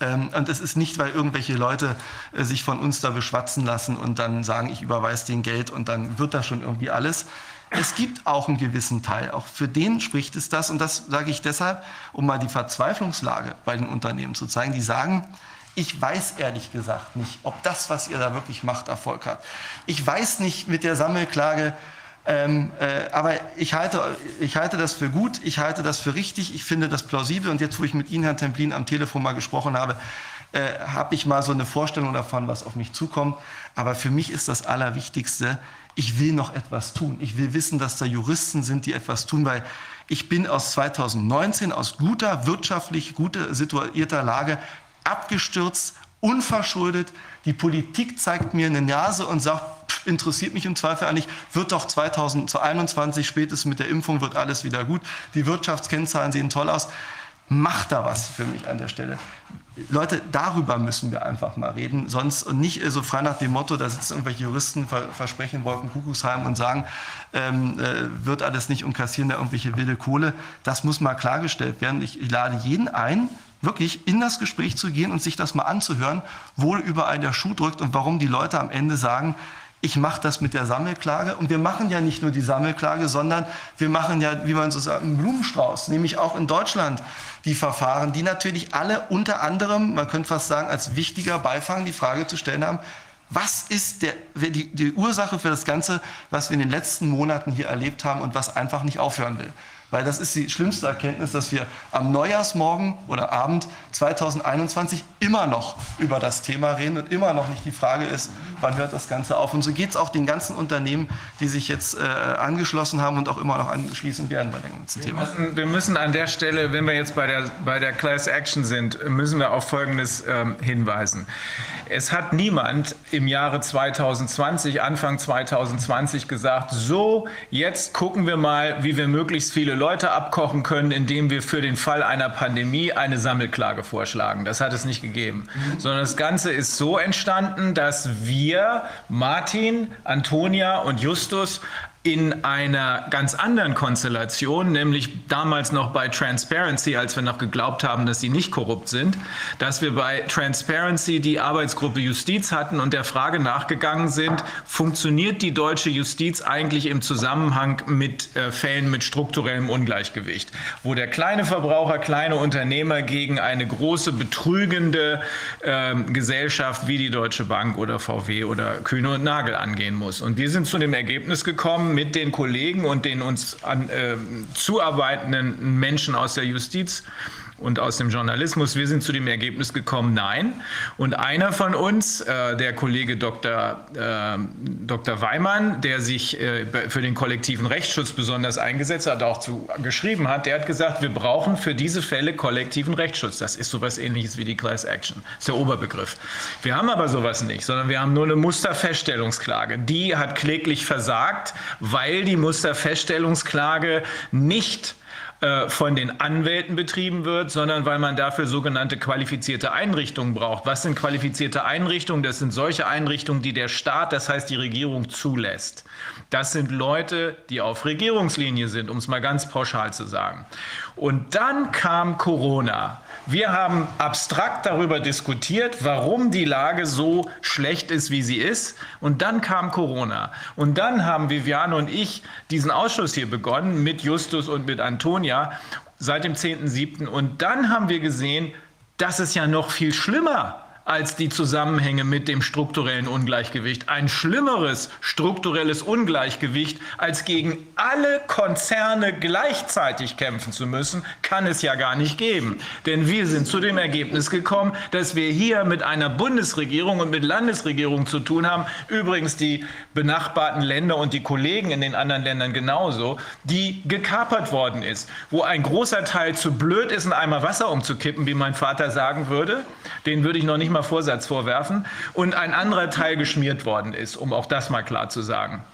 und es ist nicht, weil irgendwelche Leute äh, sich von uns da beschwatzen lassen und dann sagen, ich überweise den Geld und dann wird das schon irgendwie alles. Es gibt auch einen gewissen Teil, auch für den spricht es das. Und das sage ich deshalb, um mal die Verzweiflungslage bei den Unternehmen zu zeigen. Die sagen, ich weiß ehrlich gesagt nicht, ob das, was ihr da wirklich macht, Erfolg hat. Ich weiß nicht mit der Sammelklage, ähm, äh, aber ich halte, ich halte das für gut, ich halte das für richtig, ich finde das plausibel. Und jetzt, wo ich mit Ihnen, Herrn Templin, am Telefon mal gesprochen habe, äh, habe ich mal so eine Vorstellung davon, was auf mich zukommt. Aber für mich ist das Allerwichtigste, ich will noch etwas tun. Ich will wissen, dass da Juristen sind, die etwas tun, weil ich bin aus 2019 aus guter, wirtschaftlich guter, situierter Lage abgestürzt, unverschuldet. Die Politik zeigt mir eine Nase und sagt, interessiert mich im Zweifel eigentlich, wird doch 2021 spätestens mit der Impfung wird alles wieder gut. Die Wirtschaftskennzahlen sehen toll aus. Macht da was für mich an der Stelle. Leute, darüber müssen wir einfach mal reden, sonst und nicht so frei nach dem Motto, da sitzen irgendwelche Juristen, versprechen Wolken Kuckucksheim und sagen, ähm, äh, wird alles nicht und kassieren da irgendwelche wilde Kohle. Das muss mal klargestellt werden. Ich, ich lade jeden ein, wirklich in das Gespräch zu gehen und sich das mal anzuhören, wo überall der Schuh drückt und warum die Leute am Ende sagen, ich mache das mit der Sammelklage. Und wir machen ja nicht nur die Sammelklage, sondern wir machen ja, wie man so sagt, einen Blumenstrauß, nämlich auch in Deutschland die Verfahren, die natürlich alle unter anderem, man könnte fast sagen, als wichtiger Beifang die Frage zu stellen haben, was ist der, die, die Ursache für das Ganze, was wir in den letzten Monaten hier erlebt haben und was einfach nicht aufhören will? Weil das ist die schlimmste Erkenntnis, dass wir am Neujahrsmorgen oder Abend 2021 immer noch über das Thema reden und immer noch nicht die Frage ist, wann hört das Ganze auf. Und so geht es auch den ganzen Unternehmen, die sich jetzt äh, angeschlossen haben und auch immer noch anschließen werden bei dem ganzen wir Thema. Müssen, wir müssen an der Stelle, wenn wir jetzt bei der, bei der Class Action sind, müssen wir auf Folgendes ähm, hinweisen. Es hat niemand im Jahre 2020, Anfang 2020 gesagt, so, jetzt gucken wir mal, wie wir möglichst viele Leute abkochen können, indem wir für den Fall einer Pandemie eine Sammelklage vorschlagen. Das hat es nicht gegeben. Mhm. Sondern das Ganze ist so entstanden, dass wir, Martin, Antonia und Justus, in einer ganz anderen Konstellation, nämlich damals noch bei Transparency, als wir noch geglaubt haben, dass sie nicht korrupt sind, dass wir bei Transparency die Arbeitsgruppe Justiz hatten und der Frage nachgegangen sind, funktioniert die deutsche Justiz eigentlich im Zusammenhang mit äh, Fällen mit strukturellem Ungleichgewicht, wo der kleine Verbraucher, kleine Unternehmer gegen eine große betrügende äh, Gesellschaft wie die Deutsche Bank oder VW oder Kühne und Nagel angehen muss. Und wir sind zu dem Ergebnis gekommen, mit den Kollegen und den uns an, äh, zuarbeitenden Menschen aus der Justiz und aus dem Journalismus. Wir sind zu dem Ergebnis gekommen, nein. Und einer von uns, äh, der Kollege Dr. Äh, Dr. Weimann, der sich äh, für den kollektiven Rechtsschutz besonders eingesetzt hat, auch zu, geschrieben hat, der hat gesagt, wir brauchen für diese Fälle kollektiven Rechtsschutz. Das ist sowas ähnliches wie die Class Action. Das ist der Oberbegriff. Wir haben aber sowas nicht, sondern wir haben nur eine Musterfeststellungsklage. Die hat kläglich versagt, weil die Musterfeststellungsklage nicht von den Anwälten betrieben wird, sondern weil man dafür sogenannte qualifizierte Einrichtungen braucht. Was sind qualifizierte Einrichtungen? Das sind solche Einrichtungen, die der Staat, das heißt die Regierung, zulässt. Das sind Leute, die auf Regierungslinie sind, um es mal ganz pauschal zu sagen. Und dann kam Corona. Wir haben abstrakt darüber diskutiert, warum die Lage so schlecht ist, wie sie ist. Und dann kam Corona. Und dann haben Viviane und ich diesen Ausschuss hier begonnen mit Justus und mit Antonia seit dem 10.7. Und dann haben wir gesehen, das ist ja noch viel schlimmer als die Zusammenhänge mit dem strukturellen Ungleichgewicht. Ein schlimmeres strukturelles Ungleichgewicht, als gegen alle Konzerne gleichzeitig kämpfen zu müssen, kann es ja gar nicht geben. Denn wir sind zu dem Ergebnis gekommen, dass wir hier mit einer Bundesregierung und mit Landesregierung zu tun haben, übrigens die benachbarten Länder und die Kollegen in den anderen Ländern genauso, die gekapert worden ist, wo ein großer Teil zu blöd ist, einen Eimer Wasser umzukippen, wie mein Vater sagen würde. Den würde ich noch nicht mal Vorsatz vorwerfen, und ein anderer Teil geschmiert worden ist, um auch das mal klar zu sagen.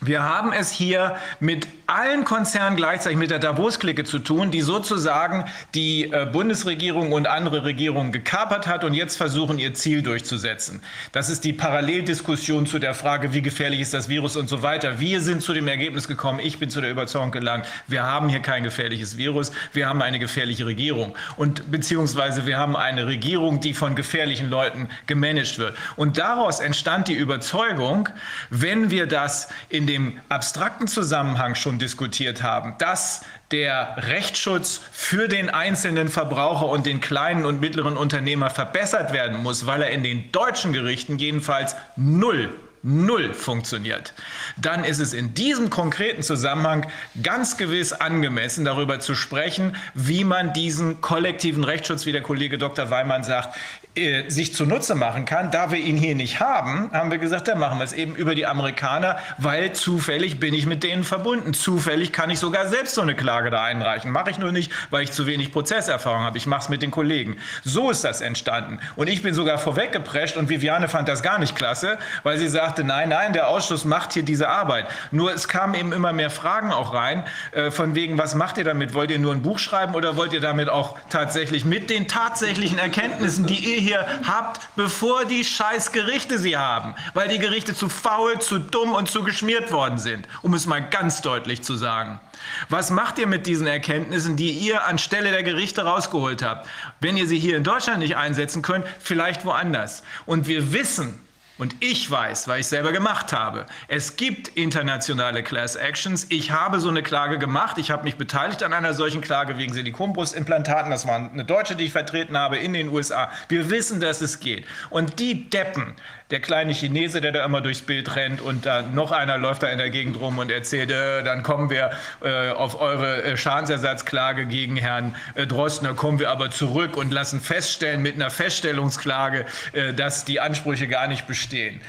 Wir haben es hier mit allen Konzernen gleichzeitig mit der Davos-Clique zu tun, die sozusagen die äh, Bundesregierung und andere Regierungen gekapert hat und jetzt versuchen, ihr Ziel durchzusetzen. Das ist die Paralleldiskussion zu der Frage, wie gefährlich ist das Virus und so weiter. Wir sind zu dem Ergebnis gekommen, ich bin zu der Überzeugung gelangt, wir haben hier kein gefährliches Virus, wir haben eine gefährliche Regierung und beziehungsweise wir haben eine Regierung, die von gefährlichen Leuten gemanagt wird. Und daraus entstand die Überzeugung, wenn wir das in dem abstrakten Zusammenhang schon diskutiert haben, dass der Rechtsschutz für den einzelnen Verbraucher und den kleinen und mittleren Unternehmer verbessert werden muss, weil er in den deutschen Gerichten jedenfalls null null funktioniert, dann ist es in diesem konkreten Zusammenhang ganz gewiss angemessen, darüber zu sprechen, wie man diesen kollektiven Rechtsschutz, wie der Kollege Dr. Weimann sagt, äh, sich zunutze machen kann. Da wir ihn hier nicht haben, haben wir gesagt, dann machen wir es eben über die Amerikaner, weil zufällig bin ich mit denen verbunden. Zufällig kann ich sogar selbst so eine Klage da einreichen. Mache ich nur nicht, weil ich zu wenig Prozesserfahrung habe. Ich mache es mit den Kollegen. So ist das entstanden. Und ich bin sogar vorweggeprescht und Viviane fand das gar nicht klasse, weil sie sagte, nein, nein, der Ausschuss macht hier diese Arbeit. Nur es kamen eben immer mehr Fragen auch rein, äh, von wegen, was macht ihr damit? Wollt ihr nur ein Buch schreiben oder wollt ihr damit auch tatsächlich mit den tatsächlichen Erkenntnissen, die ihr hier habt, bevor die scheiß Gerichte sie haben, weil die Gerichte zu faul, zu dumm und zu geschmiert worden sind, um es mal ganz deutlich zu sagen. Was macht ihr mit diesen Erkenntnissen, die ihr anstelle der Gerichte rausgeholt habt? Wenn ihr sie hier in Deutschland nicht einsetzen könnt, vielleicht woanders. Und wir wissen, und ich weiß, weil ich selber gemacht habe, es gibt internationale Class Actions. Ich habe so eine Klage gemacht. Ich habe mich beteiligt an einer solchen Klage wegen Silikonbrustimplantaten. Das war eine Deutsche, die ich vertreten habe in den USA. Wir wissen, dass es geht. Und die Deppen, der kleine Chinese, der da immer durchs Bild rennt und dann noch einer läuft da in der Gegend rum und erzählt, äh, dann kommen wir äh, auf eure äh, Schadensersatzklage gegen Herrn äh, Drossner, kommen wir aber zurück und lassen feststellen mit einer Feststellungsklage, äh, dass die Ansprüche gar nicht bestehen.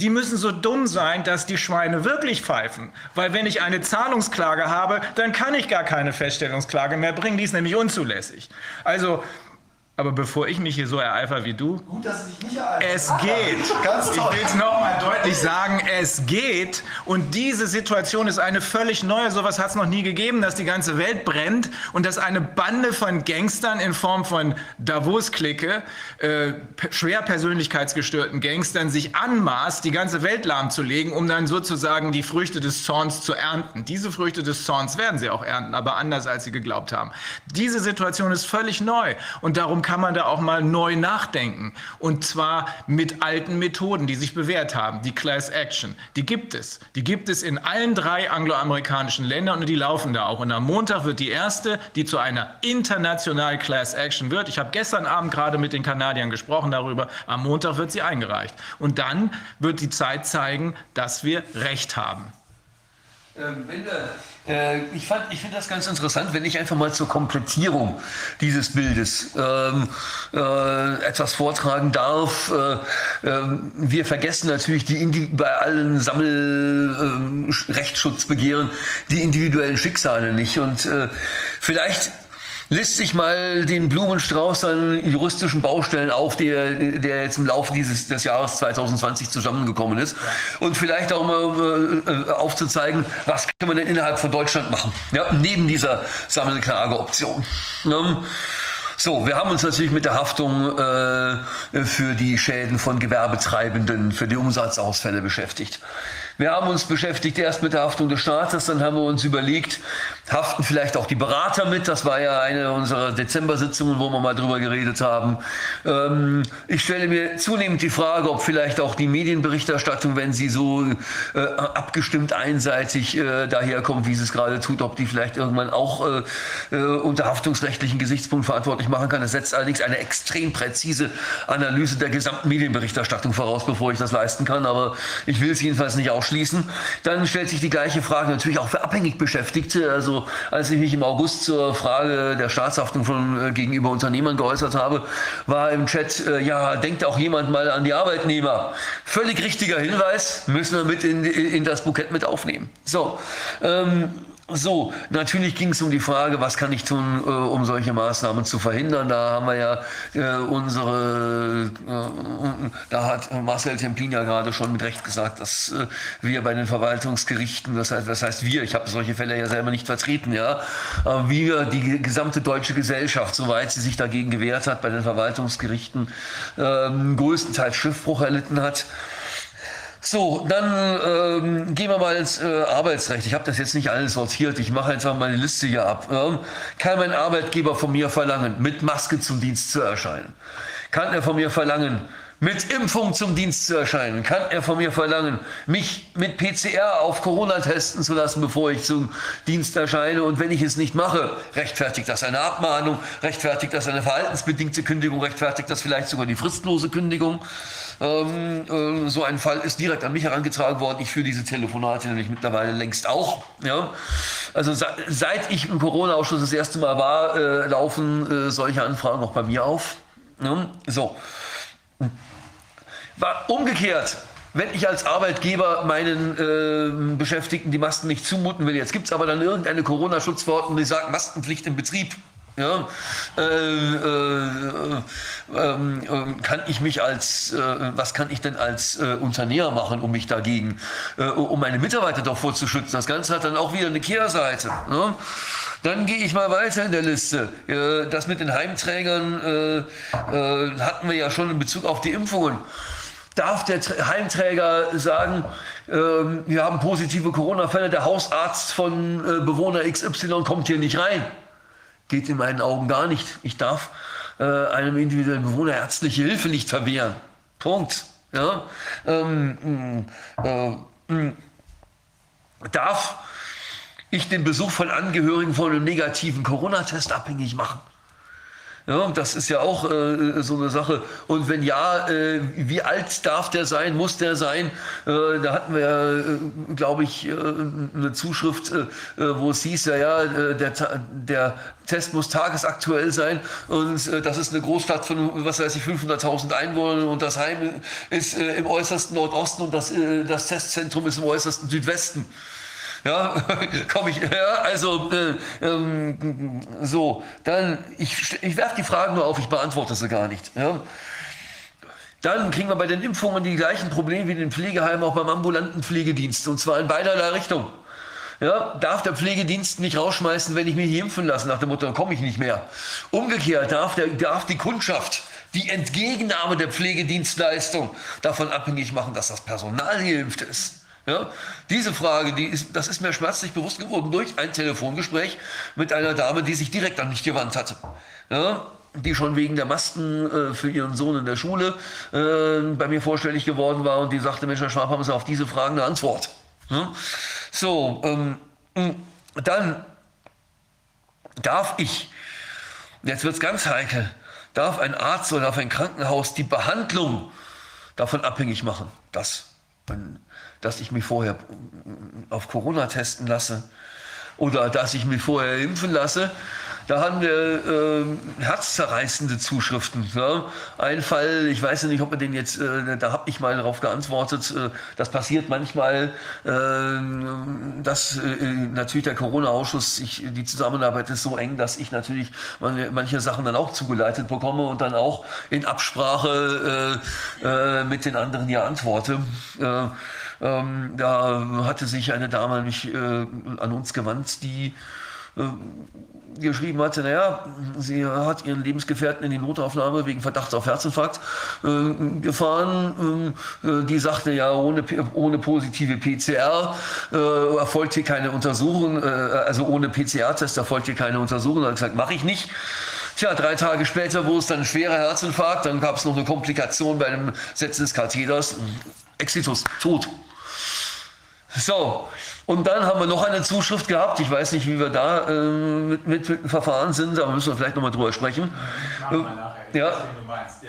Die müssen so dumm sein, dass die Schweine wirklich pfeifen. Weil wenn ich eine Zahlungsklage habe, dann kann ich gar keine Feststellungsklage mehr bringen. Die ist nämlich unzulässig. Also Aber bevor ich mich hier so ereifer wie du, Gut, dass sich nicht ereilen. es geht. Ganz Ich will es nochmal deutlich sagen, es geht. Und diese Situation ist eine völlig neue. Sowas hat es noch nie gegeben, dass die ganze Welt brennt und dass eine Bande von Gangstern in Form von Davos-Clique, äh, schwer persönlichkeitsgestörten Gangstern, sich anmaßt, die ganze Welt lahmzulegen, um dann sozusagen die Früchte des Zorns zu ernten. Diese Früchte des Zorns werden sie auch ernten, aber anders, als sie geglaubt haben. Diese Situation ist völlig neu. Und darum kann man da auch mal neu nachdenken. Und zwar mit alten Methoden, die sich bewährt haben. Die Class Action, die gibt es. Die gibt es in allen drei angloamerikanischen Ländern und die laufen da auch. Und am Montag wird die erste, die zu einer internationalen Class Action wird. Ich habe gestern Abend gerade mit den Kanadiern gesprochen darüber. Am Montag wird sie eingereicht. Und dann wird die Zeit zeigen, dass wir Recht haben. Ähm, wenn wir, ich fand, ich finde das ganz interessant, wenn ich einfach mal zur Komplettierung dieses Bildes ähm, äh, etwas vortragen darf. Äh, ähm, wir vergessen natürlich die Indi bei allen Sammelrechtsschutzbegehren die individuellen Schicksale nicht und äh, vielleicht List sich mal den Blumenstrauß an juristischen Baustellen auf, der, der jetzt im Laufe dieses des Jahres 2020 zusammengekommen ist. Und vielleicht auch mal äh, aufzuzeigen, was kann man denn innerhalb von Deutschland machen, ja, neben dieser Sammelklageoption. Ähm, so, wir haben uns natürlich mit der Haftung äh, für die Schäden von Gewerbetreibenden, für die Umsatzausfälle beschäftigt. Wir haben uns beschäftigt erst mit der Haftung des Staates, dann haben wir uns überlegt, haften vielleicht auch die Berater mit. Das war ja eine unserer Dezember-Sitzungen, wo wir mal drüber geredet haben. Ähm, ich stelle mir zunehmend die Frage, ob vielleicht auch die Medienberichterstattung, wenn sie so äh, abgestimmt einseitig äh, daherkommt, wie sie es gerade tut, ob die vielleicht irgendwann auch äh, äh, unter haftungsrechtlichen Gesichtspunkten verantwortlich machen kann. Das setzt allerdings eine extrem präzise Analyse der gesamten Medienberichterstattung voraus, bevor ich das leisten kann. Aber ich will es jedenfalls nicht ausschließen. Dann stellt sich die gleiche Frage natürlich auch für abhängig Beschäftigte. Also als ich mich im August zur Frage der Staatshaftung von, äh, gegenüber Unternehmern geäußert habe, war im Chat, äh, ja, denkt auch jemand mal an die Arbeitnehmer. Völlig richtiger Hinweis, müssen wir mit in, in das Bukett mit aufnehmen. So, ähm, so, natürlich ging es um die Frage, was kann ich tun, äh, um solche Maßnahmen zu verhindern. Da haben wir ja äh, unsere, äh, da hat Marcel Tempin ja gerade schon mit Recht gesagt, dass äh, wir bei den Verwaltungsgerichten, das heißt, das heißt wir, ich habe solche Fälle ja selber nicht vertreten, ja, aber wir, die gesamte deutsche Gesellschaft, soweit sie sich dagegen gewehrt hat, bei den Verwaltungsgerichten ähm, größtenteils Schiffbruch erlitten hat. So, dann ähm, gehen wir mal ins äh, Arbeitsrecht. Ich habe das jetzt nicht alles sortiert. Ich mache einfach meine Liste hier ab. Ähm, kann mein Arbeitgeber von mir verlangen, mit Maske zum Dienst zu erscheinen? Kann er von mir verlangen, mit Impfung zum Dienst zu erscheinen? Kann er von mir verlangen, mich mit PCR auf Corona testen zu lassen, bevor ich zum Dienst erscheine? Und wenn ich es nicht mache, rechtfertigt das eine Abmahnung, rechtfertigt das eine verhaltensbedingte Kündigung, rechtfertigt das vielleicht sogar die fristlose Kündigung? Ähm, äh, so ein Fall ist direkt an mich herangetragen worden. Ich führe diese Telefonate nämlich mittlerweile längst auch. Ja? Also se seit ich im Corona-Ausschuss das erste Mal war, äh, laufen äh, solche Anfragen auch bei mir auf. Ja? So. War umgekehrt. Wenn ich als Arbeitgeber meinen äh, Beschäftigten die Masken nicht zumuten will, jetzt gibt es aber dann irgendeine Corona-Schutzverordnung, die sagt Maskenpflicht im Betrieb. Ja, äh, äh, äh, kann ich mich als, äh, was kann ich denn als äh, Unternehmer machen, um mich dagegen, äh, um meine Mitarbeiter davor zu schützen? Das Ganze hat dann auch wieder eine Kehrseite. Ne? Dann gehe ich mal weiter in der Liste. Das mit den Heimträgern hatten wir ja schon in Bezug auf die Impfungen. Darf der Tr- Heimträger sagen, ähm, wir haben positive Corona-Fälle, der Hausarzt von Bewohner XY kommt hier nicht rein? Geht in meinen Augen gar nicht. Ich darf äh, einem individuellen Bewohner ärztliche Hilfe nicht verwehren. Punkt. Ja? Ähm, äh, mh. darf ich den Besuch von Angehörigen von einem negativen Corona-Test abhängig machen? Ja, das ist ja auch äh, so eine Sache. Und wenn ja, äh, wie alt darf der sein, muss der sein? Äh, da hatten wir äh, glaube ich, äh, eine Zuschrift, äh, äh, wo es hieß, ja, ja, äh, der, der Test muss tagesaktuell sein und äh, das ist eine Großstadt von, was weiß ich, 500.000 Einwohnern und das Heim ist äh, im äußersten Nordosten und das, äh, das Testzentrum ist im äußersten Südwesten. Ja, *laughs* komme ich. Ja, also äh, ähm, so, dann ich, ich werfe die Fragen nur auf, ich beantworte sie gar nicht. Ja. Dann kriegen wir bei den Impfungen die gleichen Probleme wie in den Pflegeheimen auch beim ambulanten Pflegedienst und zwar in beiderlei Richtung. Ja, darf der Pflegedienst mich rausschmeißen, wenn ich mich impfen lasse, nach Motto, dann komme ich nicht mehr. Umgekehrt darf, der, darf die Kundschaft die Entgegennahme der Pflegedienstleistung davon abhängig machen, dass das Personal geimpft ist. Ja, diese Frage, die ist, das ist mir schmerzlich bewusst geworden durch ein Telefongespräch mit einer Dame, die sich direkt an mich gewandt hatte. Ja, die schon wegen der Masken äh, für ihren Sohn in der Schule äh, bei mir vorstellig geworden war und die sagte, Mensch, Herr Schwab, haben Sie auf diese Fragen eine Antwort? Ja? So, ähm, dann darf ich, jetzt wird es ganz heikel, darf ein Arzt oder darf ein Krankenhaus die Behandlung davon abhängig machen, dass, dass ich mich vorher auf Corona testen lasse oder dass ich mich vorher impfen lasse. Da haben wir äh, herzzerreißende Zuschriften. Ja. Ein Fall, ich weiß nicht, ob man den jetzt, äh, da habe ich mal darauf geantwortet, äh, das passiert manchmal, äh, dass äh, natürlich der Corona-Ausschuss, die Zusammenarbeit ist so eng, dass ich natürlich manche Sachen dann auch zugeleitet bekomme und dann auch in Absprache äh, mit den anderen ja antworte. Ähm, da hatte sich eine Dame mich an uns gewandt, die geschrieben hatte, naja, sie hat ihren Lebensgefährten in die Notaufnahme wegen Verdachts auf Herzinfarkt äh, gefahren. Äh, die sagte ja, ohne, ohne positive PCR äh, erfolgt hier keine Untersuchung, äh, also ohne PCR-Test erfolgt hier keine Untersuchung. Da hat gesagt, mache ich nicht. Tja, drei Tage später wurde es dann ein schwerer Herzinfarkt, dann gab es noch eine Komplikation bei dem Setzen des Katheters. Exitus, tot. So, und dann haben wir noch eine Zuschrift gehabt. Ich weiß nicht, wie wir da äh, mit, mit, mit, dem Verfahren sind, aber müssen wir vielleicht nochmal drüber sprechen. Äh, ja,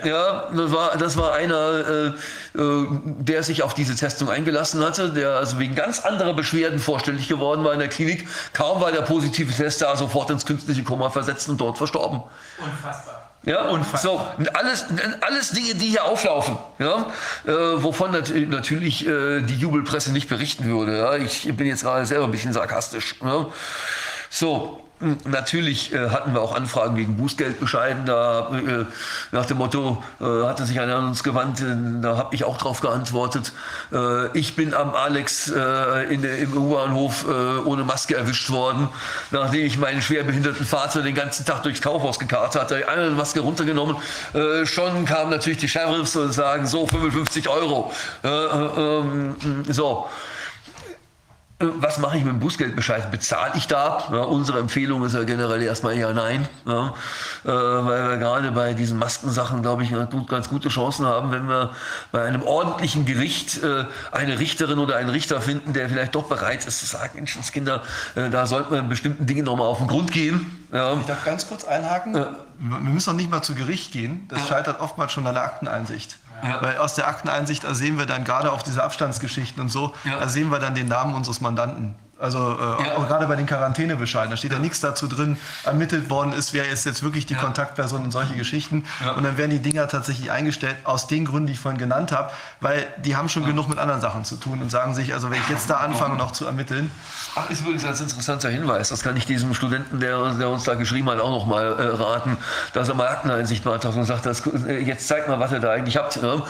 ja, das war, das war einer, äh, äh, der sich auf diese Testung eingelassen hatte, der also wegen ganz anderer Beschwerden vorstellig geworden war in der Klinik. Kaum war der positive Test da, sofort ins künstliche Koma versetzt und dort verstorben. Unfassbar. Ja, und so, alles, alles Dinge, die hier auflaufen, ja, äh, wovon nat natürlich äh, die Jubelpresse nicht berichten würde. Ja. Ich bin jetzt gerade selber ein bisschen sarkastisch. Ja. So, Natürlich äh, hatten wir auch Anfragen wegen Bußgeldbescheiden. Da, äh, nach dem Motto äh, hatte sich einer an uns gewandt. Äh, da habe ich auch darauf geantwortet. Äh, ich bin am Alex äh, in im U-Bahnhof ohne Maske erwischt worden, nachdem ich meinen schwerbehinderten Vater den ganzen Tag durchs Kaufhaus gekarrt hatte. Eine Maske runtergenommen. schon kamen natürlich die Sheriffs und sagen so 55 Euro. ähm, so. Was mache ich mit dem Bußgeldbescheid? Bezahle ich da? Ja, unsere Empfehlung ist ja generell erstmal eher nein, ja, äh, weil wir gerade bei diesen Maskensachen, glaube ich, ganz gute Chancen haben, wenn wir bei einem ordentlichen Gericht äh, eine Richterin oder einen Richter finden, der vielleicht doch bereit ist zu sagen, Menschenskinder, äh, da sollten wir bestimmten Dingen nochmal auf den Grund gehen. Ja. Ich darf ganz kurz einhaken. Wir müssen noch nicht mal zu Gericht gehen. Das scheitert oftmals schon an der Akteneinsicht. Ja. Weil aus der Akteneinsicht da sehen wir dann gerade auf diese Abstandsgeschichten und so, ja. da sehen wir dann den Namen unseres Mandanten. Also äh, ja. auch gerade bei den Quarantänebescheiden, da steht ja, nichts dazu drin, ermittelt worden ist, wer ist jetzt wirklich die ja. Kontaktperson und solche Geschichten. Ja. Und dann werden die Dinger tatsächlich eingestellt, aus den Gründen, die ich vorhin genannt habe, weil die haben schon genug mit anderen Sachen zu tun und sagen sich, also wenn ich jetzt da anfange noch zu ermitteln. Ach, ist übrigens ein interessanter Hinweis. Das kann ich diesem Studenten, der, der uns da geschrieben hat, auch noch mal äh, raten, dass er mal Akteneinsicht macht und sagt, das, äh, jetzt zeigt mal, was ihr da eigentlich habt. Ne?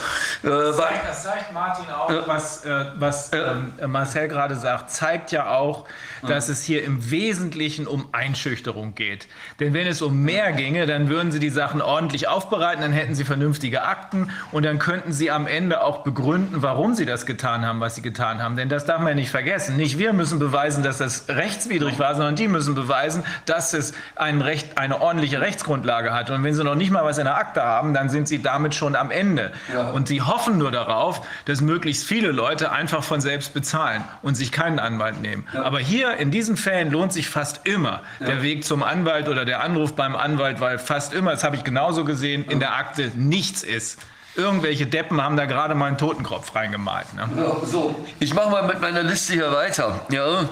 Äh, das, zeigt, das, zeigt, Martin auch, was, äh, was ähm, Marcel gerade sagt, zeigt ja auch, auch, dass es hier im Wesentlichen um Einschüchterung geht. Denn wenn es um mehr ginge, dann würden Sie die Sachen ordentlich aufbereiten, dann hätten Sie vernünftige Akten und dann könnten Sie am Ende auch begründen, warum Sie das getan haben, was Sie getan haben. Denn das darf man ja nicht vergessen. Nicht wir müssen beweisen, dass das rechtswidrig war, sondern die müssen beweisen, dass es ein Recht, eine ordentliche Rechtsgrundlage hat. Und wenn Sie noch nicht mal was in der Akte haben, dann sind Sie damit schon am Ende. Ja. Und Sie hoffen nur darauf, dass möglichst viele Leute einfach von selbst bezahlen und sich keinen Anwalt nehmen. Ja. Aber hier in diesen Fällen lohnt sich fast immer ja. der Weg zum Anwalt oder der Anruf beim Anwalt, weil fast immer, das habe ich genauso gesehen, in der Akte nichts ist. Irgendwelche Deppen haben da gerade mal einen Totenkopf reingemalt. Ne? Ja, so, ich mache mal mit meiner Liste hier weiter. Ja,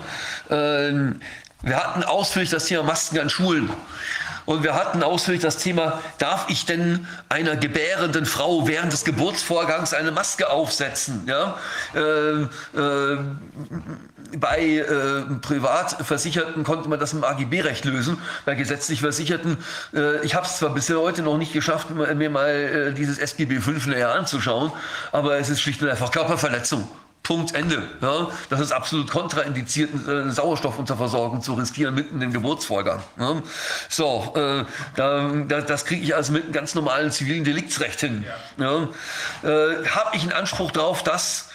ähm, wir hatten ausführlich das Thema Masken an Schulen. Und wir hatten ausführlich das Thema, darf ich denn einer gebärenden Frau während des Geburtsvorgangs eine Maske aufsetzen? Ja? Äh, äh, bei äh, Privatversicherten konnte man das im AGB-Recht lösen. Bei gesetzlich Versicherten, äh, ich habe es zwar bisher heute noch nicht geschafft, mir mal äh, dieses SGB 5 näher anzuschauen, aber es ist schlicht und einfach Körperverletzung. Punkt Ende. Ja, das ist absolut kontraindiziert, äh, Sauerstoffunterversorgung zu riskieren mitten im Geburtsvorgang. Ja. So, äh, da, das kriege ich also mit einem ganz normalen zivilen Deliktsrecht hin. Ja. Äh, Habe ich einen Anspruch darauf, dass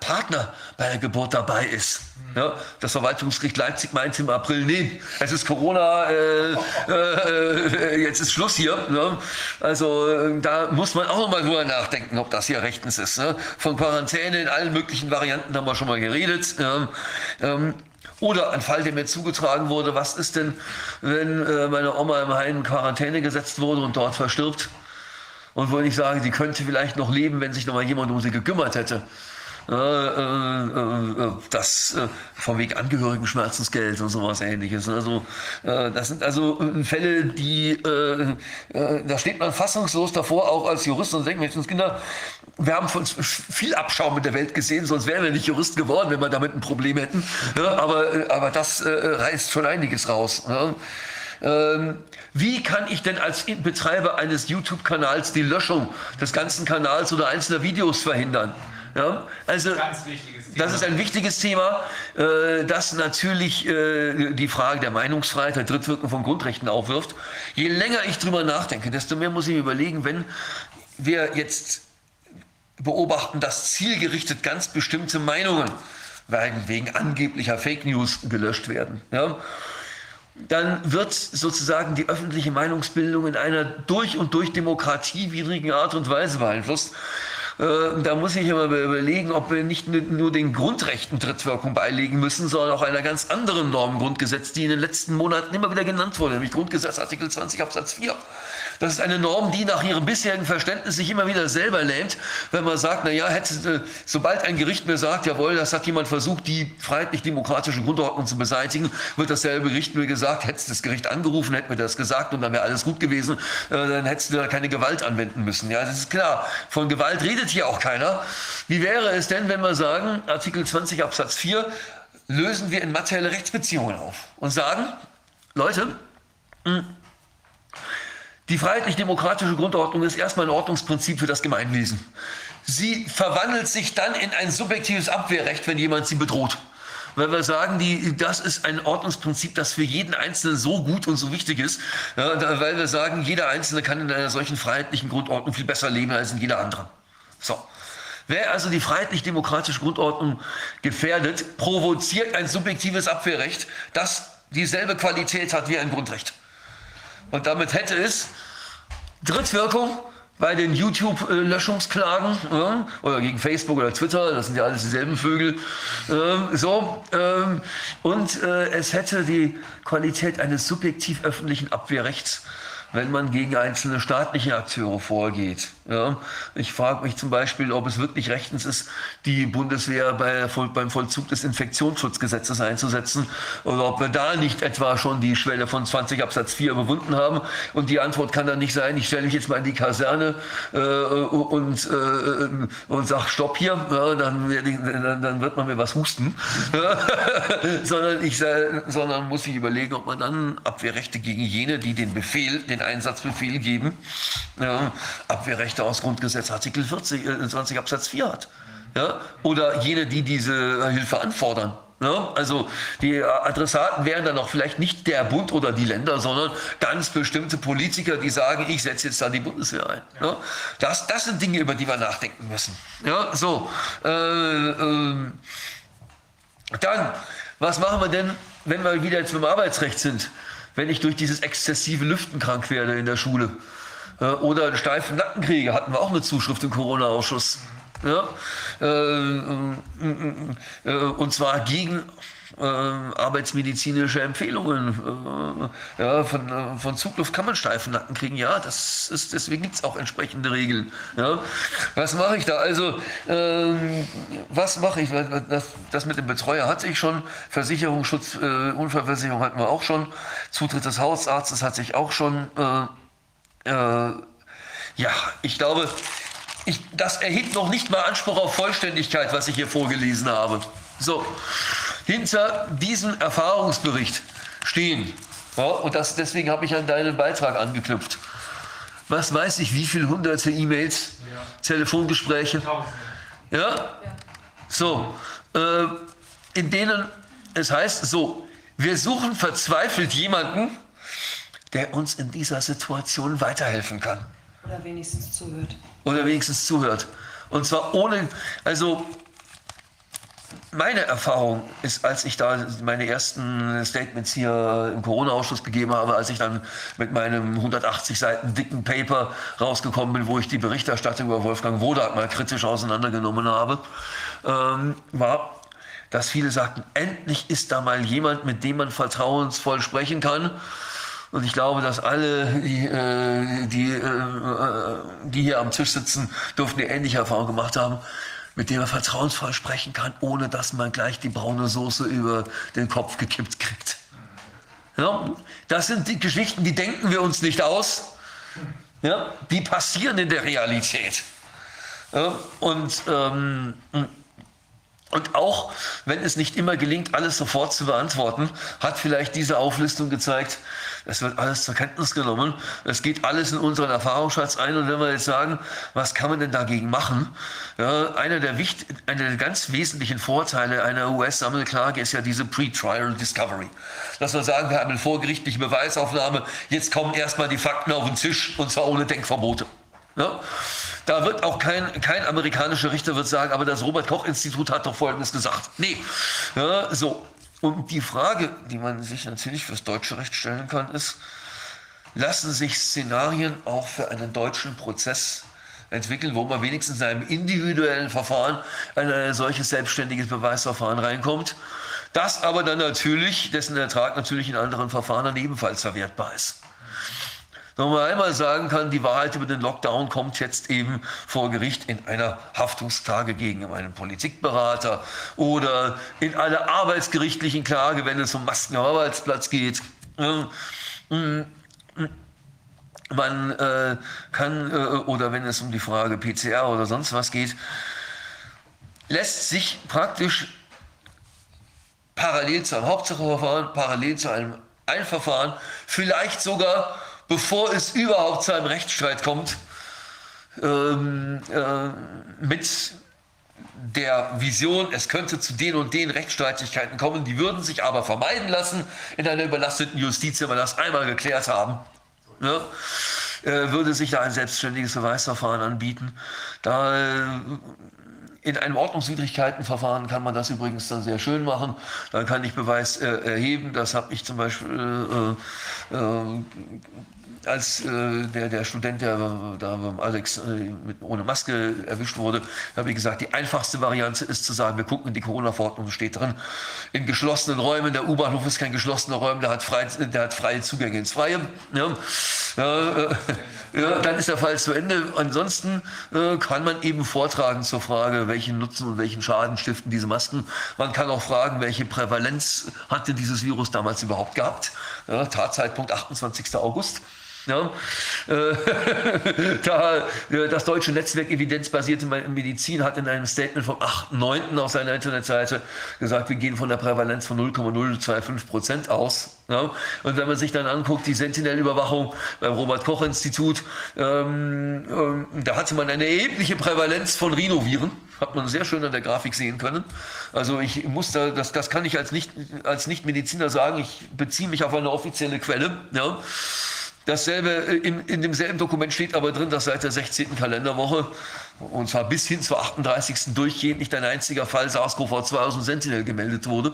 Partner bei der Geburt dabei ist. Ja, das Verwaltungsgericht Leipzig meint im April, nee, es ist Corona, äh, äh, jetzt ist Schluss hier. Ne? Also äh, da muss man auch noch mal drüber nachdenken, ob das hier rechtens ist. Ne? Von Quarantäne in allen möglichen Varianten haben wir schon mal geredet. Ja? Ähm, oder ein Fall, der mir zugetragen wurde, was ist denn, wenn äh, meine Oma im Heim in Quarantäne gesetzt wurde und dort verstirbt? Und wo ich sage, sie könnte vielleicht noch leben, wenn sich noch mal jemand um sie gekümmert hätte. Äh, äh, äh, das vom Weg Angehörigen-Schmerzensgeld und sowas ähnliches. Also das sind also Fälle, die da steht man fassungslos davor, auch als Jurist und denkt, Menschenskinder, wir haben von viel Abschaum mit der Welt gesehen, sonst wären wir nicht Jurist geworden, wenn wir damit ein Problem hätten. aber, aber das reißt schon einiges raus. Ähm, wie kann ich denn als Betreiber eines YouTube-Kanals die Löschung des ganzen Kanals oder einzelner Videos verhindern? Ja, also das ist ein wichtiges Thema, äh, das natürlich äh, die Frage der Meinungsfreiheit, der Drittwirkung von Grundrechten aufwirft. Je länger ich drüber nachdenke, desto mehr muss ich mir überlegen, wenn wir jetzt beobachten, dass zielgerichtet ganz bestimmte Meinungen wegen angeblicher Fake News gelöscht werden. Ja? dann wird sozusagen die öffentliche Meinungsbildung in einer durch und durch demokratiewidrigen Art und Weise beeinflusst. Äh, da muss ich immer überlegen, ob wir nicht nur den Grundrechten Drittwirkung beilegen müssen, sondern auch einer ganz anderen Norm Grundgesetz, die in den letzten Monaten immer wieder genannt wurde, nämlich Grundgesetz Artikel 20 Absatz 4. Das ist eine Norm, die nach ihrem bisherigen Verständnis sich immer wieder selber lähmt, wenn man sagt, na ja, hätte, äh, sobald ein Gericht mir sagt, jawohl, das hat jemand versucht, die freiheitlich-demokratische Grundordnung zu beseitigen, wird dasselbe Gericht mir gesagt, hätte das Gericht angerufen, hätte mir das gesagt und dann wäre alles gut gewesen, äh, dann hättest du da keine Gewalt anwenden müssen. Ja, das ist klar. Von Gewalt redet hier auch keiner. Wie wäre es denn, wenn wir sagen, Artikel 20 Absatz 4, lösen wir in materielle Rechtsbeziehungen auf und sagen, Leute, mh, hm, die freiheitlich-demokratische Grundordnung ist erstmal ein Ordnungsprinzip für das Gemeinwesen. Sie verwandelt sich dann in ein subjektives Abwehrrecht, wenn jemand sie bedroht. Weil wir sagen, die, das ist ein Ordnungsprinzip, das für jeden Einzelnen so gut und so wichtig ist, ja, weil wir sagen, jeder Einzelne kann in einer solchen freiheitlichen Grundordnung viel besser leben als in jeder anderen. So. Wer also die freiheitlich-demokratische Grundordnung gefährdet, provoziert ein subjektives Abwehrrecht, das dieselbe Qualität hat wie ein Grundrecht. Und damit hätte es Drittwirkung bei den YouTube-Löschungsklagen ja, oder gegen Facebook oder Twitter, das sind ja alles dieselben Vögel. Ähm, so, ähm, und äh, es hätte die Qualität eines subjektiv öffentlichen Abwehrrechts wenn man gegen einzelne staatliche Akteure vorgeht. Ja, ich frage mich zum Beispiel, ob es wirklich rechtens ist, die Bundeswehr bei, beim Vollzug des Infektionsschutzgesetzes einzusetzen oder ob wir da nicht etwa schon die Schwelle von 20 Absatz 4 überwunden haben. Und die Antwort kann dann nicht sein, ich stelle mich jetzt mal in die Kaserne äh, und, äh, und sage, stopp hier, ja, dann, dann, dann, wird man mir was husten. *laughs* sondern, ich, sondern muss ich überlegen, ob man dann Abwehrrechte gegen jene, die den Befehl, den Einsatzbefehl geben, ja, Abwehrrechte aus Grundgesetz Artikel 40, äh, 20 Absatz 4 hat. Ja? Oder jene, die diese Hilfe anfordern. Ja, also die Adressaten wären dann auch vielleicht nicht der Bund oder die Länder, sondern ganz bestimmte Politiker, die sagen, ich setze jetzt da die Bundeswehr ein. Ja, das, das sind Dinge, über die wir nachdenken müssen. Ja, so. Äh, äh, dann, was machen wir denn, wenn wir wieder jetzt beim Arbeitsrecht sind? Wenn ich durch dieses exzessive Lüften krank werde in der Schule. Äh, oder einen steifen Nacken kriege, hatten wir auch eine Zuschrift im Corona-Ausschuss. Ja? Äh, äh, und zwar gegen äh, arbeitsmedizinische Empfehlungen äh, ja, von, äh, von Zugluft kann man Steifennacken kriegen. Ja, das ist, deswegen gibt es auch entsprechende Regeln. Ja. Was mache ich da? Also, ähm, was mache ich? Das, das, mit dem Betreuer hatte ich schon. Versicherungsschutz, äh, Unfallversicherung hatten wir auch schon. Zutritt des Hausarztes hatte ich auch schon. Äh, äh, ja, ich glaube, ich, das erhebt noch nicht mal Anspruch auf Vollständigkeit, was ich hier vorgelesen habe. So hinter diesem Erfahrungsbericht stehen. Ja, und das, deswegen habe ich an deinen Beitrag angeknüpft. Was weiß ich, wie viele hunderte E-Mails, ja. Telefongespräche. Ja? ja? So, äh, in denen es heißt, so, wir suchen verzweifelt jemanden, der uns in dieser Situation weiterhelfen kann. Oder wenigstens zuhört. Oder wenigstens zuhört. Und zwar ohne, also meine Erfahrung ist, als ich da meine ersten Statements hier im Corona-Ausschuss gegeben habe, als ich dann mit meinem 180 Seiten dicken Paper rausgekommen bin, wo ich die Berichterstattung über Wolfgang Wodak mal kritisch auseinandergenommen habe, ähm, war, dass viele sagten, endlich ist da mal jemand, mit dem man vertrauensvoll sprechen kann. Und ich glaube, dass alle, die, äh, die, äh, die hier am Tisch sitzen, dürften eine ähnliche Erfahrung gemacht haben mit dem er vertrauensvoll sprechen kann, ohne dass man gleich die braune Soße über den Kopf gekippt kriegt. Ja, das sind die Geschichten, die denken wir uns nicht aus. Ja, die passieren in der Realität. Ja, und, ähm, und auch wenn es nicht immer gelingt, alles sofort zu beantworten, hat vielleicht diese Auflistung gezeigt, es wird alles zur Kenntnis genommen. Es geht alles in unseren Erfahrungsschatz ein. Und wenn wir jetzt sagen, was kann man denn dagegen machen? Ja, einer, der wichtig, einer der ganz wesentlichen Vorteile einer US-Sammelklage ist ja diese Pre-Trial Discovery. Dass wir sagen, wir haben eine vorgerichtliche Beweisaufnahme, jetzt kommen erstmal die Fakten auf den Tisch und zwar ohne Denkverbote. Ja? Da wird auch kein, kein amerikanischer Richter wird sagen, aber das Robert-Koch-Institut hat doch Folgendes gesagt. Nee. Ja, so. Und die Frage, die man sich natürlich fürs deutsche Recht stellen kann, ist, lassen sich Szenarien auch für einen deutschen Prozess entwickeln, wo man wenigstens in einem individuellen Verfahren in ein solches selbstständiges Beweisverfahren reinkommt, das aber dann natürlich, dessen Ertrag natürlich in anderen Verfahren dann ebenfalls verwertbar ist. Wenn man einmal sagen kann, die Wahrheit über den Lockdown kommt jetzt eben vor Gericht in einer Haftungsklage gegen einen Politikberater oder in einer arbeitsgerichtlichen Klage, wenn es um Masken am Arbeitsplatz geht. Man äh, kann, äh, oder wenn es um die Frage PCR oder sonst was geht, lässt sich praktisch parallel zu einem Hauptsacheverfahren, parallel zu einem Eilverfahren, vielleicht sogar bevor es überhaupt zu einem Rechtsstreit kommt, ähm, äh, mit der Vision, es könnte zu den und den Rechtsstreitigkeiten kommen, die würden sich aber vermeiden lassen in einer überlasteten Justiz, wenn wir das einmal geklärt haben. Ne? Äh, würde sich da ein selbstständiges Beweisverfahren anbieten. Da äh, in einem Ordnungswidrigkeitenverfahren kann man das übrigens dann sehr schön machen. Dann kann ich Beweis äh, erheben. Das habe ich zum Beispiel äh, äh, als äh, der, der Student, der da Alex äh, mit, ohne Maske erwischt wurde, habe ich gesagt, die einfachste Variante ist zu sagen, wir gucken in die Corona-Verordnung, steht drin, in geschlossenen Räumen, der U-Bahnhof ist kein geschlossener Raum, der hat, frei, der hat freie Zugänge ins Freie. Ja, äh, ja, dann ist der Fall zu Ende. Ansonsten äh, kann man eben vortragen zur Frage, welchen Nutzen und welchen Schaden stiften diese Masken. Man kann auch fragen, welche Prävalenz hatte dieses Virus damals überhaupt gehabt. Ja, Tatzeitpunkt 28. August. Ja, äh, *laughs* da, äh, das deutsche Netzwerk Evidenzbasierte Medizin hat in einem Statement vom 8.9. auf seiner Internetseite gesagt, wir gehen von der Prävalenz von 0,025 Prozent aus. Ja, und wenn man sich dann anguckt, die Sentinel-Überwachung beim Robert-Koch-Institut, ähm, ähm, da hatte man eine erhebliche Prävalenz von Rhinoviren. Hat man sehr schön an der Grafik sehen können. Also ich muss da, das, das kann ich als nicht, als Nicht-Mediziner sagen, ich beziehe mich auf eine offizielle Quelle. Ja. Dasselbe, äh, in, in demselben Dokument steht aber drin, dass seit der 16. Kalenderwoche, und zwar bis hin zur 38. durchgehend nicht ein einziger Fall SARS-CoV-2 aus dem Sentinel gemeldet wurde.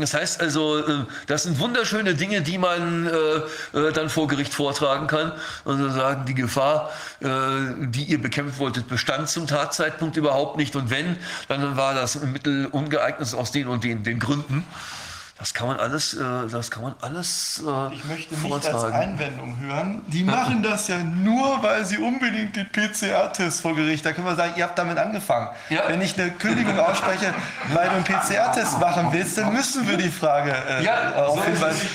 Das heißt also, äh, das sind wunderschöne Dinge, die man äh, dann vor Gericht vortragen kann. Also sagen, die Gefahr, die ihr bekämpfen wolltet, bestand zum Tatzeitpunkt überhaupt nicht. Und wenn, dann war das Mittel ungeeignet aus den und den, den Gründen. Das kann man alles, äh, das kann man alles äh, Ich möchte nicht als Einwendung hören. Die machen das ja nur, weil sie unbedingt den PCR-Test vor Gericht. Da können wir sagen, ihr habt damit angefangen. Ja. Wenn ich eine Kündigung ausspreche, weil du einen PCR-Test machen willst, dann müssen wir die Frage äh, ja, auf hinweisen.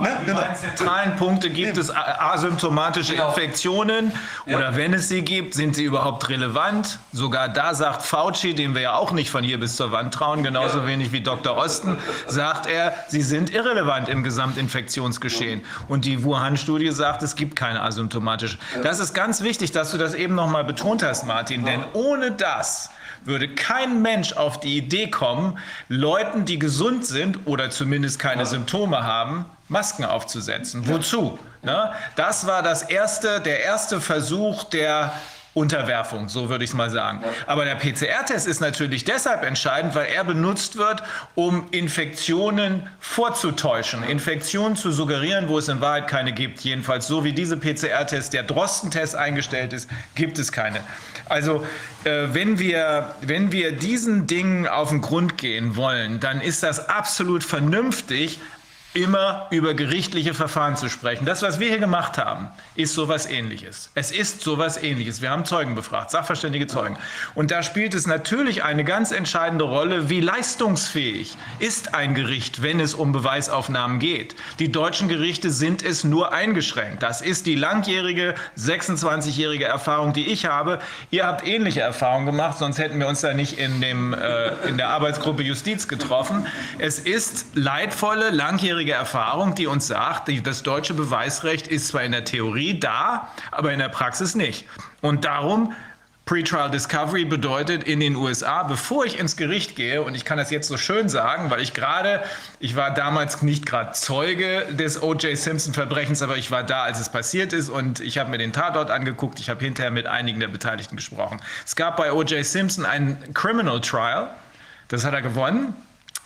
Ne? Genau. zentralen Punkte gibt es asymptomatische genau. Infektionen ja. oder wenn es sie gibt, sind sie überhaupt relevant? Sogar da sagt Fauci, dem wir ja auch nicht von hier bis zur Wand trauen, genauso ja. wenig wie Dr. Osten, sagt er, sie sind irrelevant im Gesamtinfektionsgeschehen. Und die Wuhan-Studie sagt, es gibt keine asymptomatische. Das ist ganz wichtig, dass du das eben noch mal betont hast, Martin, denn ohne das würde kein Mensch auf die Idee kommen, Leuten, die gesund sind oder zumindest keine Symptome haben, Masken aufzusetzen. Wozu? Ne? Das war das erste, der erste Versuch der Unterwerfung, so würde ich es mal sagen. Aber der PCR-Test ist natürlich deshalb entscheidend, weil er benutzt wird, um Infektionen vorzutäuschen, Infektionen zu suggerieren, wo es in Wahrheit keine gibt. Jedenfalls so wie diese PCR-Test, der Drosten-Test eingestellt ist, gibt es keine. Also äh, wenn, wir, wenn wir diesen Dingen auf den Grund gehen wollen, dann ist das absolut vernünftig, immer über gerichtliche Verfahren zu sprechen. Das, was wir hier gemacht haben, ist sowas ähnliches. Es ist sowas ähnliches. Wir haben Zeugen befragt, sachverständige Zeugen. Und da spielt es natürlich eine ganz entscheidende Rolle, wie leistungsfähig ist ein Gericht, wenn es um Beweisaufnahmen geht. Die deutschen Gerichte sind es nur eingeschränkt. Das ist die langjährige 26-jährige Erfahrung, die ich habe. Ihr habt ähnliche Erfahrungen gemacht, sonst hätten wir uns da nicht in, dem, äh, in der Arbeitsgruppe Justiz getroffen. Es ist leidvolle, langjährige langjährige Erfahrung, die uns sagt, das deutsche Beweisrecht ist zwar in der Theorie da, aber in der Praxis nicht. Und darum Pretrial Discovery bedeutet in den USA, bevor ich ins Gericht gehe, und ich kann das jetzt so schön sagen, weil ich gerade, ich war damals nicht gerade Zeuge des O.J. Simpson-Verbrechens, aber ich war da, als es passiert ist und ich habe mir den Tatort angeguckt, ich habe hinterher mit einigen der Beteiligten gesprochen. Es gab bei O.J. Simpson ein Criminal Trial, das hat er gewonnen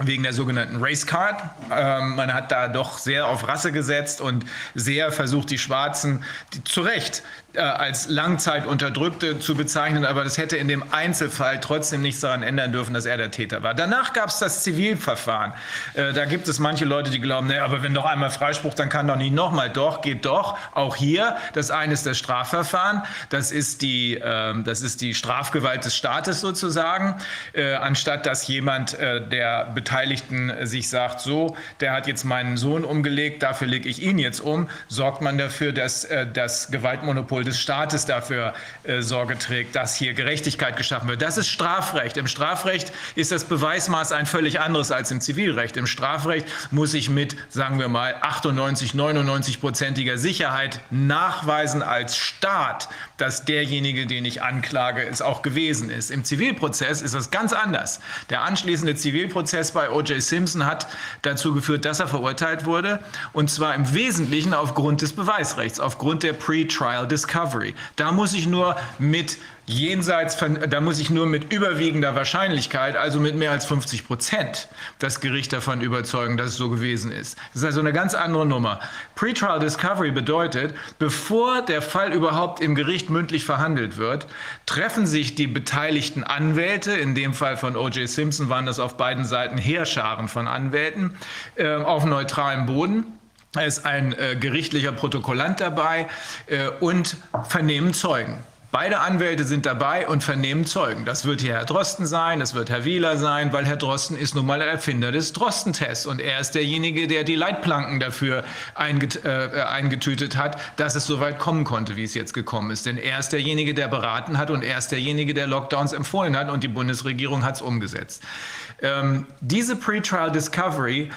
wegen der sogenannten Race Card. Ähm, man hat da doch sehr auf Rasse gesetzt und sehr versucht, die Schwarzen die, zu Recht als Langzeitunterdrückte zu bezeichnen, aber das hätte in dem Einzelfall trotzdem nichts daran ändern dürfen, dass er der Täter war. Danach gab es das Zivilverfahren. Äh, da gibt es manche Leute, die glauben, naja, aber wenn doch einmal Freispruch, dann kann doch nicht nochmal. Doch, geht doch. Auch hier, das eine ist das Strafverfahren, das ist die, äh, das ist die Strafgewalt des Staates sozusagen, äh, anstatt dass jemand äh, der Beteiligten sich sagt, so, der hat jetzt meinen Sohn umgelegt, dafür lege ich ihn jetzt um, sorgt man dafür, dass äh, das Gewaltmonopol Monopol des Staates dafür äh, Sorge trägt, dass hier Gerechtigkeit geschaffen wird. Das ist Strafrecht. Im Strafrecht ist das Beweismaß ein völlig anderes als im Zivilrecht. Im Strafrecht muss ich mit, sagen wir mal, 98, 99-prozentiger Sicherheit nachweisen als Staat, dass derjenige, den ich anklage, es auch gewesen ist. Im Zivilprozess ist das ganz anders. Der anschließende Zivilprozess bei O.J. Simpson hat dazu geführt, dass er verurteilt wurde, und zwar im Wesentlichen aufgrund des Beweisrechts, aufgrund der Pre-Trial Discovery. Da muss ich nur mit jenseits von, da muss ich nur mit überwiegender Wahrscheinlichkeit, also mit mehr als 50 Prozent, das Gericht davon überzeugen, dass es so gewesen ist. Das ist also eine ganz andere Nummer. Pretrial Discovery bedeutet, bevor der Fall überhaupt im Gericht mündlich verhandelt wird, treffen sich die beteiligten Anwälte, in dem Fall von O.J. Simpson waren das auf beiden Seiten Heerscharen von Anwälten, äh, auf neutralem Boden. Da ist ein äh, gerichtlicher Protokollant dabei äh, und vernehmen Zeugen. Beide Anwälte sind dabei und vernehmen Zeugen. Das wird hier Herr Drosten sein, das wird Herr Wieler sein, weil Herr Drosten ist nun mal der Erfinder des Drosten-Tests und er ist derjenige, der die Leitplanken dafür einget äh, eingetütet hat, dass es so weit kommen konnte, wie es jetzt gekommen ist. Denn er ist derjenige, der beraten hat und er ist derjenige, der Lockdowns empfohlen hat und die Bundesregierung hat es umgesetzt. Ähm, diese Pre-Trial Discovery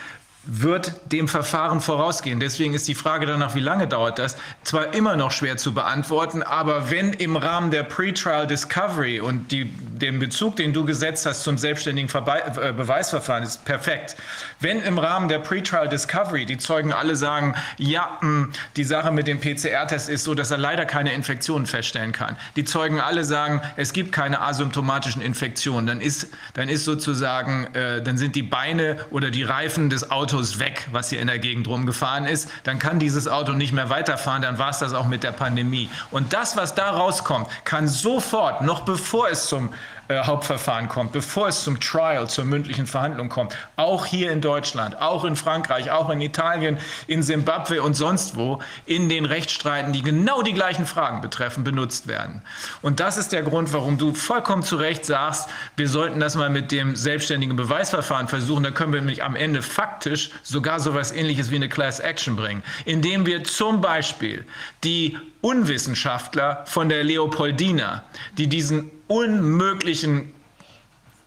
wird dem Verfahren vorausgehen. Deswegen ist die Frage danach, wie lange dauert das, zwar immer noch schwer zu beantworten, aber wenn im Rahmen der Pretrial Discovery und die, den Bezug, den du gesetzt hast zum selbstständigen Verbe äh, Beweisverfahren, ist perfekt. Wenn im Rahmen der Pretrial Discovery die Zeugen alle sagen, ja, mh, hm, die Sache mit dem PCR-Test ist so, dass er leider keine Infektionen feststellen kann. Die Zeugen alle sagen, es gibt keine asymptomatischen Infektionen, dann ist, dann ist sozusagen, äh, dann sind die Beine oder die Reifen des Autos Autos weg, was hier in der Gegend rumgefahren ist, dann kann dieses Auto nicht mehr weiterfahren, dann war es das auch mit der Pandemie. Und das, was da rauskommt, kann sofort, noch bevor es zum äh, Hauptverfahren kommt, bevor es zum Trial, zur mündlichen Verhandlung kommt, auch hier in Deutschland, auch in Frankreich, auch in Italien, in Simbabwe und sonst wo, in den Rechtsstreiten, die genau die gleichen Fragen betreffen, benutzt werden. Und das ist der Grund, warum du vollkommen zu Recht sagst, wir sollten das mal mit dem selbstständigen Beweisverfahren versuchen. Da können wir nämlich am Ende faktisch sogar so etwas Ähnliches wie eine Class Action bringen, indem wir zum Beispiel die Unwissenschaftler von der Leopoldina, die diesen unmöglichen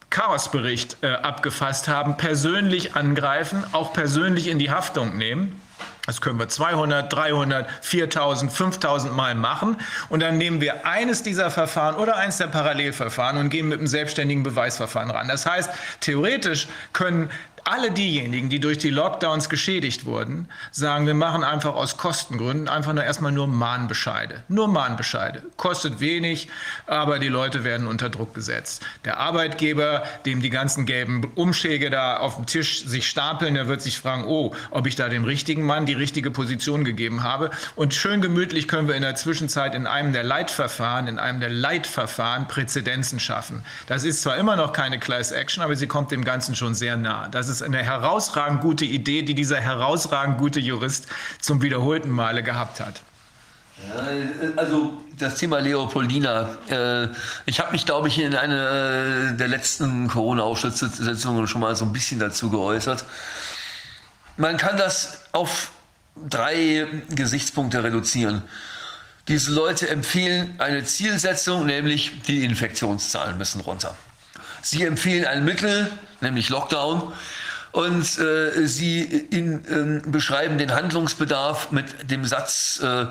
Chaosbericht äh, abgefasst haben, persönlich angreifen, auch persönlich in die Haftung nehmen. Das können wir 200, 300, 4000, 5000 Mal machen. Und dann nehmen wir eines dieser Verfahren oder eins der Parallelverfahren und gehen mit einem selbstständigen Beweisverfahren ran. Das heißt, theoretisch können alle diejenigen, die durch die Lockdowns geschädigt wurden, sagen, wir machen einfach aus Kostengründen einfach nur erstmal nur Mahnbescheide. Nur Mahnbescheide. Kostet wenig, aber die Leute werden unter Druck gesetzt. Der Arbeitgeber, dem die ganzen gelben Umschläge da auf dem Tisch sich stapeln, der wird sich fragen, oh, ob ich da dem richtigen Mann die richtige Position gegeben habe. Und schön gemütlich können wir in der Zwischenzeit in einem der Leitverfahren, in einem der Leitverfahren Präzedenzen schaffen. Das ist zwar immer noch keine Class Action, aber sie kommt dem Ganzen schon sehr nah. Das ist ist eine herausragend gute Idee, die dieser herausragend gute Jurist zum wiederholten Male gehabt hat. Also das Thema Leopoldina. Äh, ich habe mich, glaube ich, in einer der letzten Corona-Ausschusssitzungen schon mal so ein bisschen dazu geäußert. Man kann das auf drei Gesichtspunkte reduzieren. Diese Leute empfehlen eine Zielsetzung, nämlich die Infektionszahlen müssen runter. Sie empfehlen ein Mittel, nämlich Lockdown und äh, sie in, äh, beschreiben den Handlungsbedarf mit dem Satz, äh,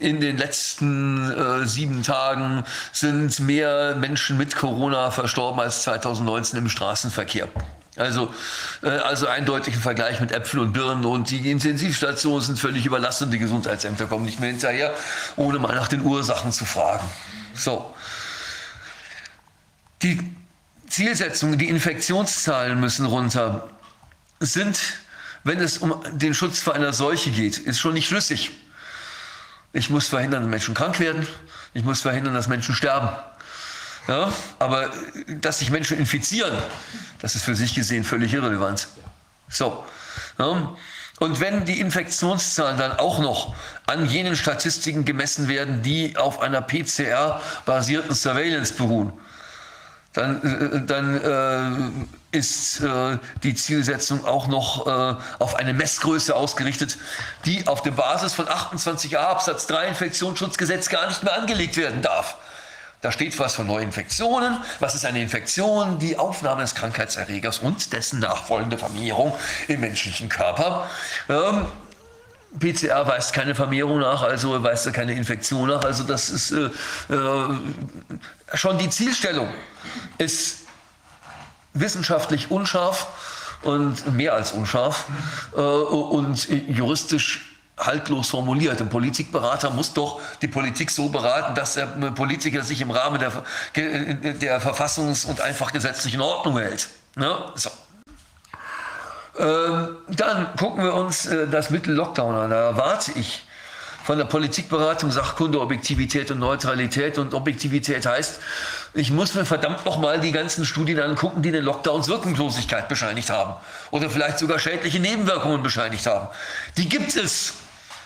in den letzten äh, sieben Tagen sind mehr Menschen mit Corona verstorben als 2019 im Straßenverkehr. Also, äh, also eindeutig ein Vergleich mit Äpfel und Birnen und die Intensivstationen sind völlig überlastet und die Gesundheitsämter kommen nicht mehr hinterher, ohne mal nach den Ursachen zu fragen. So. Die Zielsetzung, die Infektionszahlen müssen runter sind, wenn es um den Schutz vor einer Seuche geht, ist schon nicht schlüssig. Ich muss verhindern, dass Menschen krank werden. Ich muss verhindern, dass Menschen sterben. Ja, aber dass sich Menschen infizieren, das ist für sich gesehen völlig irrelevant. So. Ja. Und wenn die Infektionszahlen dann auch noch an jenen Statistiken gemessen werden, die auf einer PCR-basierten Surveillance beruhen, dann, äh, dann äh, ist äh, die Zielsetzung auch noch äh, auf eine Messgröße ausgerichtet, die auf der Basis von 28a Absatz 3 Infektionsschutzgesetz gar nicht mehr angelegt werden darf. Da steht was von Neuinfektionen. Was ist eine Infektion? Die Aufnahme des Krankheitserregers und dessen nachfolgende Vermehrung im menschlichen Körper. Ähm, PCR weist keine Vermehrung nach, also weist er keine Infektion nach. Also das ist äh, äh, schon die Zielstellung ist wissenschaftlich unscharf und mehr als unscharf äh, und juristisch haltlos formuliert. Ein Politikberater muss doch die Politik so beraten, dass der Politiker sich im Rahmen der, der verfassungs- und einfach gesetzlichen Ordnung hält. Ne? So. Ähm, dann gucken wir uns äh, das Mittel Lockdown an. Da erwarte ich von der Politikberatung Sachkunde, Objektivität und Neutralität. Und Objektivität heißt, ich muss mir verdammt nochmal die ganzen Studien angucken, die den Lockdowns Wirkungslosigkeit bescheinigt haben. Oder vielleicht sogar schädliche Nebenwirkungen bescheinigt haben. Die gibt es.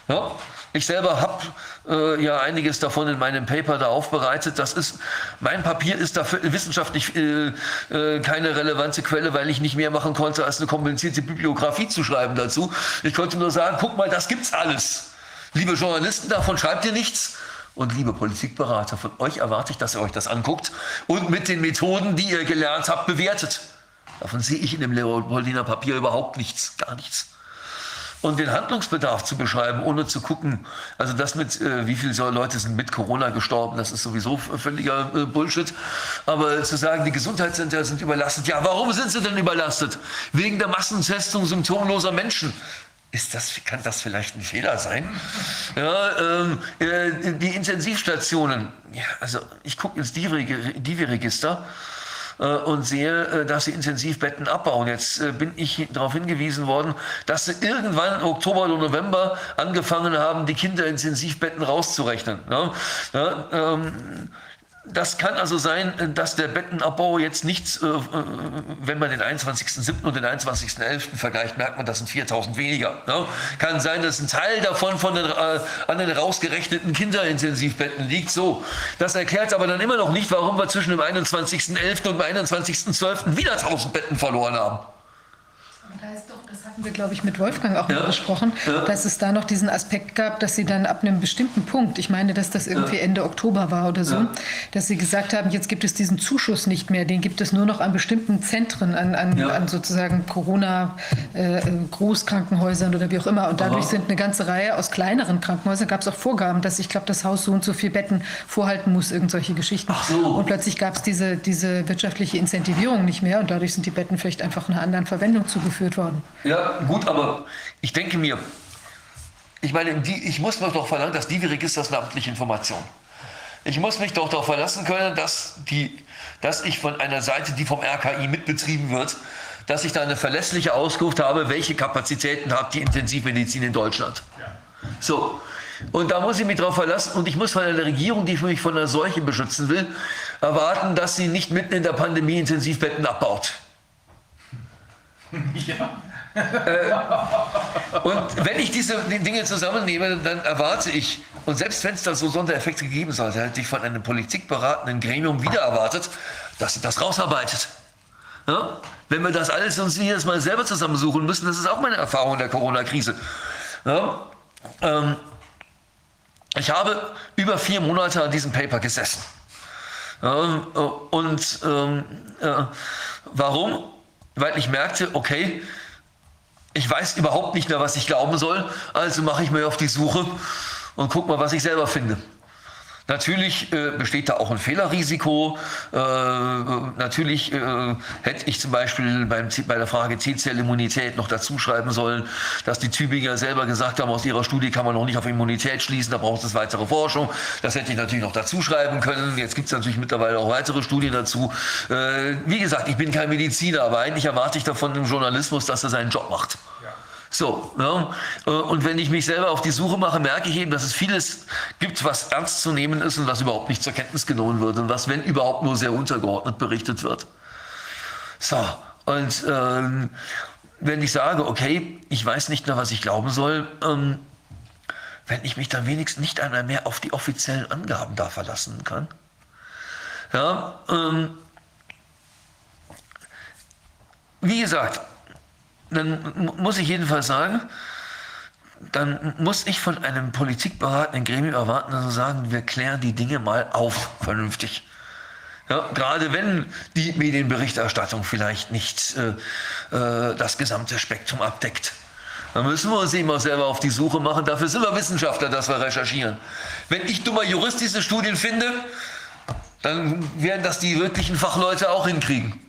Ja? Ich selber habe äh, ja einiges davon in meinem Paper da aufbereitet. Das ist, mein Papier ist dafür wissenschaftlich äh, äh, keine relevante Quelle, weil ich nicht mehr machen konnte, als eine komplizierte Bibliografie zu schreiben dazu. Ich konnte nur sagen, guck mal, das gibt's alles. Liebe Journalisten, davon schreibt ihr nichts. Und liebe Politikberater, von euch erwarte ich, dass ihr euch das anguckt und mit den Methoden, die ihr gelernt habt, bewertet. Davon sehe ich in dem Leopoldiner Papier überhaupt nichts, gar nichts. Und den Handlungsbedarf zu beschreiben, ohne zu gucken, also das mit, äh, wie viele Leute sind mit Corona gestorben, das ist sowieso völliger äh, Bullshit. Aber zu sagen, die Gesundheitszentren sind überlastet, ja, warum sind sie denn überlastet? Wegen der Massentestung symptomloser Menschen. Ist das, kann das vielleicht ein Fehler sein? Ja, ähm, äh, die Intensivstationen, ja, also ich gucke ins Divi-Register äh, und sehe, äh, dass sie Intensivbetten abbauen. Jetzt äh, bin ich darauf hingewiesen worden, dass sie irgendwann im Oktober oder November angefangen haben, die Kinderintensivbetten rauszurechnen. Ja, ähm, das kann also sein, dass der Bettenabbau jetzt nichts, äh, wenn man den 21.07. und den 21.11. vergleicht, merkt man, das sind 4000 weniger. Ne? Kann sein, dass ein Teil davon von den, äh, an den rausgerechneten Kinderintensivbetten liegt. So, das erklärt aber dann immer noch nicht, warum wir zwischen dem 21.11. und dem 21.12. wieder 1000 Betten verloren haben. Da ist doch, das hatten wir, glaube ich, mit Wolfgang auch ja. mal besprochen, ja. dass es da noch diesen Aspekt gab, dass sie dann ab einem bestimmten Punkt, ich meine, dass das irgendwie ja. Ende Oktober war oder so, dass sie gesagt haben, jetzt gibt es diesen Zuschuss nicht mehr, den gibt es nur noch an bestimmten Zentren, an, an, an sozusagen Corona-Großkrankenhäusern äh, oder wie auch immer. Und dadurch Aha. sind eine ganze Reihe aus kleineren Krankenhäusern, gab es auch Vorgaben, dass ich glaube, das Haus so und so viel Betten vorhalten muss, irgend solche Geschichten. Ach so. Und plötzlich gab es diese, diese wirtschaftliche Incentivierung nicht mehr und dadurch sind die Betten vielleicht einfach einer anderen Verwendung zugeführt durchgeführt worden. Ja, gut, aber ich denke mir, ich meine, die, ich muss doch verlangen, dass die Register ist eine amtliche Information. Ich muss mich doch darauf verlassen können, dass, die, dass ich von einer Seite, die vom RKI mitbetrieben wird, dass ich da eine verlässliche Auskunft habe, welche Kapazitäten hat die Intensivmedizin in Deutschland. Ja. So. Und da muss ich mich darauf verlassen und ich muss von einer Regierung, die mich von einer Seuche beschützen will, erwarten, dass sie nicht mitten in der Pandemie Intensivbetten abbaut. *laughs* Äh, und wenn ich diese Dinge zusammennehme, dann erwarte ich, und selbst wenn es da so Sondereffekte gegeben sollte, hätte ich von einem politikberatenden Gremium wieder erwartet, dass sie das rausarbeitet. Ja? Wenn wir das alles uns jedes Mal selber zusammensuchen müssen, das ist auch meine Erfahrung in der Corona-Krise. Ja? Ähm, ich habe über vier Monate an diesem Paper gesessen. Ja, und ähm, äh, warum? Weil ich merkte, okay, ich weiß überhaupt nicht mehr, was ich glauben soll, also mache ich mir auf die Suche und guck mal, was ich selber finde. Natürlich äh, besteht da auch ein Fehlerrisiko. Äh, natürlich äh, hätte ich zum Beispiel beim, bei der Frage T-Zellimmunität noch dazu schreiben sollen, dass die Tübinger selber gesagt haben, aus ihrer Studie kann man noch nicht auf Immunität schließen, da braucht es weitere Forschung. Das hätte ich natürlich noch dazu schreiben können. Jetzt gibt es natürlich mittlerweile auch weitere Studien dazu. Äh, wie gesagt, ich bin kein Mediziner, aber eigentlich erwarte ich davon im Journalismus, dass er seinen Job macht. So, ja. Äh, und wenn ich mich selber auf die Suche mache, merke ich eben, dass es vieles gibt, was ernst zu nehmen ist und was überhaupt nicht zur Kenntnis genommen wird und was, wenn überhaupt, nur sehr untergeordnet berichtet wird. So, und ähm, wenn ich sage, okay, ich weiß nicht mehr, was ich glauben soll, ähm, wenn ich mich dann wenigstens nicht einmal mehr auf die offiziellen Angaben da verlassen kann. Ja, ähm, wie gesagt, dann muss ich jedenfalls sagen, dann muss ich von einem politikberatenden Gremium erwarten, dass sie sagen, wir klären die Dinge mal auf, vernünftig. Ja, gerade wenn die Medienberichterstattung vielleicht nicht äh, äh, das gesamte Spektrum abdeckt. Dann müssen wir uns immer selber auf die Suche machen. Dafür sind wir Wissenschaftler, dass wir recherchieren. Wenn ich dummer Jurist diese Studien finde, dann werden das die wirklichen Fachleute auch hinkriegen.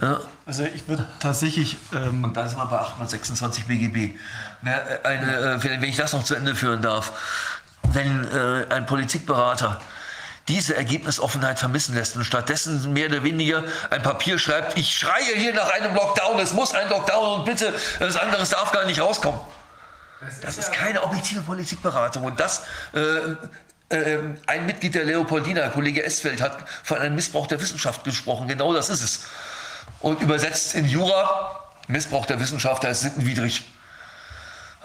Ja. Also ich würde tatsächlich... Ähm und dann sind wir bei 826 BGB. Eine, äh, wenn ich das noch zu Ende führen darf. Wenn äh, ein Politikberater diese Ergebnisoffenheit vermissen lässt und stattdessen mehr oder weniger ein Papier schreibt, ich schreie hier nach einem Lockdown, es muss ein Lockdown und bitte, das andere darf gar nicht rauskommen. Das ist keine objektive Politikberatung und das äh, äh, ein Mitglied der Leopoldina, Kollege Estfeld, hat von einem Missbrauch der Wissenschaft gesprochen. Genau das ist es. Und übersetzt in Jura, Missbrauch der Wissenschaft, der ist sittenwidrig.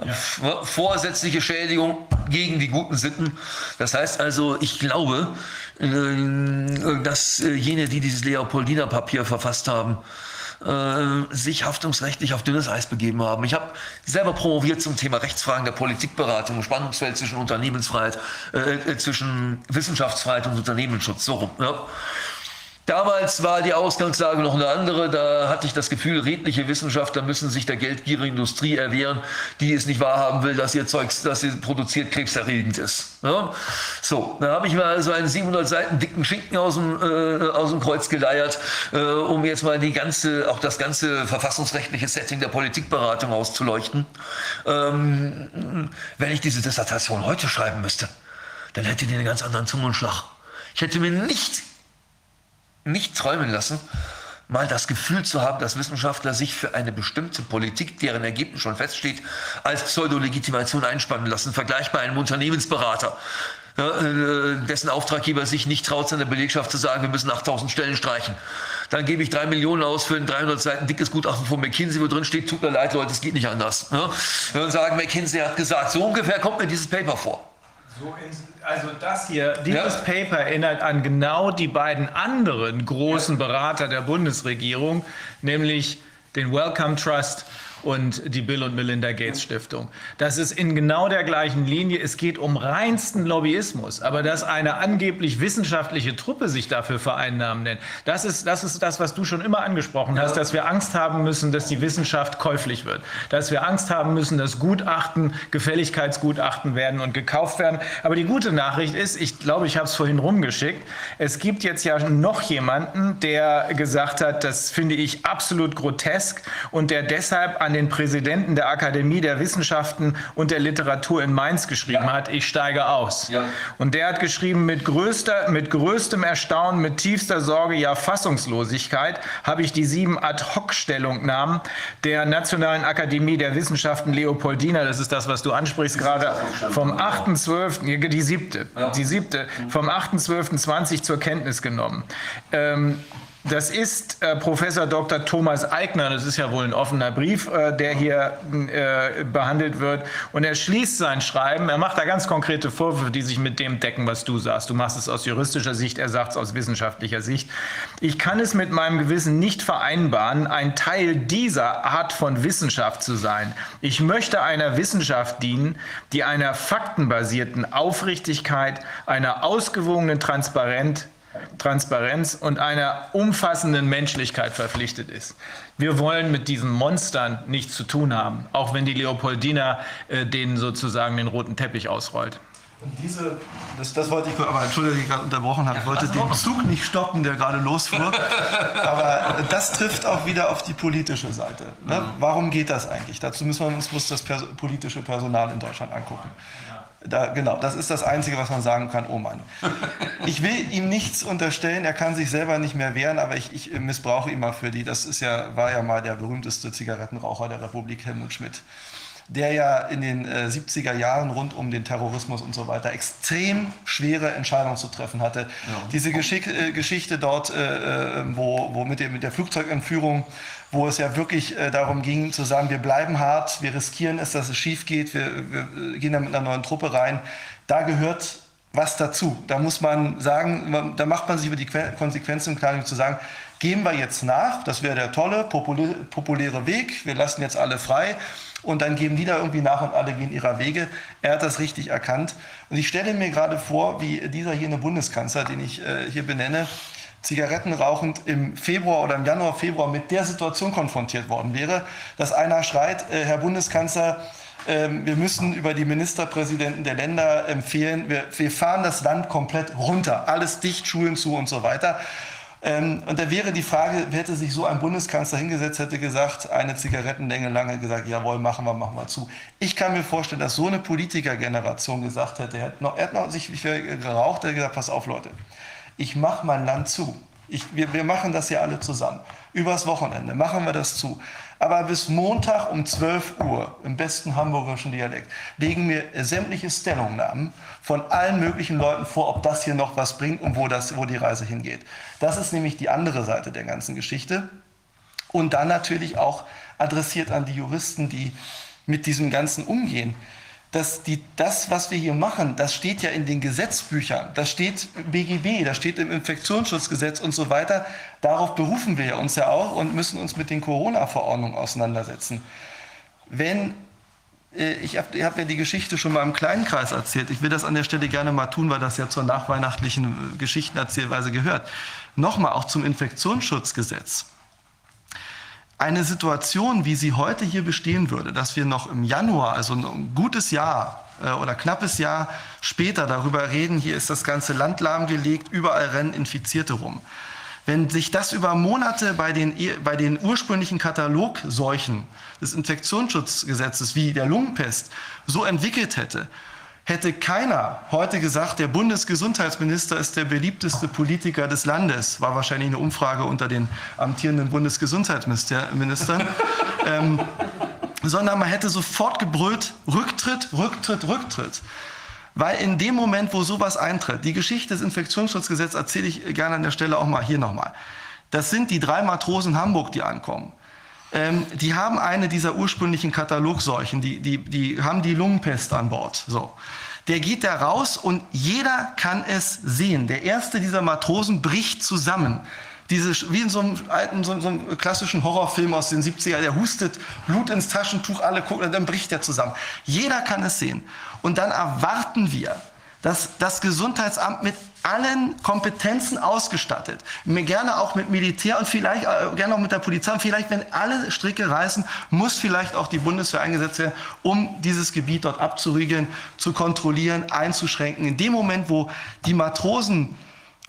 Ja. Vorsätzliche Schädigung gegen die guten Sitten. Das heißt also, ich glaube, äh, dass äh, jene, die dieses Leopoldiner Papier verfasst haben, äh, sich haftungsrechtlich auf dünnes Eis begeben haben. Ich habe selber promoviert zum Thema Rechtsfragen der Politikberatung, Spannungsfeld zwischen Unternehmensfreiheit, äh, zwischen Wissenschaftsfreiheit und Unternehmensschutz. So rum. Ja. Damals war die Ausgangslage noch eine andere. Da hatte ich das Gefühl, redliche Wissenschaftler müssen sich der geldgierigen Industrie erwehren, die es nicht wahrhaben will, dass ihr Zeugs, das sie produziert, krebserregend ist. Ja? So, dann habe ich mir also einen 700 Seiten dicken Schinken aus dem, äh, aus dem Kreuz geleiert, äh, um jetzt mal die ganze, auch das ganze verfassungsrechtliche Setting der Politikberatung auszuleuchten. Ähm, wenn ich diese Dissertation heute schreiben müsste, dann hätte die einen ganz anderen Zungenschlag. Ich hätte mir nicht nicht träumen lassen, mal das Gefühl zu haben, dass Wissenschaftler sich für eine bestimmte Politik, deren Ergebnis schon feststeht, als Pseudolegitimation einspannen lassen, vergleichbar einem Unternehmensberater. Ja, äh, dessen Auftraggeber sich nicht traut, seiner Belegschaft zu sagen, wir müssen 8000 Stellen streichen. Dann gebe ich drei Millionen aus für ein 300 Seiten dickes Gutachten von McKinsey, wo drin steht, tut mir leid, Leute, es geht nicht anders. Ja, und sagen, McKinsey hat gesagt, so ungefähr kommt mir dieses Paper vor. So also das hier, dieses ja. Paper erinnert an genau die beiden anderen großen Berater der Bundesregierung, nämlich den Wellcome Trust und die Bill und Melinda Gates Stiftung. Das ist in genau der gleichen Linie. Es geht um reinsten Lobbyismus. Aber dass eine angeblich wissenschaftliche Truppe sich dafür vereinnahmen nennt, das ist, das ist das, was du schon immer angesprochen hast, dass wir Angst haben müssen, dass die Wissenschaft käuflich wird. Dass wir Angst haben müssen, dass Gutachten, Gefälligkeitsgutachten werden und gekauft werden. Aber die gute Nachricht ist, ich glaube, ich habe es vorhin rumgeschickt, es gibt jetzt ja noch jemanden, der gesagt hat, das finde ich absolut grotesk und der deshalb an den Präsidenten der Akademie der Wissenschaften und der Literatur in Mainz geschrieben ja. hat, ich steige aus. Ja. Und der hat geschrieben, mit, größter, mit größtem Erstaunen, mit tiefster Sorge, ja Fassungslosigkeit, habe ich die sieben Ad-Hoc-Stellungnahmen der Nationalen Akademie der Wissenschaften Leopoldina, das ist das, was du ansprichst gerade, vom 8.12., die siebte, ja. die siebte, vom 8.12.20 zur Kenntnis genommen. Ähm, das ist äh, Professor Dr. Thomas Eigner, das ist ja wohl ein offener Brief, äh, der hier äh, behandelt wird. Und er schließt sein Schreiben, er macht da ganz konkrete Vorwürfe, die sich mit dem decken, was du sagst. Du machst es aus juristischer Sicht, er sagt es aus wissenschaftlicher Sicht. Ich kann es mit meinem Gewissen nicht vereinbaren, ein Teil dieser Art von Wissenschaft zu sein. Ich möchte einer Wissenschaft dienen, die einer faktenbasierten Aufrichtigkeit, einer ausgewogenen Transparenz, Transparenz und einer umfassenden Menschlichkeit verpflichtet ist. Wir wollen mit diesen Monstern nichts zu tun haben, auch wenn die Leopoldina äh, denen sozusagen den roten Teppich ausrollt. Und diese, das, das wollte ich, aber entschuldige, dass ich gerade unterbrochen habe. Ich wollte den Zug nicht stoppen, der gerade losfuhr. *laughs* aber das trifft auch wieder auf die politische Seite. Ne? Warum geht das eigentlich? Dazu müssen wir uns muss das politische Personal in Deutschland angucken. Da, genau, das ist das Einzige, was man sagen kann. Oh Mann. Ich will ihm nichts unterstellen, er kann sich selber nicht mehr wehren, aber ich, ich missbrauche ihn mal für die. Das ist ja, war ja mal der berühmteste Zigarettenraucher der Republik, Helmut Schmidt, der ja in den äh, 70er Jahren rund um den Terrorismus und so weiter extrem schwere Entscheidungen zu treffen hatte. Ja. Diese Geschick, äh, Geschichte dort, äh, äh wo, wo mit, der, mit der Flugzeugentführung wo es ja wirklich äh, darum ging zu sagen, wir bleiben hart, wir riskieren es, dass es schief geht, wir, wir gehen da mit einer neuen Truppe rein. Da gehört was dazu. Da muss man sagen, da macht man sich über die Konsequenzen im Klaren zu sagen, gehen wir jetzt nach, das wäre der tolle, populäre Weg, wir lassen jetzt alle frei und dann geben die da irgendwie nach und alle gehen ihrer Wege. Er hat das richtig erkannt. Und ich stelle mir gerade vor, wie dieser hier eine Bundeskanzler, den ich äh, hier benenne, Zigaretten rauchend im Februar oder im Januar, Februar mit der Situation konfrontiert worden wäre, dass einer schreit, äh, Herr Bundeskanzler, äh, wir müssen über die Ministerpräsidenten der Länder empfehlen, wir, wir, fahren das Land komplett runter, alles dicht, Schulen zu und so weiter. Ähm, und da wäre die Frage, hätte sich so ein Bundeskanzler hingesetzt, hätte gesagt, eine Zigarettenlänge lange gesagt, jawohl, machen wir, machen wir zu. Ich kann mir vorstellen, dass so eine Politikergeneration gesagt hätte, er hat noch, er hat noch sich geraucht, er hat gesagt, pass auf Leute, ich mache mein Land zu. Ich, wir, wir machen das ja alle zusammen. Übers Wochenende machen wir das zu. Aber bis Montag um 12 Uhr, im besten hamburgischen Dialekt, legen mir sämtliche Stellungnahmen von allen möglichen Leuten vor, ob das hier noch was bringt und wo, das, wo die Reise hingeht. Das ist nämlich die andere Seite der ganzen Geschichte. Und dann natürlich auch adressiert an die Juristen, die mit diesem Ganzen umgehen dass die, das, was wir hier machen, das steht ja in den Gesetzbüchern, das steht BGB, das steht im Infektionsschutzgesetz und so weiter. Darauf berufen wir uns ja auch und müssen uns mit den Corona-Verordnungen auseinandersetzen. Wenn äh, ich habe hab ja die Geschichte schon mal im kleinen Kreis erzählt. Ich will das an der Stelle gerne mal tun, weil das ja zur nachweihnachtlichen äh, Geschichtenerzählweise gehört. Nochmal auch zum Infektionsschutzgesetz. Eine Situation, wie sie heute hier bestehen würde, dass wir noch im Januar, also ein gutes Jahr äh, oder knappes Jahr später darüber reden, hier ist das ganze Land lahmgelegt, überall rennen Infizierte rum. Wenn sich das über Monate bei den, bei den ursprünglichen Katalogseuchen des Infektionsschutzgesetzes wie der Lungenpest so entwickelt hätte, hätte keiner heute gesagt, der Bundesgesundheitsminister ist der beliebteste Politiker des Landes. War wahrscheinlich eine Umfrage unter den amtierenden Bundesgesundheitsministern. *laughs* ähm, sondern man hätte sofort gebrüllt, Rücktritt, Rücktritt, Rücktritt. Weil in dem Moment, wo sowas eintritt, die Geschichte des Infektionsschutzgesetzes erzähle ich gerne an der Stelle auch mal hier nochmal. Das sind die drei Matrosen in Hamburg, die ankommen. Ähm, die haben eine dieser ursprünglichen Katalogseuchen, die, die, die haben die Lungenpest an Bord. So. Der geht da raus und jeder kann es sehen. Der erste dieser Matrosen bricht zusammen. Diese, wie in so einem alten, so, so einem klassischen Horrorfilm aus den 70er, der hustet, Blut ins Taschentuch, alle gucken, dann bricht er zusammen. Jeder kann es sehen. Und dann erwarten wir, dass das Gesundheitsamt mit allen Kompetenzen ausgestattet, mir gerne auch mit Militär und vielleicht äh, gerne auch mit der Polizei. Und vielleicht, wenn alle Stricke reißen, muss vielleicht auch die Bundeswehr eingesetzt werden, um dieses Gebiet dort abzuriegeln, zu kontrollieren, einzuschränken. In dem Moment, wo die Matrosen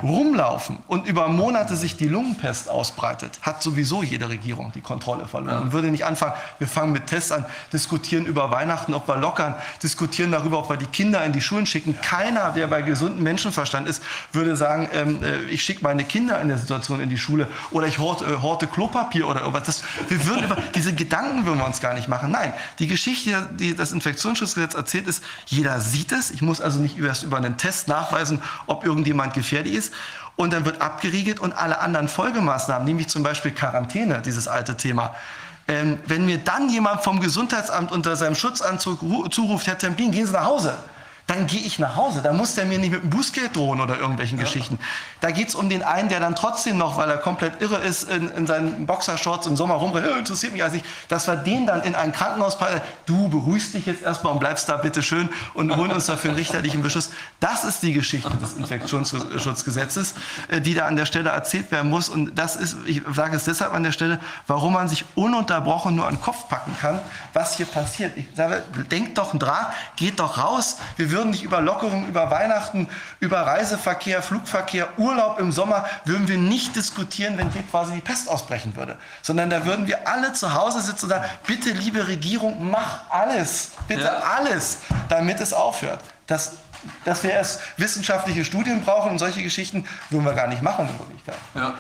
rumlaufen und über Monate sich die Lungenpest ausbreitet, hat sowieso jede Regierung die Kontrolle verloren. Und würde nicht anfangen, wir fangen mit Tests an, diskutieren über Weihnachten, ob wir lockern, diskutieren darüber, ob wir die Kinder in die Schulen schicken. Keiner, der bei gesundem Menschenverstand ist, würde sagen, ähm, äh, ich schicke meine Kinder in der Situation in die Schule oder ich horte, äh, horte Klopapier oder irgendwas. Das, wir würden über, *laughs* diese Gedanken würden wir uns gar nicht machen. Nein, die Geschichte, die das Infektionsschutzgesetz erzählt, ist, jeder sieht es. Ich muss also nicht erst über einen Test nachweisen, ob irgendjemand gefährlich ist ist. Und dann wird abgeriegelt und alle anderen Folgemaßnahmen, nämlich zum Beispiel Quarantäne, dieses alte Thema. Ähm, wenn mir dann jemand vom Gesundheitsamt unter seinem Schutzanzug zuruft, Herr Tempin, gehen Sie nach Hause dann gehe ich nach Hause. Da muss der mir nicht mit dem Bußgeld drohen oder irgendwelchen ja. Geschichten. Da geht es um den einen, der dann trotzdem noch, weil er komplett irre ist, in, in seinen Boxershorts im Sommer rumrennt, äh, interessiert mich also nicht, dass wir den dann in ein Krankenhaus packen. Du beruhigst dich jetzt erstmal und bleibst da bitte schön und holen uns dafür einen richterlichen Beschuss. Das ist die Geschichte des Infektionsschutzgesetzes, äh, die da an der Stelle erzählt werden muss. Und das ist, ich sage es deshalb an der Stelle, warum man sich ununterbrochen nur an den Kopf packen kann, was hier passiert. Ich sage, denkt doch dran, geht doch raus. Wir würden nicht über Lockerungen, über Weihnachten, über Reiseverkehr, Flugverkehr, Urlaub im Sommer, würden wir nicht diskutieren, wenn hier quasi die Pest ausbrechen würde. Sondern da würden wir alle zu Hause sitzen und sagen, bitte liebe Regierung, mach alles, bitte ja. alles, damit es aufhört. Das dass wir erst wissenschaftliche Studien brauchen und solche Geschichten, würden wir gar nicht machen in Wirklichkeit. Ja.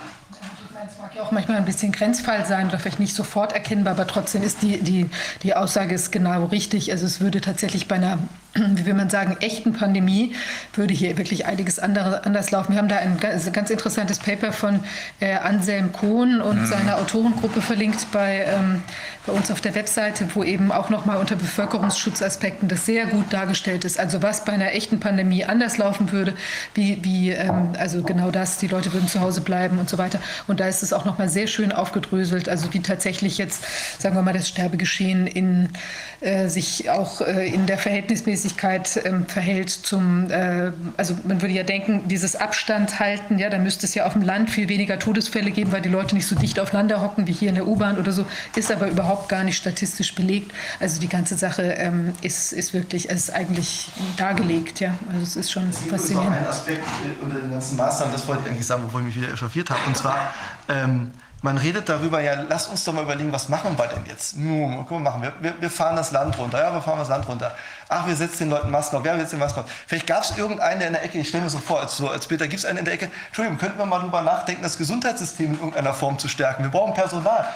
Es mag ja auch manchmal ein bisschen Grenzfall sein oder vielleicht nicht sofort erkennbar, aber trotzdem ist die, die, die Aussage ist genau richtig. Also es würde tatsächlich bei einer wie will man sagen, echten Pandemie würde hier wirklich einiges andere, anders laufen. Wir haben da ein ganz, ganz interessantes Paper von äh, Anselm Kohn und mhm. seiner Autorengruppe verlinkt bei, ähm, bei uns auf der Webseite, wo eben auch nochmal unter Bevölkerungsschutzaspekten das sehr gut dargestellt ist. Also was bei einer echten Pandemie anders laufen würde, wie, wie ähm, also genau das, die Leute würden zu Hause bleiben und so weiter. Und da ist es auch nochmal sehr schön aufgedröselt, also wie tatsächlich jetzt, sagen wir mal, das Sterbegeschehen in, äh, sich auch äh, in der Verhältnismäßigkeit Regelmäßigkeit ähm, verhält zum, äh, also man würde ja denken, dieses Abstand halten, ja, dann müsste es ja auf dem Land viel weniger Todesfälle geben, weil die Leute nicht so dicht aufeinander hocken wie hier in der U-Bahn oder so, ist aber überhaupt gar nicht statistisch belegt. Also die ganze Sache ähm, ist, ist wirklich, ist eigentlich dargelegt, ja. Also es ist schon es gibt faszinierend. Noch ein Aspekt unter den ganzen Maßnahmen, das wollte ich eigentlich sagen, bevor ich mich wieder echauffiert habe, und zwar ähm, man redet darüber, ja, lass uns doch mal überlegen, was machen wir denn jetzt? Nun, guck mal, machen wir. wir. Wir fahren das Land runter. Ja, wir fahren das Land runter. Ach, wir setzen den Leuten Masken auf. Ja, wir setzen den Masken auf. Vielleicht gab es irgendeinen, in der Ecke, ich stelle mir so vor, als, so, als Peter, gibt es einen in der Ecke, Entschuldigung, könnten wir mal darüber nachdenken, das Gesundheitssystem in irgendeiner Form zu stärken. Wir brauchen Personal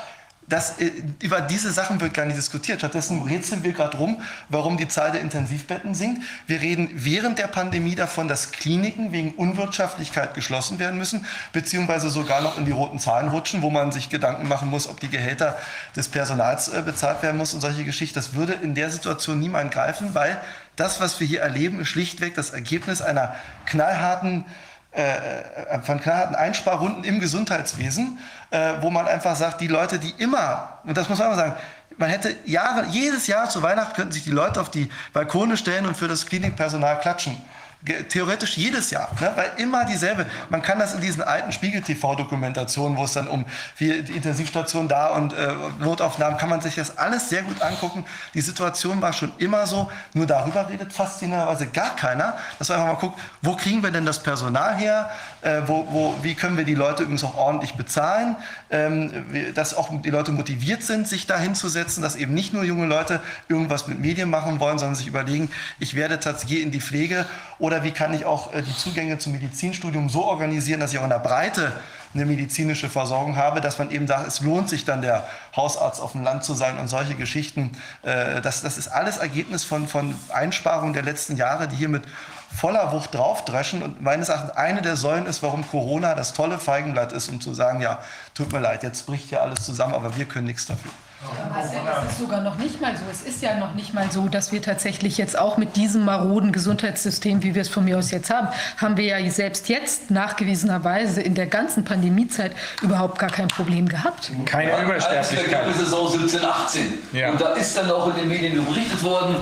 das, äh, über diese Sachen wird gar nicht diskutiert. Stattdessen rätseln wir gerade rum, warum die Zahl der Intensivbetten sinkt. Wir reden während der Pandemie davon, dass Kliniken wegen Unwirtschaftlichkeit geschlossen werden müssen, beziehungsweise sogar noch in die roten Zahlen rutschen, wo man sich Gedanken machen muss, ob die Gehälter des Personals äh, bezahlt werden muss und solche Geschichten. Das würde in der Situation niemand greifen, weil das, was wir hier erleben, ist schlichtweg das Ergebnis einer knallharten äh, äh, von knallharten Einsparrunden im Gesundheitswesen, äh, wo man einfach sagt, die Leute, die immer, und das muss man immer sagen, man hätte Jahre, jedes Jahr zu Weihnachten könnten sich die Leute auf die Balkone stellen und für das Klinikpersonal klatschen. Theoretisch jedes Jahr, ne? weil immer dieselbe. Man kann das in diesen alten Spiegel-TV-Dokumentationen, wo es dann um die Intensivstation da und äh, Notaufnahmen, kann man sich das alles sehr gut angucken. Die Situation war schon immer so, nur darüber redet faszinierenderweise gar keiner. Dass man einfach mal guckt, wo kriegen wir denn das Personal her? Äh, wo, wo, wie können wir die Leute übrigens auch ordentlich bezahlen? Ähm, dass auch die Leute motiviert sind, sich da hinzusetzen, dass eben nicht nur junge Leute irgendwas mit Medien machen wollen, sondern sich überlegen, ich werde tatsächlich in die Pflege oder wie kann ich auch äh, die Zugänge zum Medizinstudium so organisieren, dass ich auch in der Breite eine medizinische Versorgung habe, dass man eben sagt, es lohnt sich dann der Hausarzt auf dem Land zu sein und solche Geschichten. Äh, das, das ist alles Ergebnis von, von Einsparungen der letzten Jahre, die hier mit voller Wucht draufdreschen. Und meines Erachtens eine der Säulen ist, warum Corona das tolle Feigenblatt ist, um zu sagen, ja, tut mir leid, jetzt bricht hier alles zusammen, aber wir können nichts dafür. Marcel, es ist sogar noch nicht mal so. Es ist ja noch nicht mal so, dass wir tatsächlich jetzt auch mit diesem maroden Gesundheitssystem, wie wir es von mir aus jetzt haben, haben wir ja selbst jetzt nachgewiesenerweise in der ganzen Pandemiezeit überhaupt gar kein Problem gehabt. Keine Übersterblichkeit. Die Saison 17, 18. Ja. Und da ist dann auch in den Medien berichtet worden,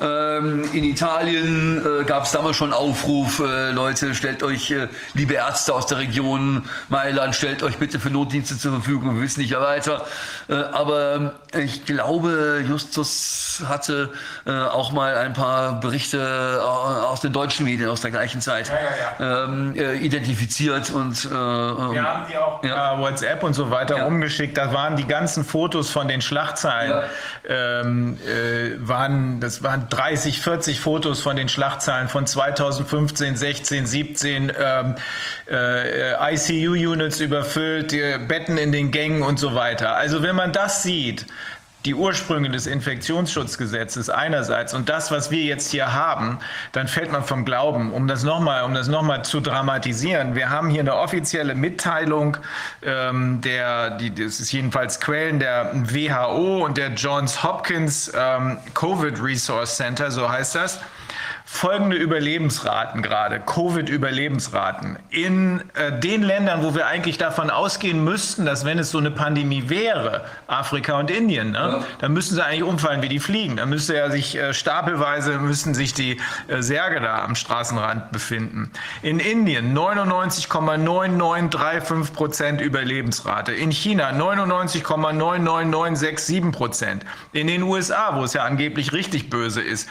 ähm, in Italien äh, gab es damals schon Aufruf, äh, Leute, stellt euch, äh, liebe Ärzte aus der Region Mailand, stellt euch bitte für Notdienste zur Verfügung, wir wissen nicht ja weiter. Äh, aber ich glaube, Justus hatte äh, auch mal ein paar Berichte aus den deutschen Medien aus der gleichen Zeit Ja, ja, Ähm, äh, identifiziert und äh, Wir haben die auch WhatsApp und so weiter Ja. rumgeschickt. Da waren die ganzen Fotos von den Schlachtzahlen. Ähm, äh, waren, das waren 30, 40 Fotos von den Schlachtzahlen von 2015, 16, 17. Ähm, äh, ICU-Units überfüllt, Betten in den Gängen und so weiter. Also wenn man das sieht, die Ursprünge des Infektionsschutzgesetzes einerseits und das, was wir jetzt hier haben, dann fällt man vom Glauben. Um das nochmal, um das noch mal zu dramatisieren, wir haben hier eine offizielle Mitteilung ähm, der, die, das ist jedenfalls Quellen der WHO und der Johns Hopkins ähm, Covid Resource Center, so heißt das folgende Überlebensraten gerade, Covid-Überlebensraten. In äh, den Ländern, wo wir eigentlich davon ausgehen müssten, dass wenn es so eine Pandemie wäre, Afrika und Indien, ne, dann müssten sie eigentlich umfallen wie die Fliegen. Dann müsste ja sich äh, stapelweise müssten sich die äh, Särge da am Straßenrand befinden. In Indien 99,9935 Prozent Überlebensrate. In China 99,99967 Prozent. In den USA, wo es ja angeblich richtig böse ist,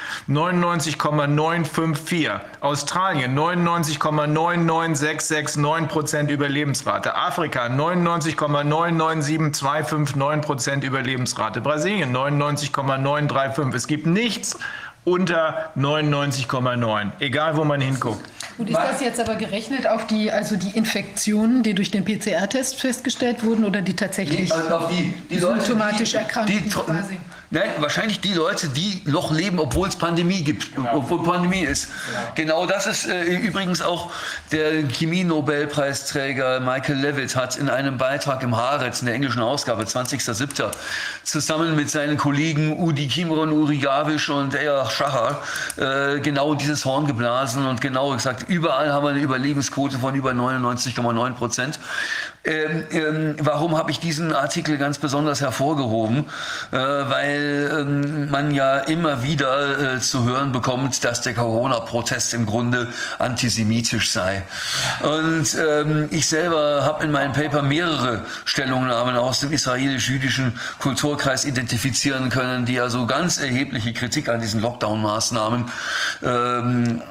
99,954. Australien 99,99669 Prozent Überlebensrate. Afrika 99,997259 Prozent Überlebensrate. Brasilien 99,935. Es gibt nichts unter 99,9, egal wo man hinguckt. Und ist das jetzt aber gerechnet auf die, also die Infektionen, die durch den PCR-Test festgestellt wurden oder die tatsächlich Also auf die, die Leute, symptomatisch die, Erkrankten die, quasi? Nein, wahrscheinlich die Leute, die noch leben, obwohl es Pandemie gibt, obwohl Pandemie ist. Genau das ist äh, übrigens auch der Chemie-Nobelpreisträger Michael Levitt hat in einem Beitrag im Haaretz in der englischen Ausgabe 20.07. zusammen mit seinen Kollegen Udi Kimron, Uri Gavisch und Eyach Schachar äh, genau dieses Horn geblasen und genau gesagt, überall haben wir eine Überlebensquote von über 99,9 Prozent. Ähm, ähm, warum habe ich diesen Artikel ganz besonders hervorgehoben? Äh, weil ähm, man ja immer wieder äh, zu hören bekommt, dass der Corona-Protest im Grunde antisemitisch sei. Und ähm, ich selber habe in meinem Paper mehrere Stellungnahmen aus dem israelisch-jüdischen Kulturkreis identifizieren können, die also ganz erhebliche Kritik an diesen Lockdown-Maßnahmen ähm,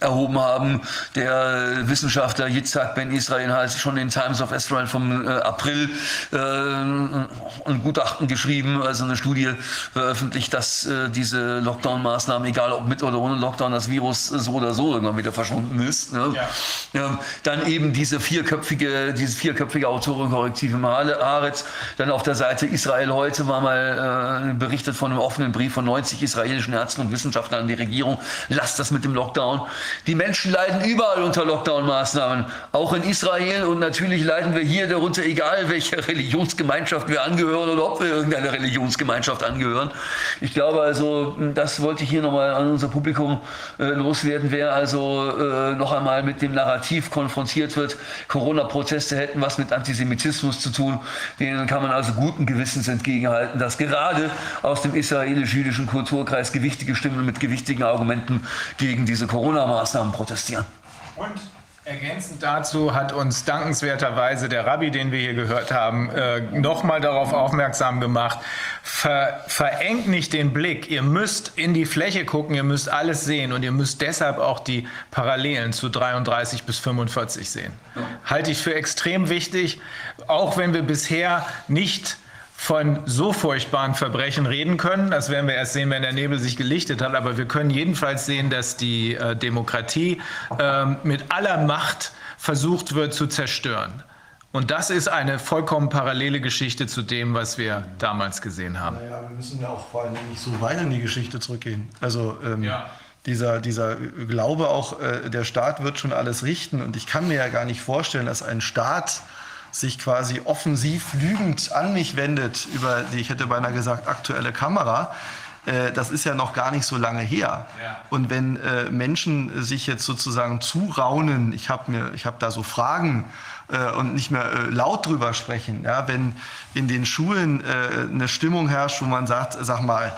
erhoben haben. Der Wissenschaftler Yitzhak Ben Israel hat schon in Times of Israel vom äh, April äh, ein Gutachten geschrieben, also eine Studie veröffentlicht, dass äh, diese Lockdown-Maßnahmen, egal ob mit oder ohne Lockdown, das Virus so oder so irgendwann wieder verschwunden ist. Ne? Ja. dann eben diese vierköpfige, dieses vierköpfige Autorenkorrektiv im Haaretz. Dann auf der Seite Israel heute war mal äh, berichtet von einem offenen Brief von 90 israelischen Ärzten und Wissenschaftlern an die Regierung. Lasst das mit dem Lockdown. Die Menschen leiden überall unter Lockdown-Maßnahmen, auch in Israel und natürlich leiden leiden wir hier darunter, egal welcher Religionsgemeinschaft wir angehören oder ob wir irgendeiner Religionsgemeinschaft angehören. Ich glaube also, das wollte ich hier nochmal an unser Publikum äh, loswerden. Wer also äh, noch einmal mit dem Narrativ konfrontiert wird, Corona-Proteste hätten was mit Antisemitismus zu tun, denen kann man also guten Gewissens entgegenhalten, dass gerade aus dem israelisch-jüdischen Kulturkreis gewichtige Stimmen mit gewichtigen Argumenten gegen diese Corona-Maßnahmen protestieren. Und ergänzend dazu hat uns dankenswerterweise der Rabbi, den wir hier gehört haben, äh, nochmal darauf aufmerksam gemacht, ver, verengt nicht den Blick. Ihr müsst in die Fläche gucken, ihr müsst alles sehen und ihr müsst deshalb auch die Parallelen zu 33 bis 45 sehen. Halte ich für extrem wichtig, auch wenn wir bisher nicht von so furchtbaren Verbrechen reden können. Das werden wir erst sehen, wenn der Nebel sich gelichtet hat. Aber wir können jedenfalls sehen, dass die äh, Demokratie äh, mit aller Macht versucht wird zu zerstören. Und das ist eine vollkommen parallele Geschichte zu dem, was wir damals gesehen haben. Naja, wir müssen ja auch vor allem nicht so weit in die Geschichte zurückgehen. Also ähm, Ja. dieser, dieser Glaube auch, äh, der Staat wird schon alles richten. Und ich kann mir ja gar nicht vorstellen, dass ein Staat sich quasi offensiv lügend an mich wendet über die, ich hätte beinahe gesagt, aktuelle Kamera. Äh, Das ist ja noch gar nicht so lange her. Ja. Und wenn äh, Menschen sich jetzt sozusagen zuraunen, ich habe mir, ich habe da so Fragen äh, und nicht mehr äh, laut drüber sprechen, ja, wenn in den Schulen äh, eine Stimmung herrscht, wo man sagt, sag mal,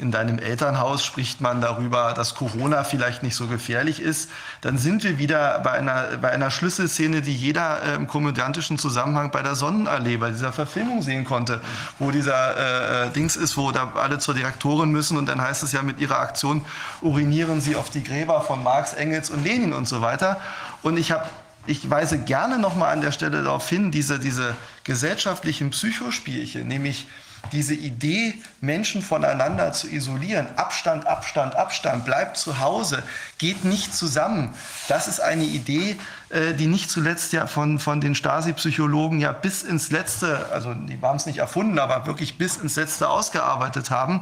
in deinem Elternhaus spricht man darüber, dass Corona vielleicht nicht so gefährlich ist, dann sind wir wieder bei einer, bei einer Schlüsselszene, die jeder äh, im komödiantischen Zusammenhang bei der Sonnenallee, bei dieser Verfilmung sehen konnte, wo dieser äh, Dings ist, wo da alle zur Direktorin müssen und dann heißt es ja mit ihrer Aktion urinieren sie auf die Gräber von Marx, Engels und Lenin und so weiter. Und ich habe ich weise gerne nochmal an der Stelle darauf hin, diese, diese gesellschaftlichen Psychospielchen, nämlich diese Idee, Menschen voneinander zu isolieren, Abstand, Abstand, Abstand, bleibt zu Hause, geht nicht zusammen. Das ist eine Idee, äh, die nicht zuletzt ja von, von den Stasi-Psychologen ja bis ins Letzte, also die haben es nicht erfunden, aber wirklich bis ins Letzte ausgearbeitet haben.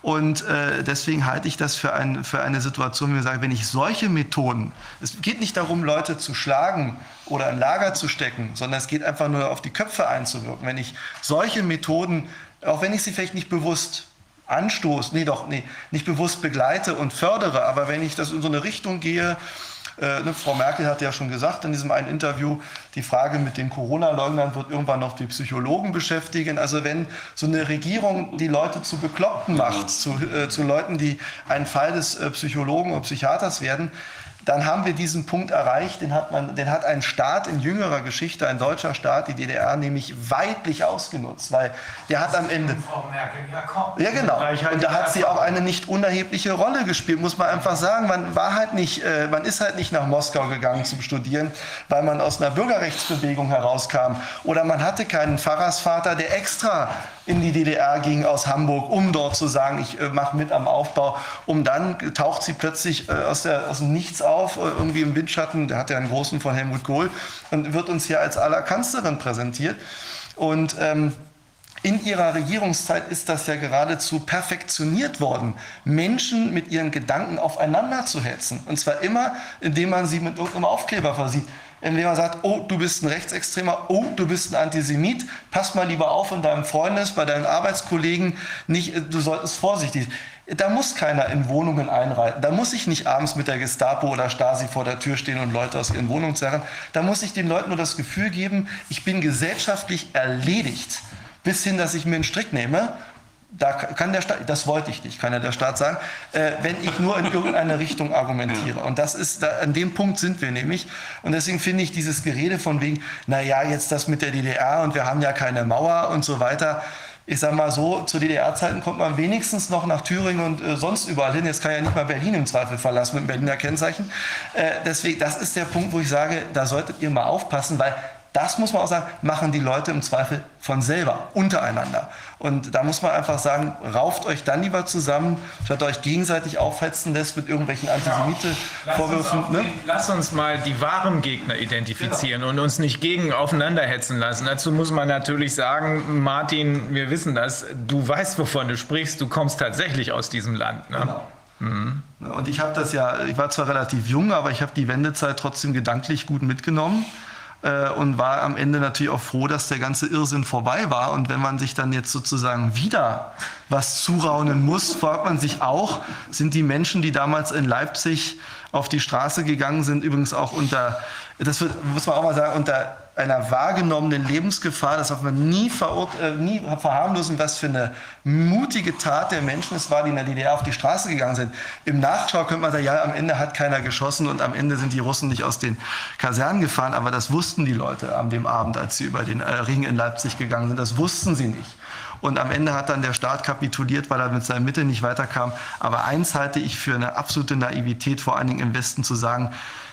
Und äh, deswegen halte ich das für, ein, für eine Situation, wo wir sagen, wenn ich solche Methoden, es geht nicht darum, Leute zu schlagen oder in Lager zu stecken, sondern es geht einfach nur auf die Köpfe einzuwirken. Wenn ich solche Methoden, auch wenn ich sie vielleicht nicht bewusst anstoße, nee, doch, nee, nicht bewusst begleite und fördere, aber wenn ich das in so eine Richtung gehe, äh, ne, Frau Merkel hat ja schon gesagt in diesem einen Interview, die Frage mit den Corona-Leugnern wird irgendwann noch die Psychologen beschäftigen. Also wenn so eine Regierung die Leute zu Bekloppten macht, zu, äh, zu Leuten, die ein Fall des äh, Psychologen oder Psychiaters werden, dann haben wir diesen Punkt erreicht, den hat, man, den hat ein Staat in jüngerer Geschichte, ein deutscher Staat, die DDR, nämlich weitlich ausgenutzt, weil der hat am Ende... Frau Merkel, ja komm. Ja, genau. Und da hat sie auch eine nicht unerhebliche Rolle gespielt, muss man einfach sagen. Man war halt nicht, äh, man ist halt nicht nach Moskau gegangen zum Studieren, weil man aus einer Bürgerrechtsbewegung herauskam. Oder man hatte keinen Pfarrersvater, der extra in die DDR ging aus Hamburg, um dort zu sagen, ich äh, mache mit am Aufbau. Um dann taucht sie plötzlich äh, aus, der, aus dem Nichts auf, äh, irgendwie im Windschatten, der hat ja einen großen von Helmut Kohl, und wird uns hier als Allerkanzlerin präsentiert. Und ähm, in ihrer Regierungszeit ist das ja geradezu perfektioniert worden, Menschen mit ihren Gedanken aufeinander zu hetzen. Und zwar immer, indem man sie mit irgendeinem Aufkleber versieht. Indem man sagt, oh, du bist ein Rechtsextremer, oh, du bist ein Antisemit, pass mal lieber auf in deinem Freundes, bei deinen Arbeitskollegen, nicht, du solltest vorsichtig da muss keiner in Wohnungen einreiten. Da muss ich nicht abends mit der Gestapo oder Stasi vor der Tür stehen und Leute aus ihren Wohnungen zerren. Da muss ich den Leuten nur das Gefühl geben, ich bin gesellschaftlich erledigt bis hin, dass ich mir einen Strick nehme. Da kann der Staat, das wollte ich nicht, kann ja der Staat sagen, äh, wenn ich nur in irgendeine Richtung argumentiere. Und das ist, da, an dem Punkt sind wir nämlich. Und deswegen finde ich dieses Gerede von wegen, naja, jetzt das mit der DDR und wir haben ja keine Mauer und so weiter. Ich sage mal so, zu DDR-Zeiten kommt man wenigstens noch nach Thüringen und äh, sonst überall hin. Jetzt kann ja nicht mal Berlin im Zweifel verlassen mit dem Berliner Kennzeichen. Äh, deswegen, das ist der Punkt, wo ich sage, da solltet ihr mal aufpassen, weil das muss man auch sagen, machen die Leute im Zweifel von selber, untereinander. Und da muss man einfach sagen, rauft euch dann lieber zusammen, statt euch gegenseitig aufhetzen lässt mit irgendwelchen Antisemite-Vorwürfen. Lass, ne? lass, uns mal die wahren Gegner identifizieren genau. und uns nicht gegen aufeinander hetzen lassen. Dazu muss man natürlich sagen, Martin, wir wissen das, du weißt, wovon du sprichst, du kommst tatsächlich aus diesem Land. Ne? Genau. Mhm. Und ich habe das ja, ich war zwar relativ jung, aber ich habe die Wendezeit trotzdem gedanklich gut mitgenommen. Äh, und war am Ende natürlich auch froh, dass der ganze Irrsinn vorbei war. Und wenn man sich dann jetzt sozusagen wieder was zuraunen muss, fragt man sich auch, sind die Menschen, die damals in Leipzig auf die Straße gegangen sind, übrigens auch unter, das muss man auch mal sagen, unter einer wahrgenommenen Lebensgefahr, das darf man nie, äh, nie verharmlosen, was für eine mutige Tat der Menschen es war, die in der DDR auf die Straße gegangen sind. Im Nachschau könnte man sagen, ja, am Ende hat keiner geschossen und am Ende sind die Russen nicht aus den Kasernen gefahren, aber das wussten die Leute an dem Abend, als sie über den äh, Ring in Leipzig gegangen sind, das wussten sie nicht. Und am Ende hat dann der Staat kapituliert, weil er mit seinen Mitteln nicht weiterkam. Aber eins halte ich für eine absolute Naivität, vor allen Dingen im Westen zu sagen,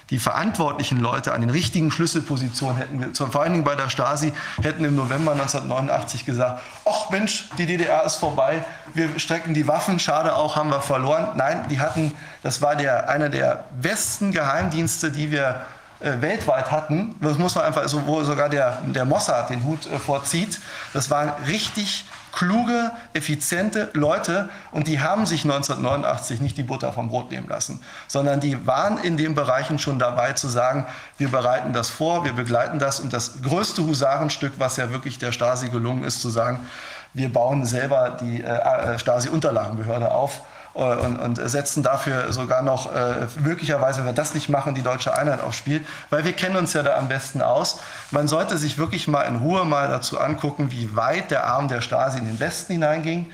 die verantwortlichen Leute an den richtigen Schlüsselpositionen hätten vor allen Dingen bei der Stasi, hätten im November 1989 gesagt, ach Mensch, die DDR ist vorbei, wir strecken die Waffen, schade auch, haben wir verloren. Nein, die hatten, das war der, einer der besten Geheimdienste, die wir äh, weltweit hatten. Das muss man einfach, also wo sogar der, der Mossad den Hut äh, vorzieht. Das waren richtig kluge, effiziente Leute und die haben sich 1989 nicht die Butter vom Brot nehmen lassen, sondern die waren in den Bereichen schon dabei zu sagen, wir bereiten das vor, wir begleiten das und das größte Husarenstück, was ja wirklich der Stasi gelungen ist, zu sagen, wir bauen selber die äh, äh Stasi-Unterlagenbehörde auf und, und, setzen dafür sogar noch äh, möglicherweise, wenn wir das nicht machen, die deutsche Einheit aufs Spiel, weil wir kennen uns ja da am besten aus. Man sollte sich wirklich mal in Ruhe mal dazu angucken, wie weit der Arm der Stasi in den Westen hineinging.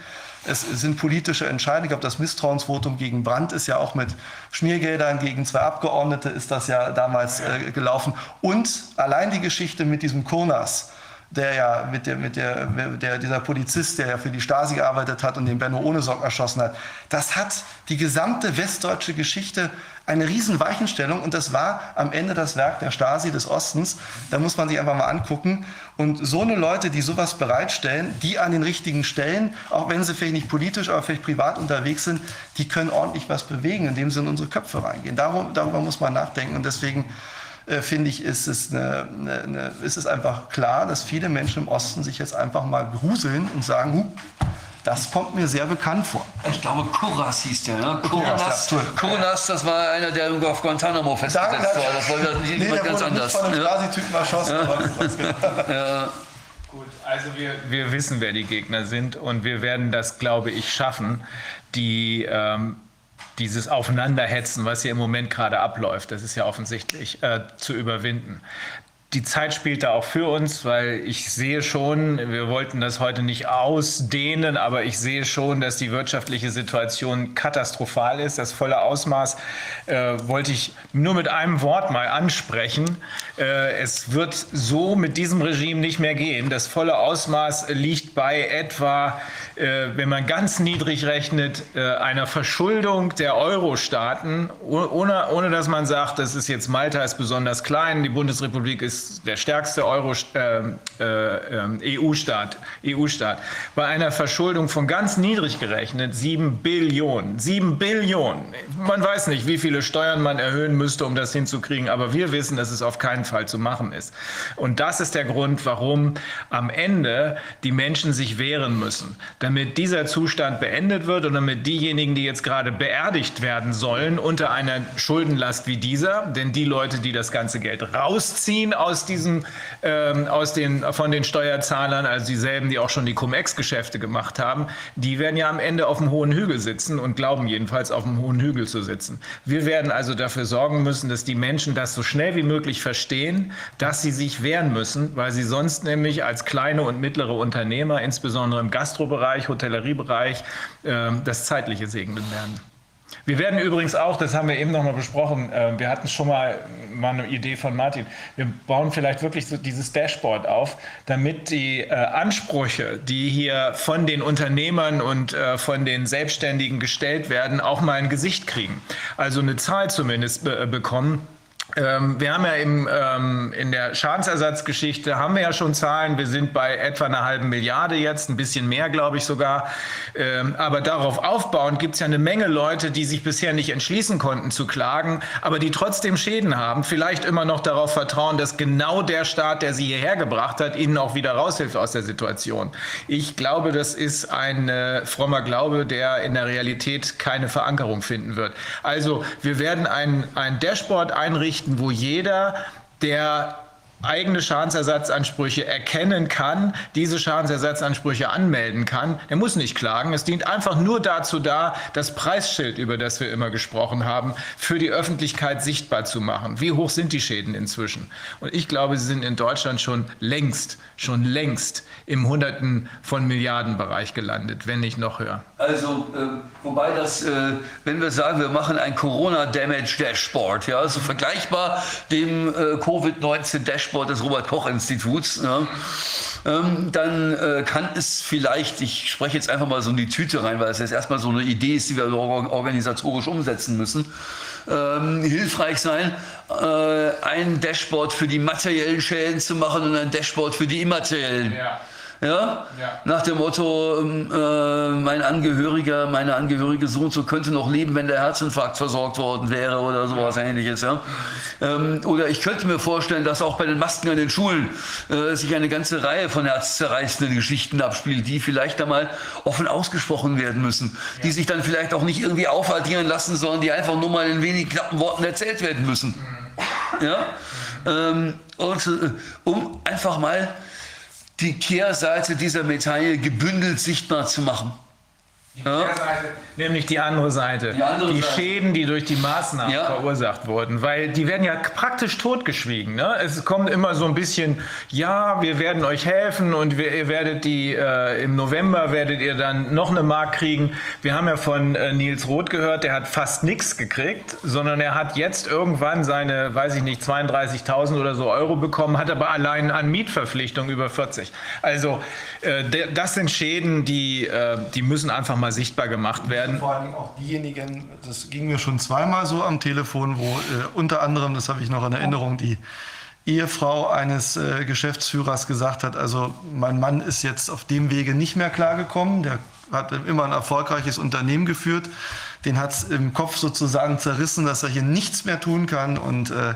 Es sind politische Entscheidungen. Ich glaube, das Misstrauensvotum gegen Brandt ist ja auch mit Schmiergeldern gegen zwei Abgeordnete ist das ja damals äh, gelaufen. Und allein die Geschichte mit diesem Kurnas, der ja mit der, mit der, der, dieser Polizist, der ja für die Stasi gearbeitet hat und den Benno Ohnesock erschossen hat, das hat die gesamte westdeutsche Geschichte eine riesen Weichenstellung und das war am Ende das Werk der Stasi des Ostens. Da muss man sich einfach mal angucken. Und so eine Leute, die sowas bereitstellen, die an den richtigen Stellen, auch wenn sie vielleicht nicht politisch, aber vielleicht privat unterwegs sind, die können ordentlich was bewegen, indem sie in unsere Köpfe reingehen. Darum, darüber muss man nachdenken und deswegen äh, finde ich, ist es, eine, eine, eine, ist es einfach klar, dass viele Menschen im Osten sich jetzt einfach mal gruseln und sagen, huh, das kommt mir sehr bekannt vor. Ich glaube, Kuras hieß der, ne? Kuras, ja, Kuras, das war einer, der irgendwo auf Guantanamo festgesetzt war. Das war das nicht, nee, ganz anders. Nicht von einem ja. typen erschossen. Ja. *laughs* ja. Gut, also wir, wir wissen, wer die Gegner sind und wir werden das, glaube ich, schaffen, die ähm, dieses Aufeinanderhetzen, was hier im Moment gerade abläuft, das ist ja offensichtlich, äh, zu überwinden die Zeit spielt da auch für uns, weil ich sehe schon, wir wollten das heute nicht ausdehnen, aber ich sehe schon, dass die wirtschaftliche Situation katastrophal ist. Das volle Ausmaß äh, wollte ich nur mit einem Wort mal ansprechen. Äh, es wird so mit diesem Regime nicht mehr gehen. Das volle Ausmaß liegt bei etwa, äh, wenn man ganz niedrig rechnet, äh, einer Verschuldung der Euro-Staaten, ohne, ohne dass man sagt, das ist jetzt Malta ist besonders klein, die Bundesrepublik ist der stärkste Euro, äh, äh, EU-Staat, EU-Staat, bei einer Verschuldung von ganz niedrig gerechnet 7 Billionen. 7 Billionen. Man weiß nicht, wie viele Steuern man erhöhen müsste, um das hinzukriegen, aber wir wissen, dass es auf keinen Fall zu machen ist. Und das ist der Grund, warum am Ende die Menschen sich wehren müssen, damit dieser Zustand beendet wird und damit diejenigen, die jetzt gerade beerdigt werden sollen, unter einer Schuldenlast wie dieser, denn die Leute, die das ganze Geld rausziehen aus diesem, ähm, aus den, von den Steuerzahlern, also dieselben, die auch schon die Cum-Ex-Geschäfte gemacht haben, die werden ja am Ende auf dem hohen Hügel sitzen und glauben jedenfalls auf dem hohen Hügel zu sitzen. Wir werden also dafür sorgen müssen, dass die Menschen das so schnell wie möglich verstehen, dass sie sich wehren müssen, weil sie sonst nämlich als kleine und mittlere Unternehmer, insbesondere im Gastrobereich, Hotelleriebereich, äh, das Zeitliche segnen werden. Wir werden übrigens auch, das haben wir eben noch mal besprochen, äh, wir hatten schon mal, mal eine Idee von Martin, wir bauen vielleicht wirklich so dieses Dashboard auf, damit die äh, Ansprüche, die hier von den Unternehmern und äh, von den Selbstständigen gestellt werden, auch mal ein Gesicht kriegen. Also eine Zahl zumindest bekommen ähm, wir haben ja im, ähm, in der Schadensersatzgeschichte haben wir ja schon Zahlen. Wir sind bei etwa einer halben Milliarde jetzt, ein bisschen mehr, glaube ich sogar. Ähm, aber darauf aufbauend gibt es ja eine Menge Leute, die sich bisher nicht entschließen konnten zu klagen, aber die trotzdem Schäden haben. Vielleicht immer noch darauf vertrauen, dass genau der Staat, der sie hierher gebracht hat, ihnen auch wieder raushilft aus der Situation. Ich glaube, das ist ein äh, frommer Glaube, der in der Realität keine Verankerung finden wird. Also wir werden ein, ein Dashboard einrichten, wo jeder, der eigene Schadensersatzansprüche erkennen kann, diese Schadensersatzansprüche anmelden kann, der muss nicht klagen. Es dient einfach nur dazu da, das Preisschild, über das wir immer gesprochen haben, für die Öffentlichkeit sichtbar zu machen. Wie hoch sind die Schäden inzwischen? Und ich glaube, sie sind in Deutschland schon längst, schon längst im Hunderten von Milliarden Bereich gelandet, wenn nicht noch höher. Also, äh, wobei das, äh, wenn wir sagen, wir machen ein Corona-Damage-Dashboard, ja, also vergleichbar dem äh, Covid-19-Dashboard des Robert-Koch-Instituts, ja, ähm, dann äh, kann es vielleicht, ich spreche jetzt einfach mal so in die Tüte rein, weil es jetzt erstmal so eine Idee ist, die wir organisatorisch umsetzen müssen, ähm, hilfreich sein, äh, ein Dashboard für die materiellen Schäden zu machen und ein Dashboard für die immateriellen. Ja. Ja? Ja. Nach dem Motto, ähm, äh, mein Angehöriger, meine Angehörige so und so könnte noch leben, wenn der Herzinfarkt versorgt worden wäre oder sowas ähnliches. Ja? Ähm, oder ich könnte mir vorstellen, dass auch bei den Masken an den Schulen äh, sich eine ganze Reihe von herzzerreißenden Geschichten abspielt, die vielleicht einmal offen ausgesprochen werden müssen, die sich dann vielleicht auch nicht irgendwie aufaddieren lassen, sondern die einfach nur mal in wenigen knappen Worten erzählt werden müssen. Ja? Ähm, und äh, um einfach mal die Kehrseite dieser Medaille gebündelt sichtbar zu machen. Ja? Nämlich die andere Seite. Die andere die Seite. Schäden, die durch die Maßnahmen Ja. verursacht wurden. Weil die werden ja praktisch totgeschwiegen. Ne? Es kommt immer so ein bisschen, ja, wir werden euch helfen und wir, ihr werdet die, äh, im November werdet ihr dann noch eine Mark kriegen. Wir haben ja von äh, Nils Roth gehört, der hat fast nichts gekriegt, sondern er hat jetzt irgendwann seine, weiß ich nicht, 32.000 oder so Euro bekommen, hat aber allein an Mietverpflichtungen über 40. Also äh, das sind Schäden, die, äh, die müssen einfach mal sichtbar gemacht werden. Vor allem auch diejenigen, das ging mir schon zweimal so am Telefon, wo äh, unter anderem, das habe ich noch in Erinnerung, die Ehefrau eines äh, Geschäftsführers gesagt hat, also mein Mann ist jetzt auf dem Wege nicht mehr klargekommen, der hat immer ein erfolgreiches Unternehmen geführt, den hat es im Kopf sozusagen zerrissen, dass er hier nichts mehr tun kann. Und äh,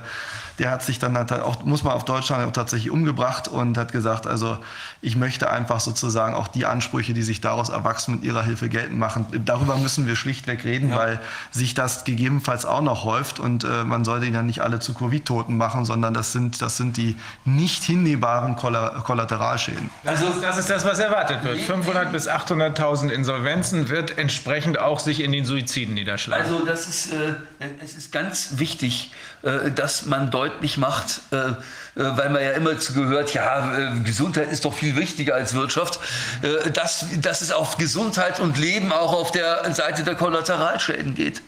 der hat sich dann halt auch, muss man auf Deutschland auch tatsächlich umgebracht und hat gesagt, also ich möchte einfach sozusagen auch die Ansprüche, die sich daraus erwachsen, mit ihrer Hilfe geltend machen. Darüber müssen wir schlichtweg reden, weil sich das gegebenenfalls auch noch häuft und äh, man sollte ihn ja nicht alle zu Covid-Toten machen, sondern das sind, das sind die nicht hinnehmbaren Kolla Kollateralschäden. Ist, das ist das, was erwartet wird. 500.000 bis 800.000 Insolvenzen wird entsprechend auch sich in den Suiziden niederschlagen. Also das ist, äh, es ist ganz wichtig, äh, dass man deutlich macht, äh, äh, weil man ja immer zu gehört, ja, äh, Gesundheit ist doch viel wichtiger als Wirtschaft, äh, dass, dass es auf Gesundheit und Leben auch auf der Seite der Kollateralschäden geht.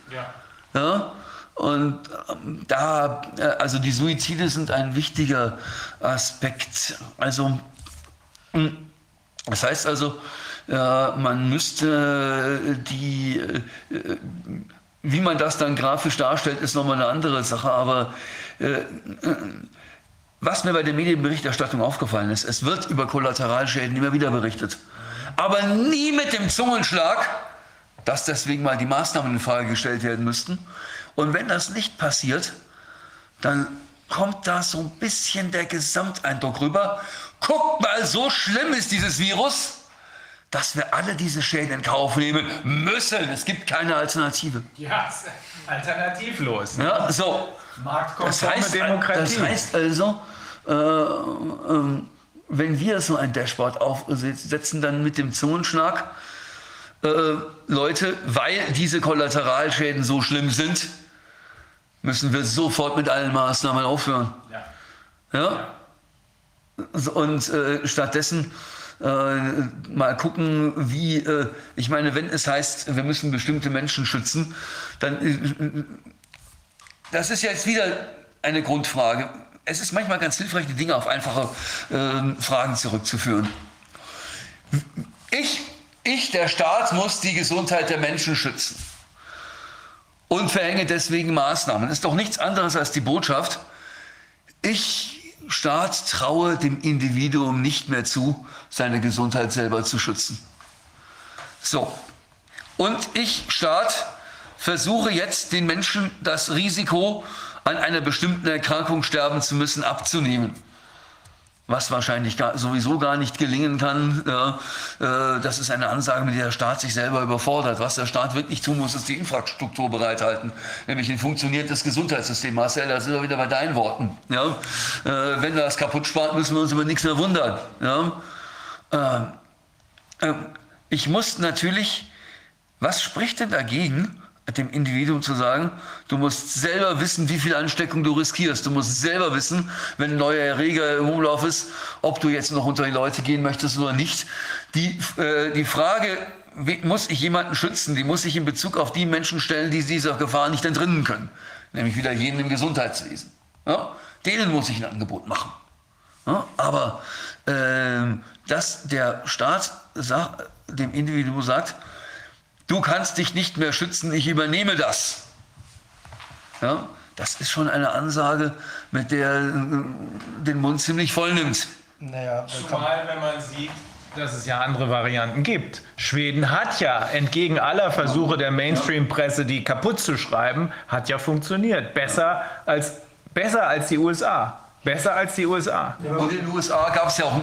Ja? Und ähm, da, also die Suizide sind ein wichtiger Aspekt. Also, mh, das heißt also, man müsste die, wie man das dann grafisch darstellt, ist nochmal eine andere Sache, aber was mir bei der Medienberichterstattung aufgefallen ist, es wird über Kollateralschäden immer wieder berichtet. Aber nie mit dem Zungenschlag, dass deswegen mal die Maßnahmen in Frage gestellt werden müssten. Und wenn das nicht passiert, dann kommt da so ein bisschen der Gesamteindruck rüber. Guckt mal, so schlimm ist dieses Virus, dass wir alle diese Schäden in Kauf nehmen müssen. Es gibt keine Alternative. Ja, alternativlos. Ja, so. Das Marktkonforme heißt, Demokratie. das heißt also, äh, ähm, wenn wir so ein Dashboard aufsetzen, dann mit dem Zungenschlag, äh, Leute, weil diese Kollateralschäden so schlimm sind, müssen wir sofort mit allen Maßnahmen aufhören. ja. Ja? Und äh, stattdessen äh, mal gucken, wie, äh, ich meine, wenn es heißt, wir müssen bestimmte Menschen schützen, dann, äh, das ist jetzt wieder eine Grundfrage. Es ist manchmal ganz hilfreich, die Dinge auf einfache äh, Fragen zurückzuführen. Ich, ich, der Staat, muss die Gesundheit der Menschen schützen und verhänge deswegen Maßnahmen. Das ist doch nichts anderes als die Botschaft, ich, Staat, traue dem Individuum nicht mehr zu, seine Gesundheit selber zu schützen. So. Und ich, Staat, versuche jetzt den Menschen das Risiko, an einer bestimmten Erkrankung sterben zu müssen, abzunehmen. was wahrscheinlich gar, sowieso gar nicht gelingen kann. Ja, äh, das ist eine Ansage, mit der der Staat sich selber überfordert. Was der Staat wirklich tun muss, ist die Infrastruktur bereithalten, nämlich ein funktionierendes Gesundheitssystem. Marcel, da sind wir wieder bei deinen Worten. Ja, äh, wenn wir das kaputt spart, müssen wir uns über nichts mehr wundern. Ja, äh, äh, ich muss natürlich, was spricht denn dagegen? Dem Individuum zu sagen, du musst selber wissen, wie viel Ansteckung du riskierst. Du musst selber wissen, wenn ein neuer Erreger im Umlauf ist, ob du jetzt noch unter die Leute gehen möchtest oder nicht. Die, äh, die Frage, wie, muss ich jemanden schützen, die muss ich in Bezug auf die Menschen stellen, die dieser Gefahr nicht entrinnen können. Nämlich wieder jenen im Gesundheitswesen. Ja? Denen muss ich ein Angebot machen. Ja? Aber äh, dass der Staat sagt, dem Individuum sagt, du kannst dich nicht mehr schützen, ich übernehme das. Ja, das ist schon eine Ansage, mit der äh, den Mund ziemlich voll nimmt. Naja, Zumal, wenn man sieht, dass es ja andere Varianten gibt. Schweden hat ja, entgegen aller Versuche der Mainstream-Presse, die kaputt zu schreiben, hat ja funktioniert. Besser als, besser als die USA. Besser als die USA. Und in den USA gab es ja auch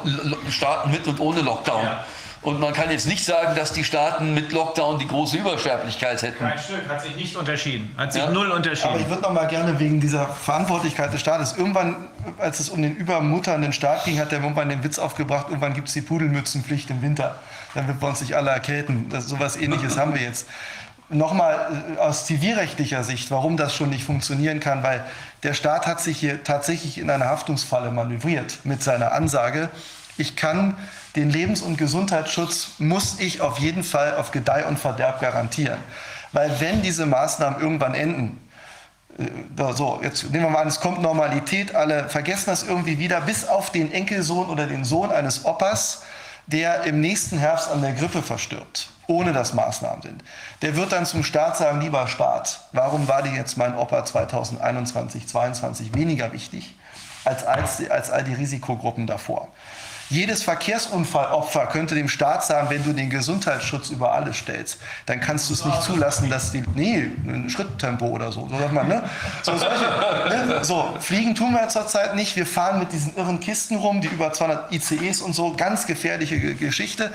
Staaten mit und ohne Lockdown. Ja. Und man kann jetzt nicht sagen, dass die Staaten mit Lockdown die große Übersterblichkeit hätten. Kein Stück, hat sich nicht unterschieden. Hat sich ja. null unterschieden. Aber ich würde noch mal gerne wegen dieser Verantwortlichkeit des Staates. Irgendwann, als es um den übermutternden Staat ging, hat der irgendwann den Witz aufgebracht, irgendwann gibt es die Pudelmützenpflicht im Winter. Dann wird wir uns nicht alle erkälten. Das, sowas ähnliches haben wir jetzt. Nochmal äh, aus zivilrechtlicher Sicht, warum das schon nicht funktionieren kann, weil der Staat hat sich hier tatsächlich in eine Haftungsfalle manövriert mit seiner Ansage, ich kann den Lebens- und Gesundheitsschutz muss ich auf jeden Fall auf Gedeih und Verderb garantieren. Weil wenn diese Maßnahmen irgendwann enden, äh, so, jetzt nehmen wir mal an, es kommt Normalität, alle vergessen das irgendwie wieder, bis auf den Enkelsohn oder den Sohn eines Opas, der im nächsten Herbst an der Grippe verstirbt, ohne dass Maßnahmen sind. Der wird dann zum Staat sagen, lieber Staat, warum war dir jetzt mein Opa 2021, 2022 weniger wichtig als, als, als all die Risikogruppen davor? Jedes Verkehrsunfallopfer könnte dem Staat sagen, wenn du den Gesundheitsschutz über alles stellst, dann kannst du es nicht zulassen, dass die, nee, ein Schritttempo oder so, so sagt man, ne? So, solche, ne? so, fliegen tun wir zurzeit nicht, wir fahren mit diesen irren Kisten rum, die über 200 ICEs und so, ganz gefährliche Geschichte.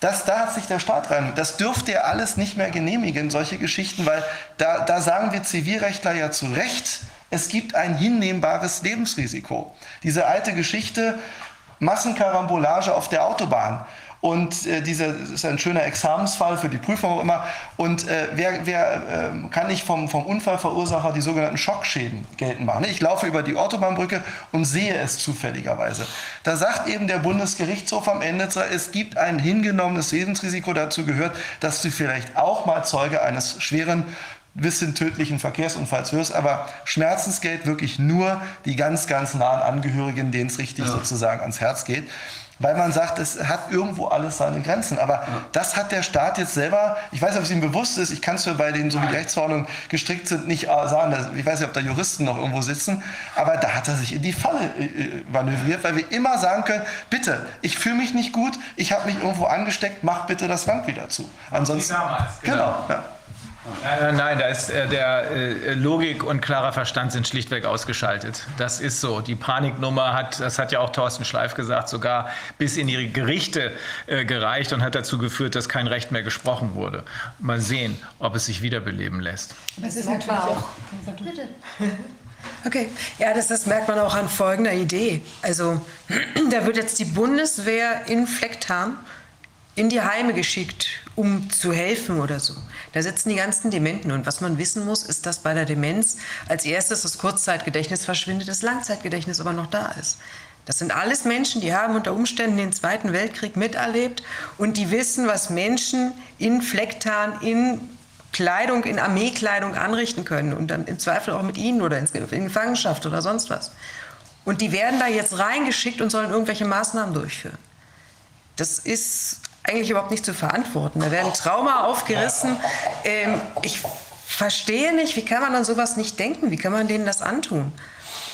Das, da hat sich der Staat rein. Das dürfte er alles nicht mehr genehmigen, solche Geschichten, weil da, da sagen wir Zivilrechtler ja zu Recht, es gibt ein hinnehmbares Lebensrisiko. Diese alte Geschichte, Massenkarambolage auf der Autobahn. Und äh, dieser ist ein schöner Examensfall für die Prüfung auch immer. Und äh, wer, wer äh, kann nicht vom, vom Unfallverursacher die sogenannten Schockschäden geltend machen? Ich laufe über die Autobahnbrücke und sehe es zufälligerweise. Da sagt eben der Bundesgerichtshof am Ende, es gibt ein hingenommenes Lebensrisiko. Dazu gehört, dass du vielleicht auch mal Zeuge eines schweren bisschen tödlichen Verkehrsunfalls wirst, aber Schmerzensgeld wirklich nur die ganz, ganz nahen Angehörigen, denen es richtig ja. sozusagen ans Herz geht. Weil man sagt, es hat irgendwo alles seine Grenzen. Aber ja. das hat der Staat jetzt selber, ich weiß nicht, ob es ihm bewusst ist, ich kann es mir bei denen, so wie die Rechtsverordnungen gestrickt sind, nicht sagen. Ich weiß nicht, ob da Juristen noch irgendwo sitzen, aber da hat er sich in die Falle äh, äh, manövriert, weil wir immer sagen können, bitte, ich fühle mich nicht gut, ich habe mich irgendwo angesteckt, mach bitte das Land wieder zu. Ansonsten, damals, genau. genau ja. Nein, nein, da ist äh, der äh, Logik und klarer Verstand sind schlichtweg ausgeschaltet. Das ist so. Die Paniknummer hat, das hat ja auch Thorsten Schleif gesagt, sogar bis in die Gerichte äh, gereicht und hat dazu geführt, dass kein Recht mehr gesprochen wurde. Mal sehen, ob es sich wiederbeleben lässt. Das ist natürlich auch. Bitte. *laughs* Okay, ja, das, das merkt man auch an folgender Idee. Also, *clears throat* da wird jetzt die Bundeswehr in Flecktarn in die Heime geschickt, um zu helfen oder so. Da sitzen die ganzen Dementen. Und was man wissen muss, ist, dass bei der Demenz als erstes das Kurzzeitgedächtnis verschwindet, das Langzeitgedächtnis aber noch da ist. Das sind alles Menschen, die haben unter Umständen den Zweiten Weltkrieg miterlebt und die wissen, was Menschen in Flecktarn, in Kleidung, in Armeekleidung anrichten können und dann im Zweifel auch mit ihnen oder in Gefangenschaft oder sonst was. Und die werden da jetzt reingeschickt und sollen irgendwelche Maßnahmen durchführen. Das ist eigentlich überhaupt nicht zu verantworten. Da werden Trauma aufgerissen. Ähm, ich verstehe nicht, wie kann man an sowas nicht denken? Wie kann man denen das antun?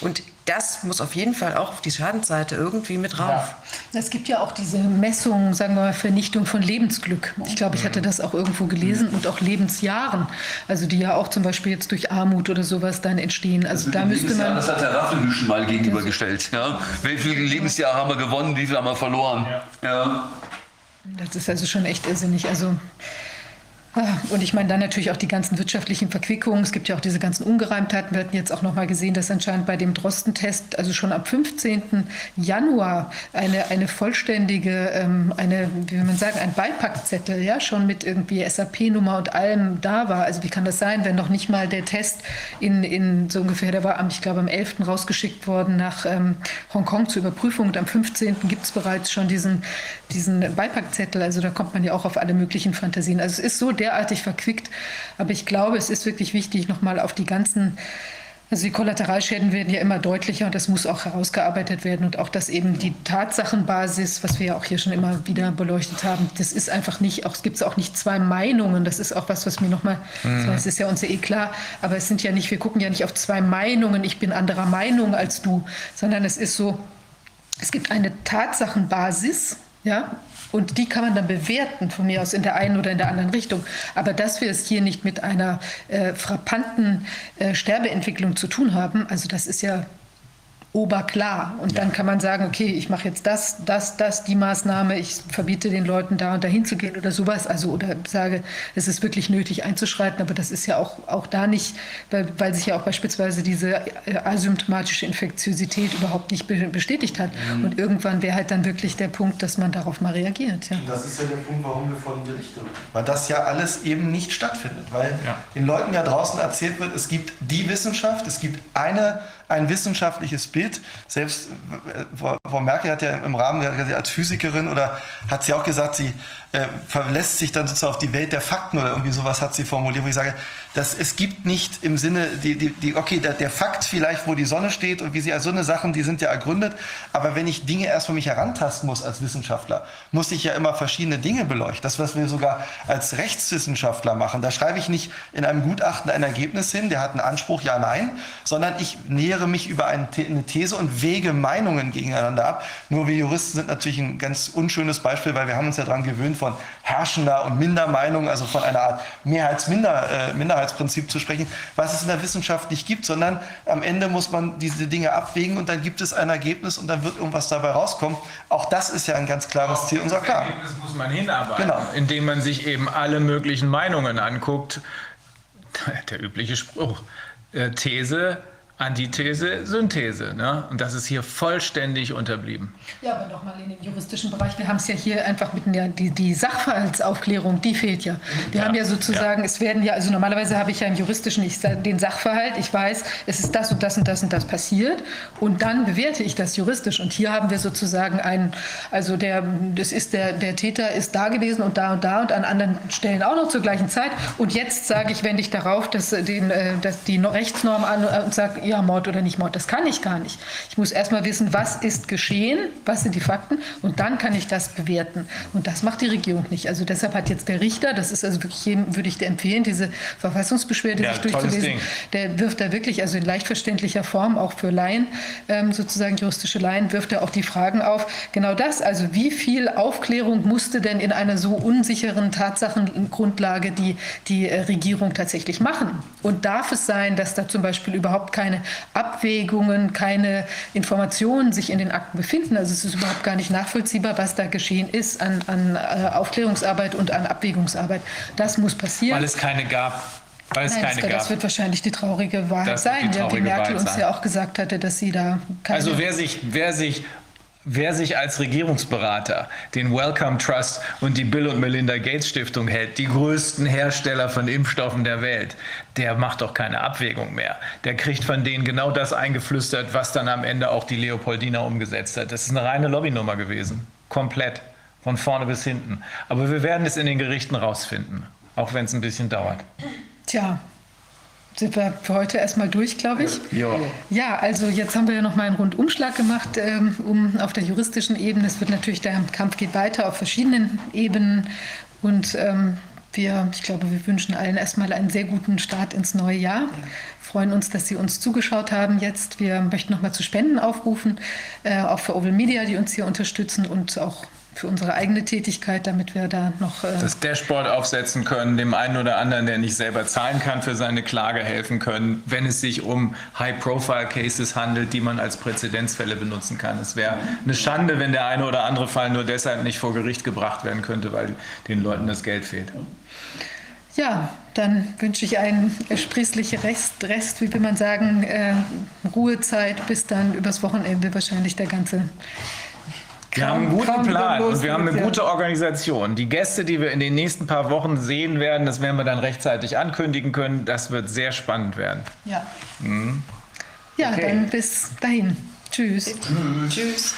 Und das muss auf jeden Fall auch auf die Schadensseite irgendwie mit drauf. Ja. Es gibt ja auch diese Messung, sagen wir mal, Vernichtung von Lebensglück. Ich glaube, ich hatte das auch irgendwo gelesen und auch Lebensjahren. Also die ja auch zum Beispiel jetzt durch Armut oder sowas dann entstehen. Also da müsste man. Das hat der Raffelhüschen mal gegenübergestellt. Ja? Wie viele Lebensjahre haben wir gewonnen, wie viele haben wir verloren? Ja. ja. Das ist also schon echt irrsinnig. Also Ah, und ich meine dann natürlich auch die ganzen wirtschaftlichen Verquickungen. Es gibt ja auch diese ganzen Ungereimtheiten. Wir hatten jetzt auch noch mal gesehen, dass anscheinend bei dem Drosten-Test, also schon am 15. Januar, eine, eine vollständige, ähm, eine, wie will man sagen, ein Beipackzettel, ja, schon mit irgendwie SAP-Nummer und allem da war. Also wie kann das sein, wenn noch nicht mal der Test in, in so ungefähr, der war, am, ich glaube, am 11. rausgeschickt worden nach ähm, Hongkong zur Überprüfung und am 15. gibt es bereits schon diesen, diesen Beipackzettel. Also da kommt man ja auch auf alle möglichen Fantasien. Also es ist so, der derartig verquickt. Aber ich glaube, es ist wirklich wichtig, nochmal auf die ganzen also die Kollateralschäden werden ja immer deutlicher und das muss auch herausgearbeitet werden und auch, dass eben die Tatsachenbasis, was wir ja auch hier schon immer wieder beleuchtet haben, das ist einfach nicht, auch es gibt auch nicht zwei Meinungen. Das ist auch was, was mir nochmal, mhm. das ist ja uns eh klar, aber es sind ja nicht, wir gucken ja nicht auf zwei Meinungen, ich bin anderer Meinung als du, sondern es ist so, es gibt eine Tatsachenbasis, ja, und die kann man dann bewerten, von mir aus in der einen oder in der anderen Richtung. Aber dass wir es hier nicht mit einer äh, frappanten äh, Sterbeentwicklung zu tun haben, also das ist ja oberklar. Und ja. dann kann man sagen, okay, ich mache jetzt das, das, das, die Maßnahme, ich verbiete den Leuten da und dahin zu gehen oder sowas. Also oder sage, es ist wirklich nötig einzuschreiten, aber das ist ja auch, auch da nicht, weil, weil sich ja auch beispielsweise diese äh, asymptomatische Infektiosität überhaupt nicht bestätigt hat. Mhm. Und irgendwann wäre halt dann wirklich der Punkt, dass man darauf mal reagiert. Ja. Und das ist ja der Punkt, warum wir von berichten. Weil das ja alles eben nicht stattfindet. Weil ja. den Leuten ja draußen erzählt wird, es gibt die Wissenschaft, es gibt eine ein wissenschaftliches Bild. Selbst äh, Frau Merkel hat ja im Rahmen als Physikerin oder hat sie auch gesagt, sie äh, verlässt sich dann sozusagen auf die Welt der Fakten oder irgendwie sowas hat sie formuliert, wo ich sage, dass es gibt nicht im Sinne, die, die, die, okay, der, der Fakt vielleicht, wo die Sonne steht und wie sie, also so eine Sachen, die sind ja ergründet, aber wenn ich Dinge erst von mich herantasten muss als Wissenschaftler, muss ich ja immer verschiedene Dinge beleuchten. Das, was wir sogar als Rechtswissenschaftler machen, da schreibe ich nicht in einem Gutachten ein Ergebnis hin, der hat einen Anspruch, ja, nein, sondern ich nähere mich über eine These und wege Meinungen gegeneinander ab. Nur wir Juristen sind natürlich ein ganz unschönes Beispiel, weil wir haben uns ja daran gewöhnt, von herrschender und Mindermeinung, also von einer Art Mehrheits-Minderheit, äh, zu sprechen, was es in der Wissenschaft nicht gibt, sondern am Ende muss man diese Dinge abwägen und dann gibt es ein Ergebnis und dann wird irgendwas dabei rauskommen. Auch das ist ja ein ganz klares Ziel unserer Klar. Ergebnis muss man hinarbeiten, genau. indem man sich eben alle möglichen Meinungen anguckt. Der übliche Spruch. Äh, These, Antithese, Synthese. Ne? Und das ist hier vollständig unterblieben. Ja, aber nochmal in dem juristischen Bereich. Wir haben es ja hier einfach mit der, die, die Sachverhaltsaufklärung, die fehlt ja. Wir ja. haben ja sozusagen, ja. es werden ja, also normalerweise habe ich ja im juristischen ich, den Sachverhalt, ich weiß, es ist das und das und das und das passiert und dann bewerte ich das juristisch. Und hier haben wir sozusagen einen, also der, das ist der, der Täter ist da gewesen und da und da und an anderen Stellen auch noch zur gleichen Zeit. Und jetzt sage ich, wende ich darauf, dass, den, äh, dass die Rechtsnorm an und sage, ja, Mord oder nicht Mord. Das kann ich gar nicht. Ich muss erst mal wissen, was ist geschehen, was sind die Fakten und dann kann ich das bewerten. Und das macht die Regierung nicht. Also deshalb hat jetzt der Richter, das ist also wirklich jedem, würde ich dir empfehlen, diese Verfassungsbeschwerde ja, sich durchzulesen. Der wirft da wirklich, also in leicht verständlicher Form, auch für Laien, ähm, sozusagen juristische Laien, wirft er auch die Fragen auf. Genau das, also wie viel Aufklärung musste denn in einer so unsicheren Tatsachengrundlage die, die äh, Regierung tatsächlich machen? Und darf es sein, dass da zum Beispiel überhaupt keine keine Abwägungen, keine Informationen sich in den Akten befinden. Also es ist überhaupt gar nicht nachvollziehbar, was da geschehen ist an, an äh, Aufklärungsarbeit und an Abwägungsarbeit. Das muss passieren. Weil es keine gab. Weil es Nein, keine das, gab. das wird wahrscheinlich die traurige Wahrheit das sein, die, traurige wie Merkel Wahrheit uns sein. ja auch gesagt hatte, dass sie da keine. Also wer sich, wer sich Wer sich als Regierungsberater den Wellcome Trust und die Bill und Melinda Gates Stiftung hält, die größten Hersteller von Impfstoffen der Welt, der macht doch keine Abwägung mehr. Der kriegt von denen genau das eingeflüstert, was dann am Ende auch die Leopoldina umgesetzt hat. Das ist eine reine Lobbynummer gewesen. Komplett. Von vorne bis hinten. Aber wir werden es in den Gerichten rausfinden. Auch wenn es ein bisschen dauert. Tja, sind wir für heute erstmal durch, glaube ich. Ja. Ja, also jetzt haben wir ja noch mal einen Rundumschlag gemacht ähm, um, auf der juristischen Ebene. Es wird natürlich, der Kampf geht weiter auf verschiedenen Ebenen. Und ähm, wir, ich glaube, wir wünschen allen erstmal einen sehr guten Start ins neue Jahr. Freuen uns, dass Sie uns zugeschaut haben jetzt. Wir möchten nochmal zu Spenden aufrufen, äh, auch für Oval Media, die uns hier unterstützen und auch für unsere eigene Tätigkeit, damit wir da noch. Äh das Dashboard aufsetzen können, dem einen oder anderen, der nicht selber zahlen kann, für seine Klage helfen können, wenn es sich um High-Profile-Cases handelt, die man als Präzedenzfälle benutzen kann. Es wäre eine Schande, wenn der eine oder andere Fall nur deshalb nicht vor Gericht gebracht werden könnte, weil den Leuten das Geld fehlt. Ja, dann wünsche ich einen sprießlichen Rest, Rest, wie will man sagen, äh, Ruhezeit, bis dann übers Wochenende wahrscheinlich der ganze wir haben einen guten Plan und wir haben eine gute Organisation. Die Gäste, die wir in den nächsten paar Wochen sehen werden, das werden wir dann rechtzeitig ankündigen können. Das wird sehr spannend werden. Ja, ja Okay. dann bis dahin. Tschüss. Tschüss.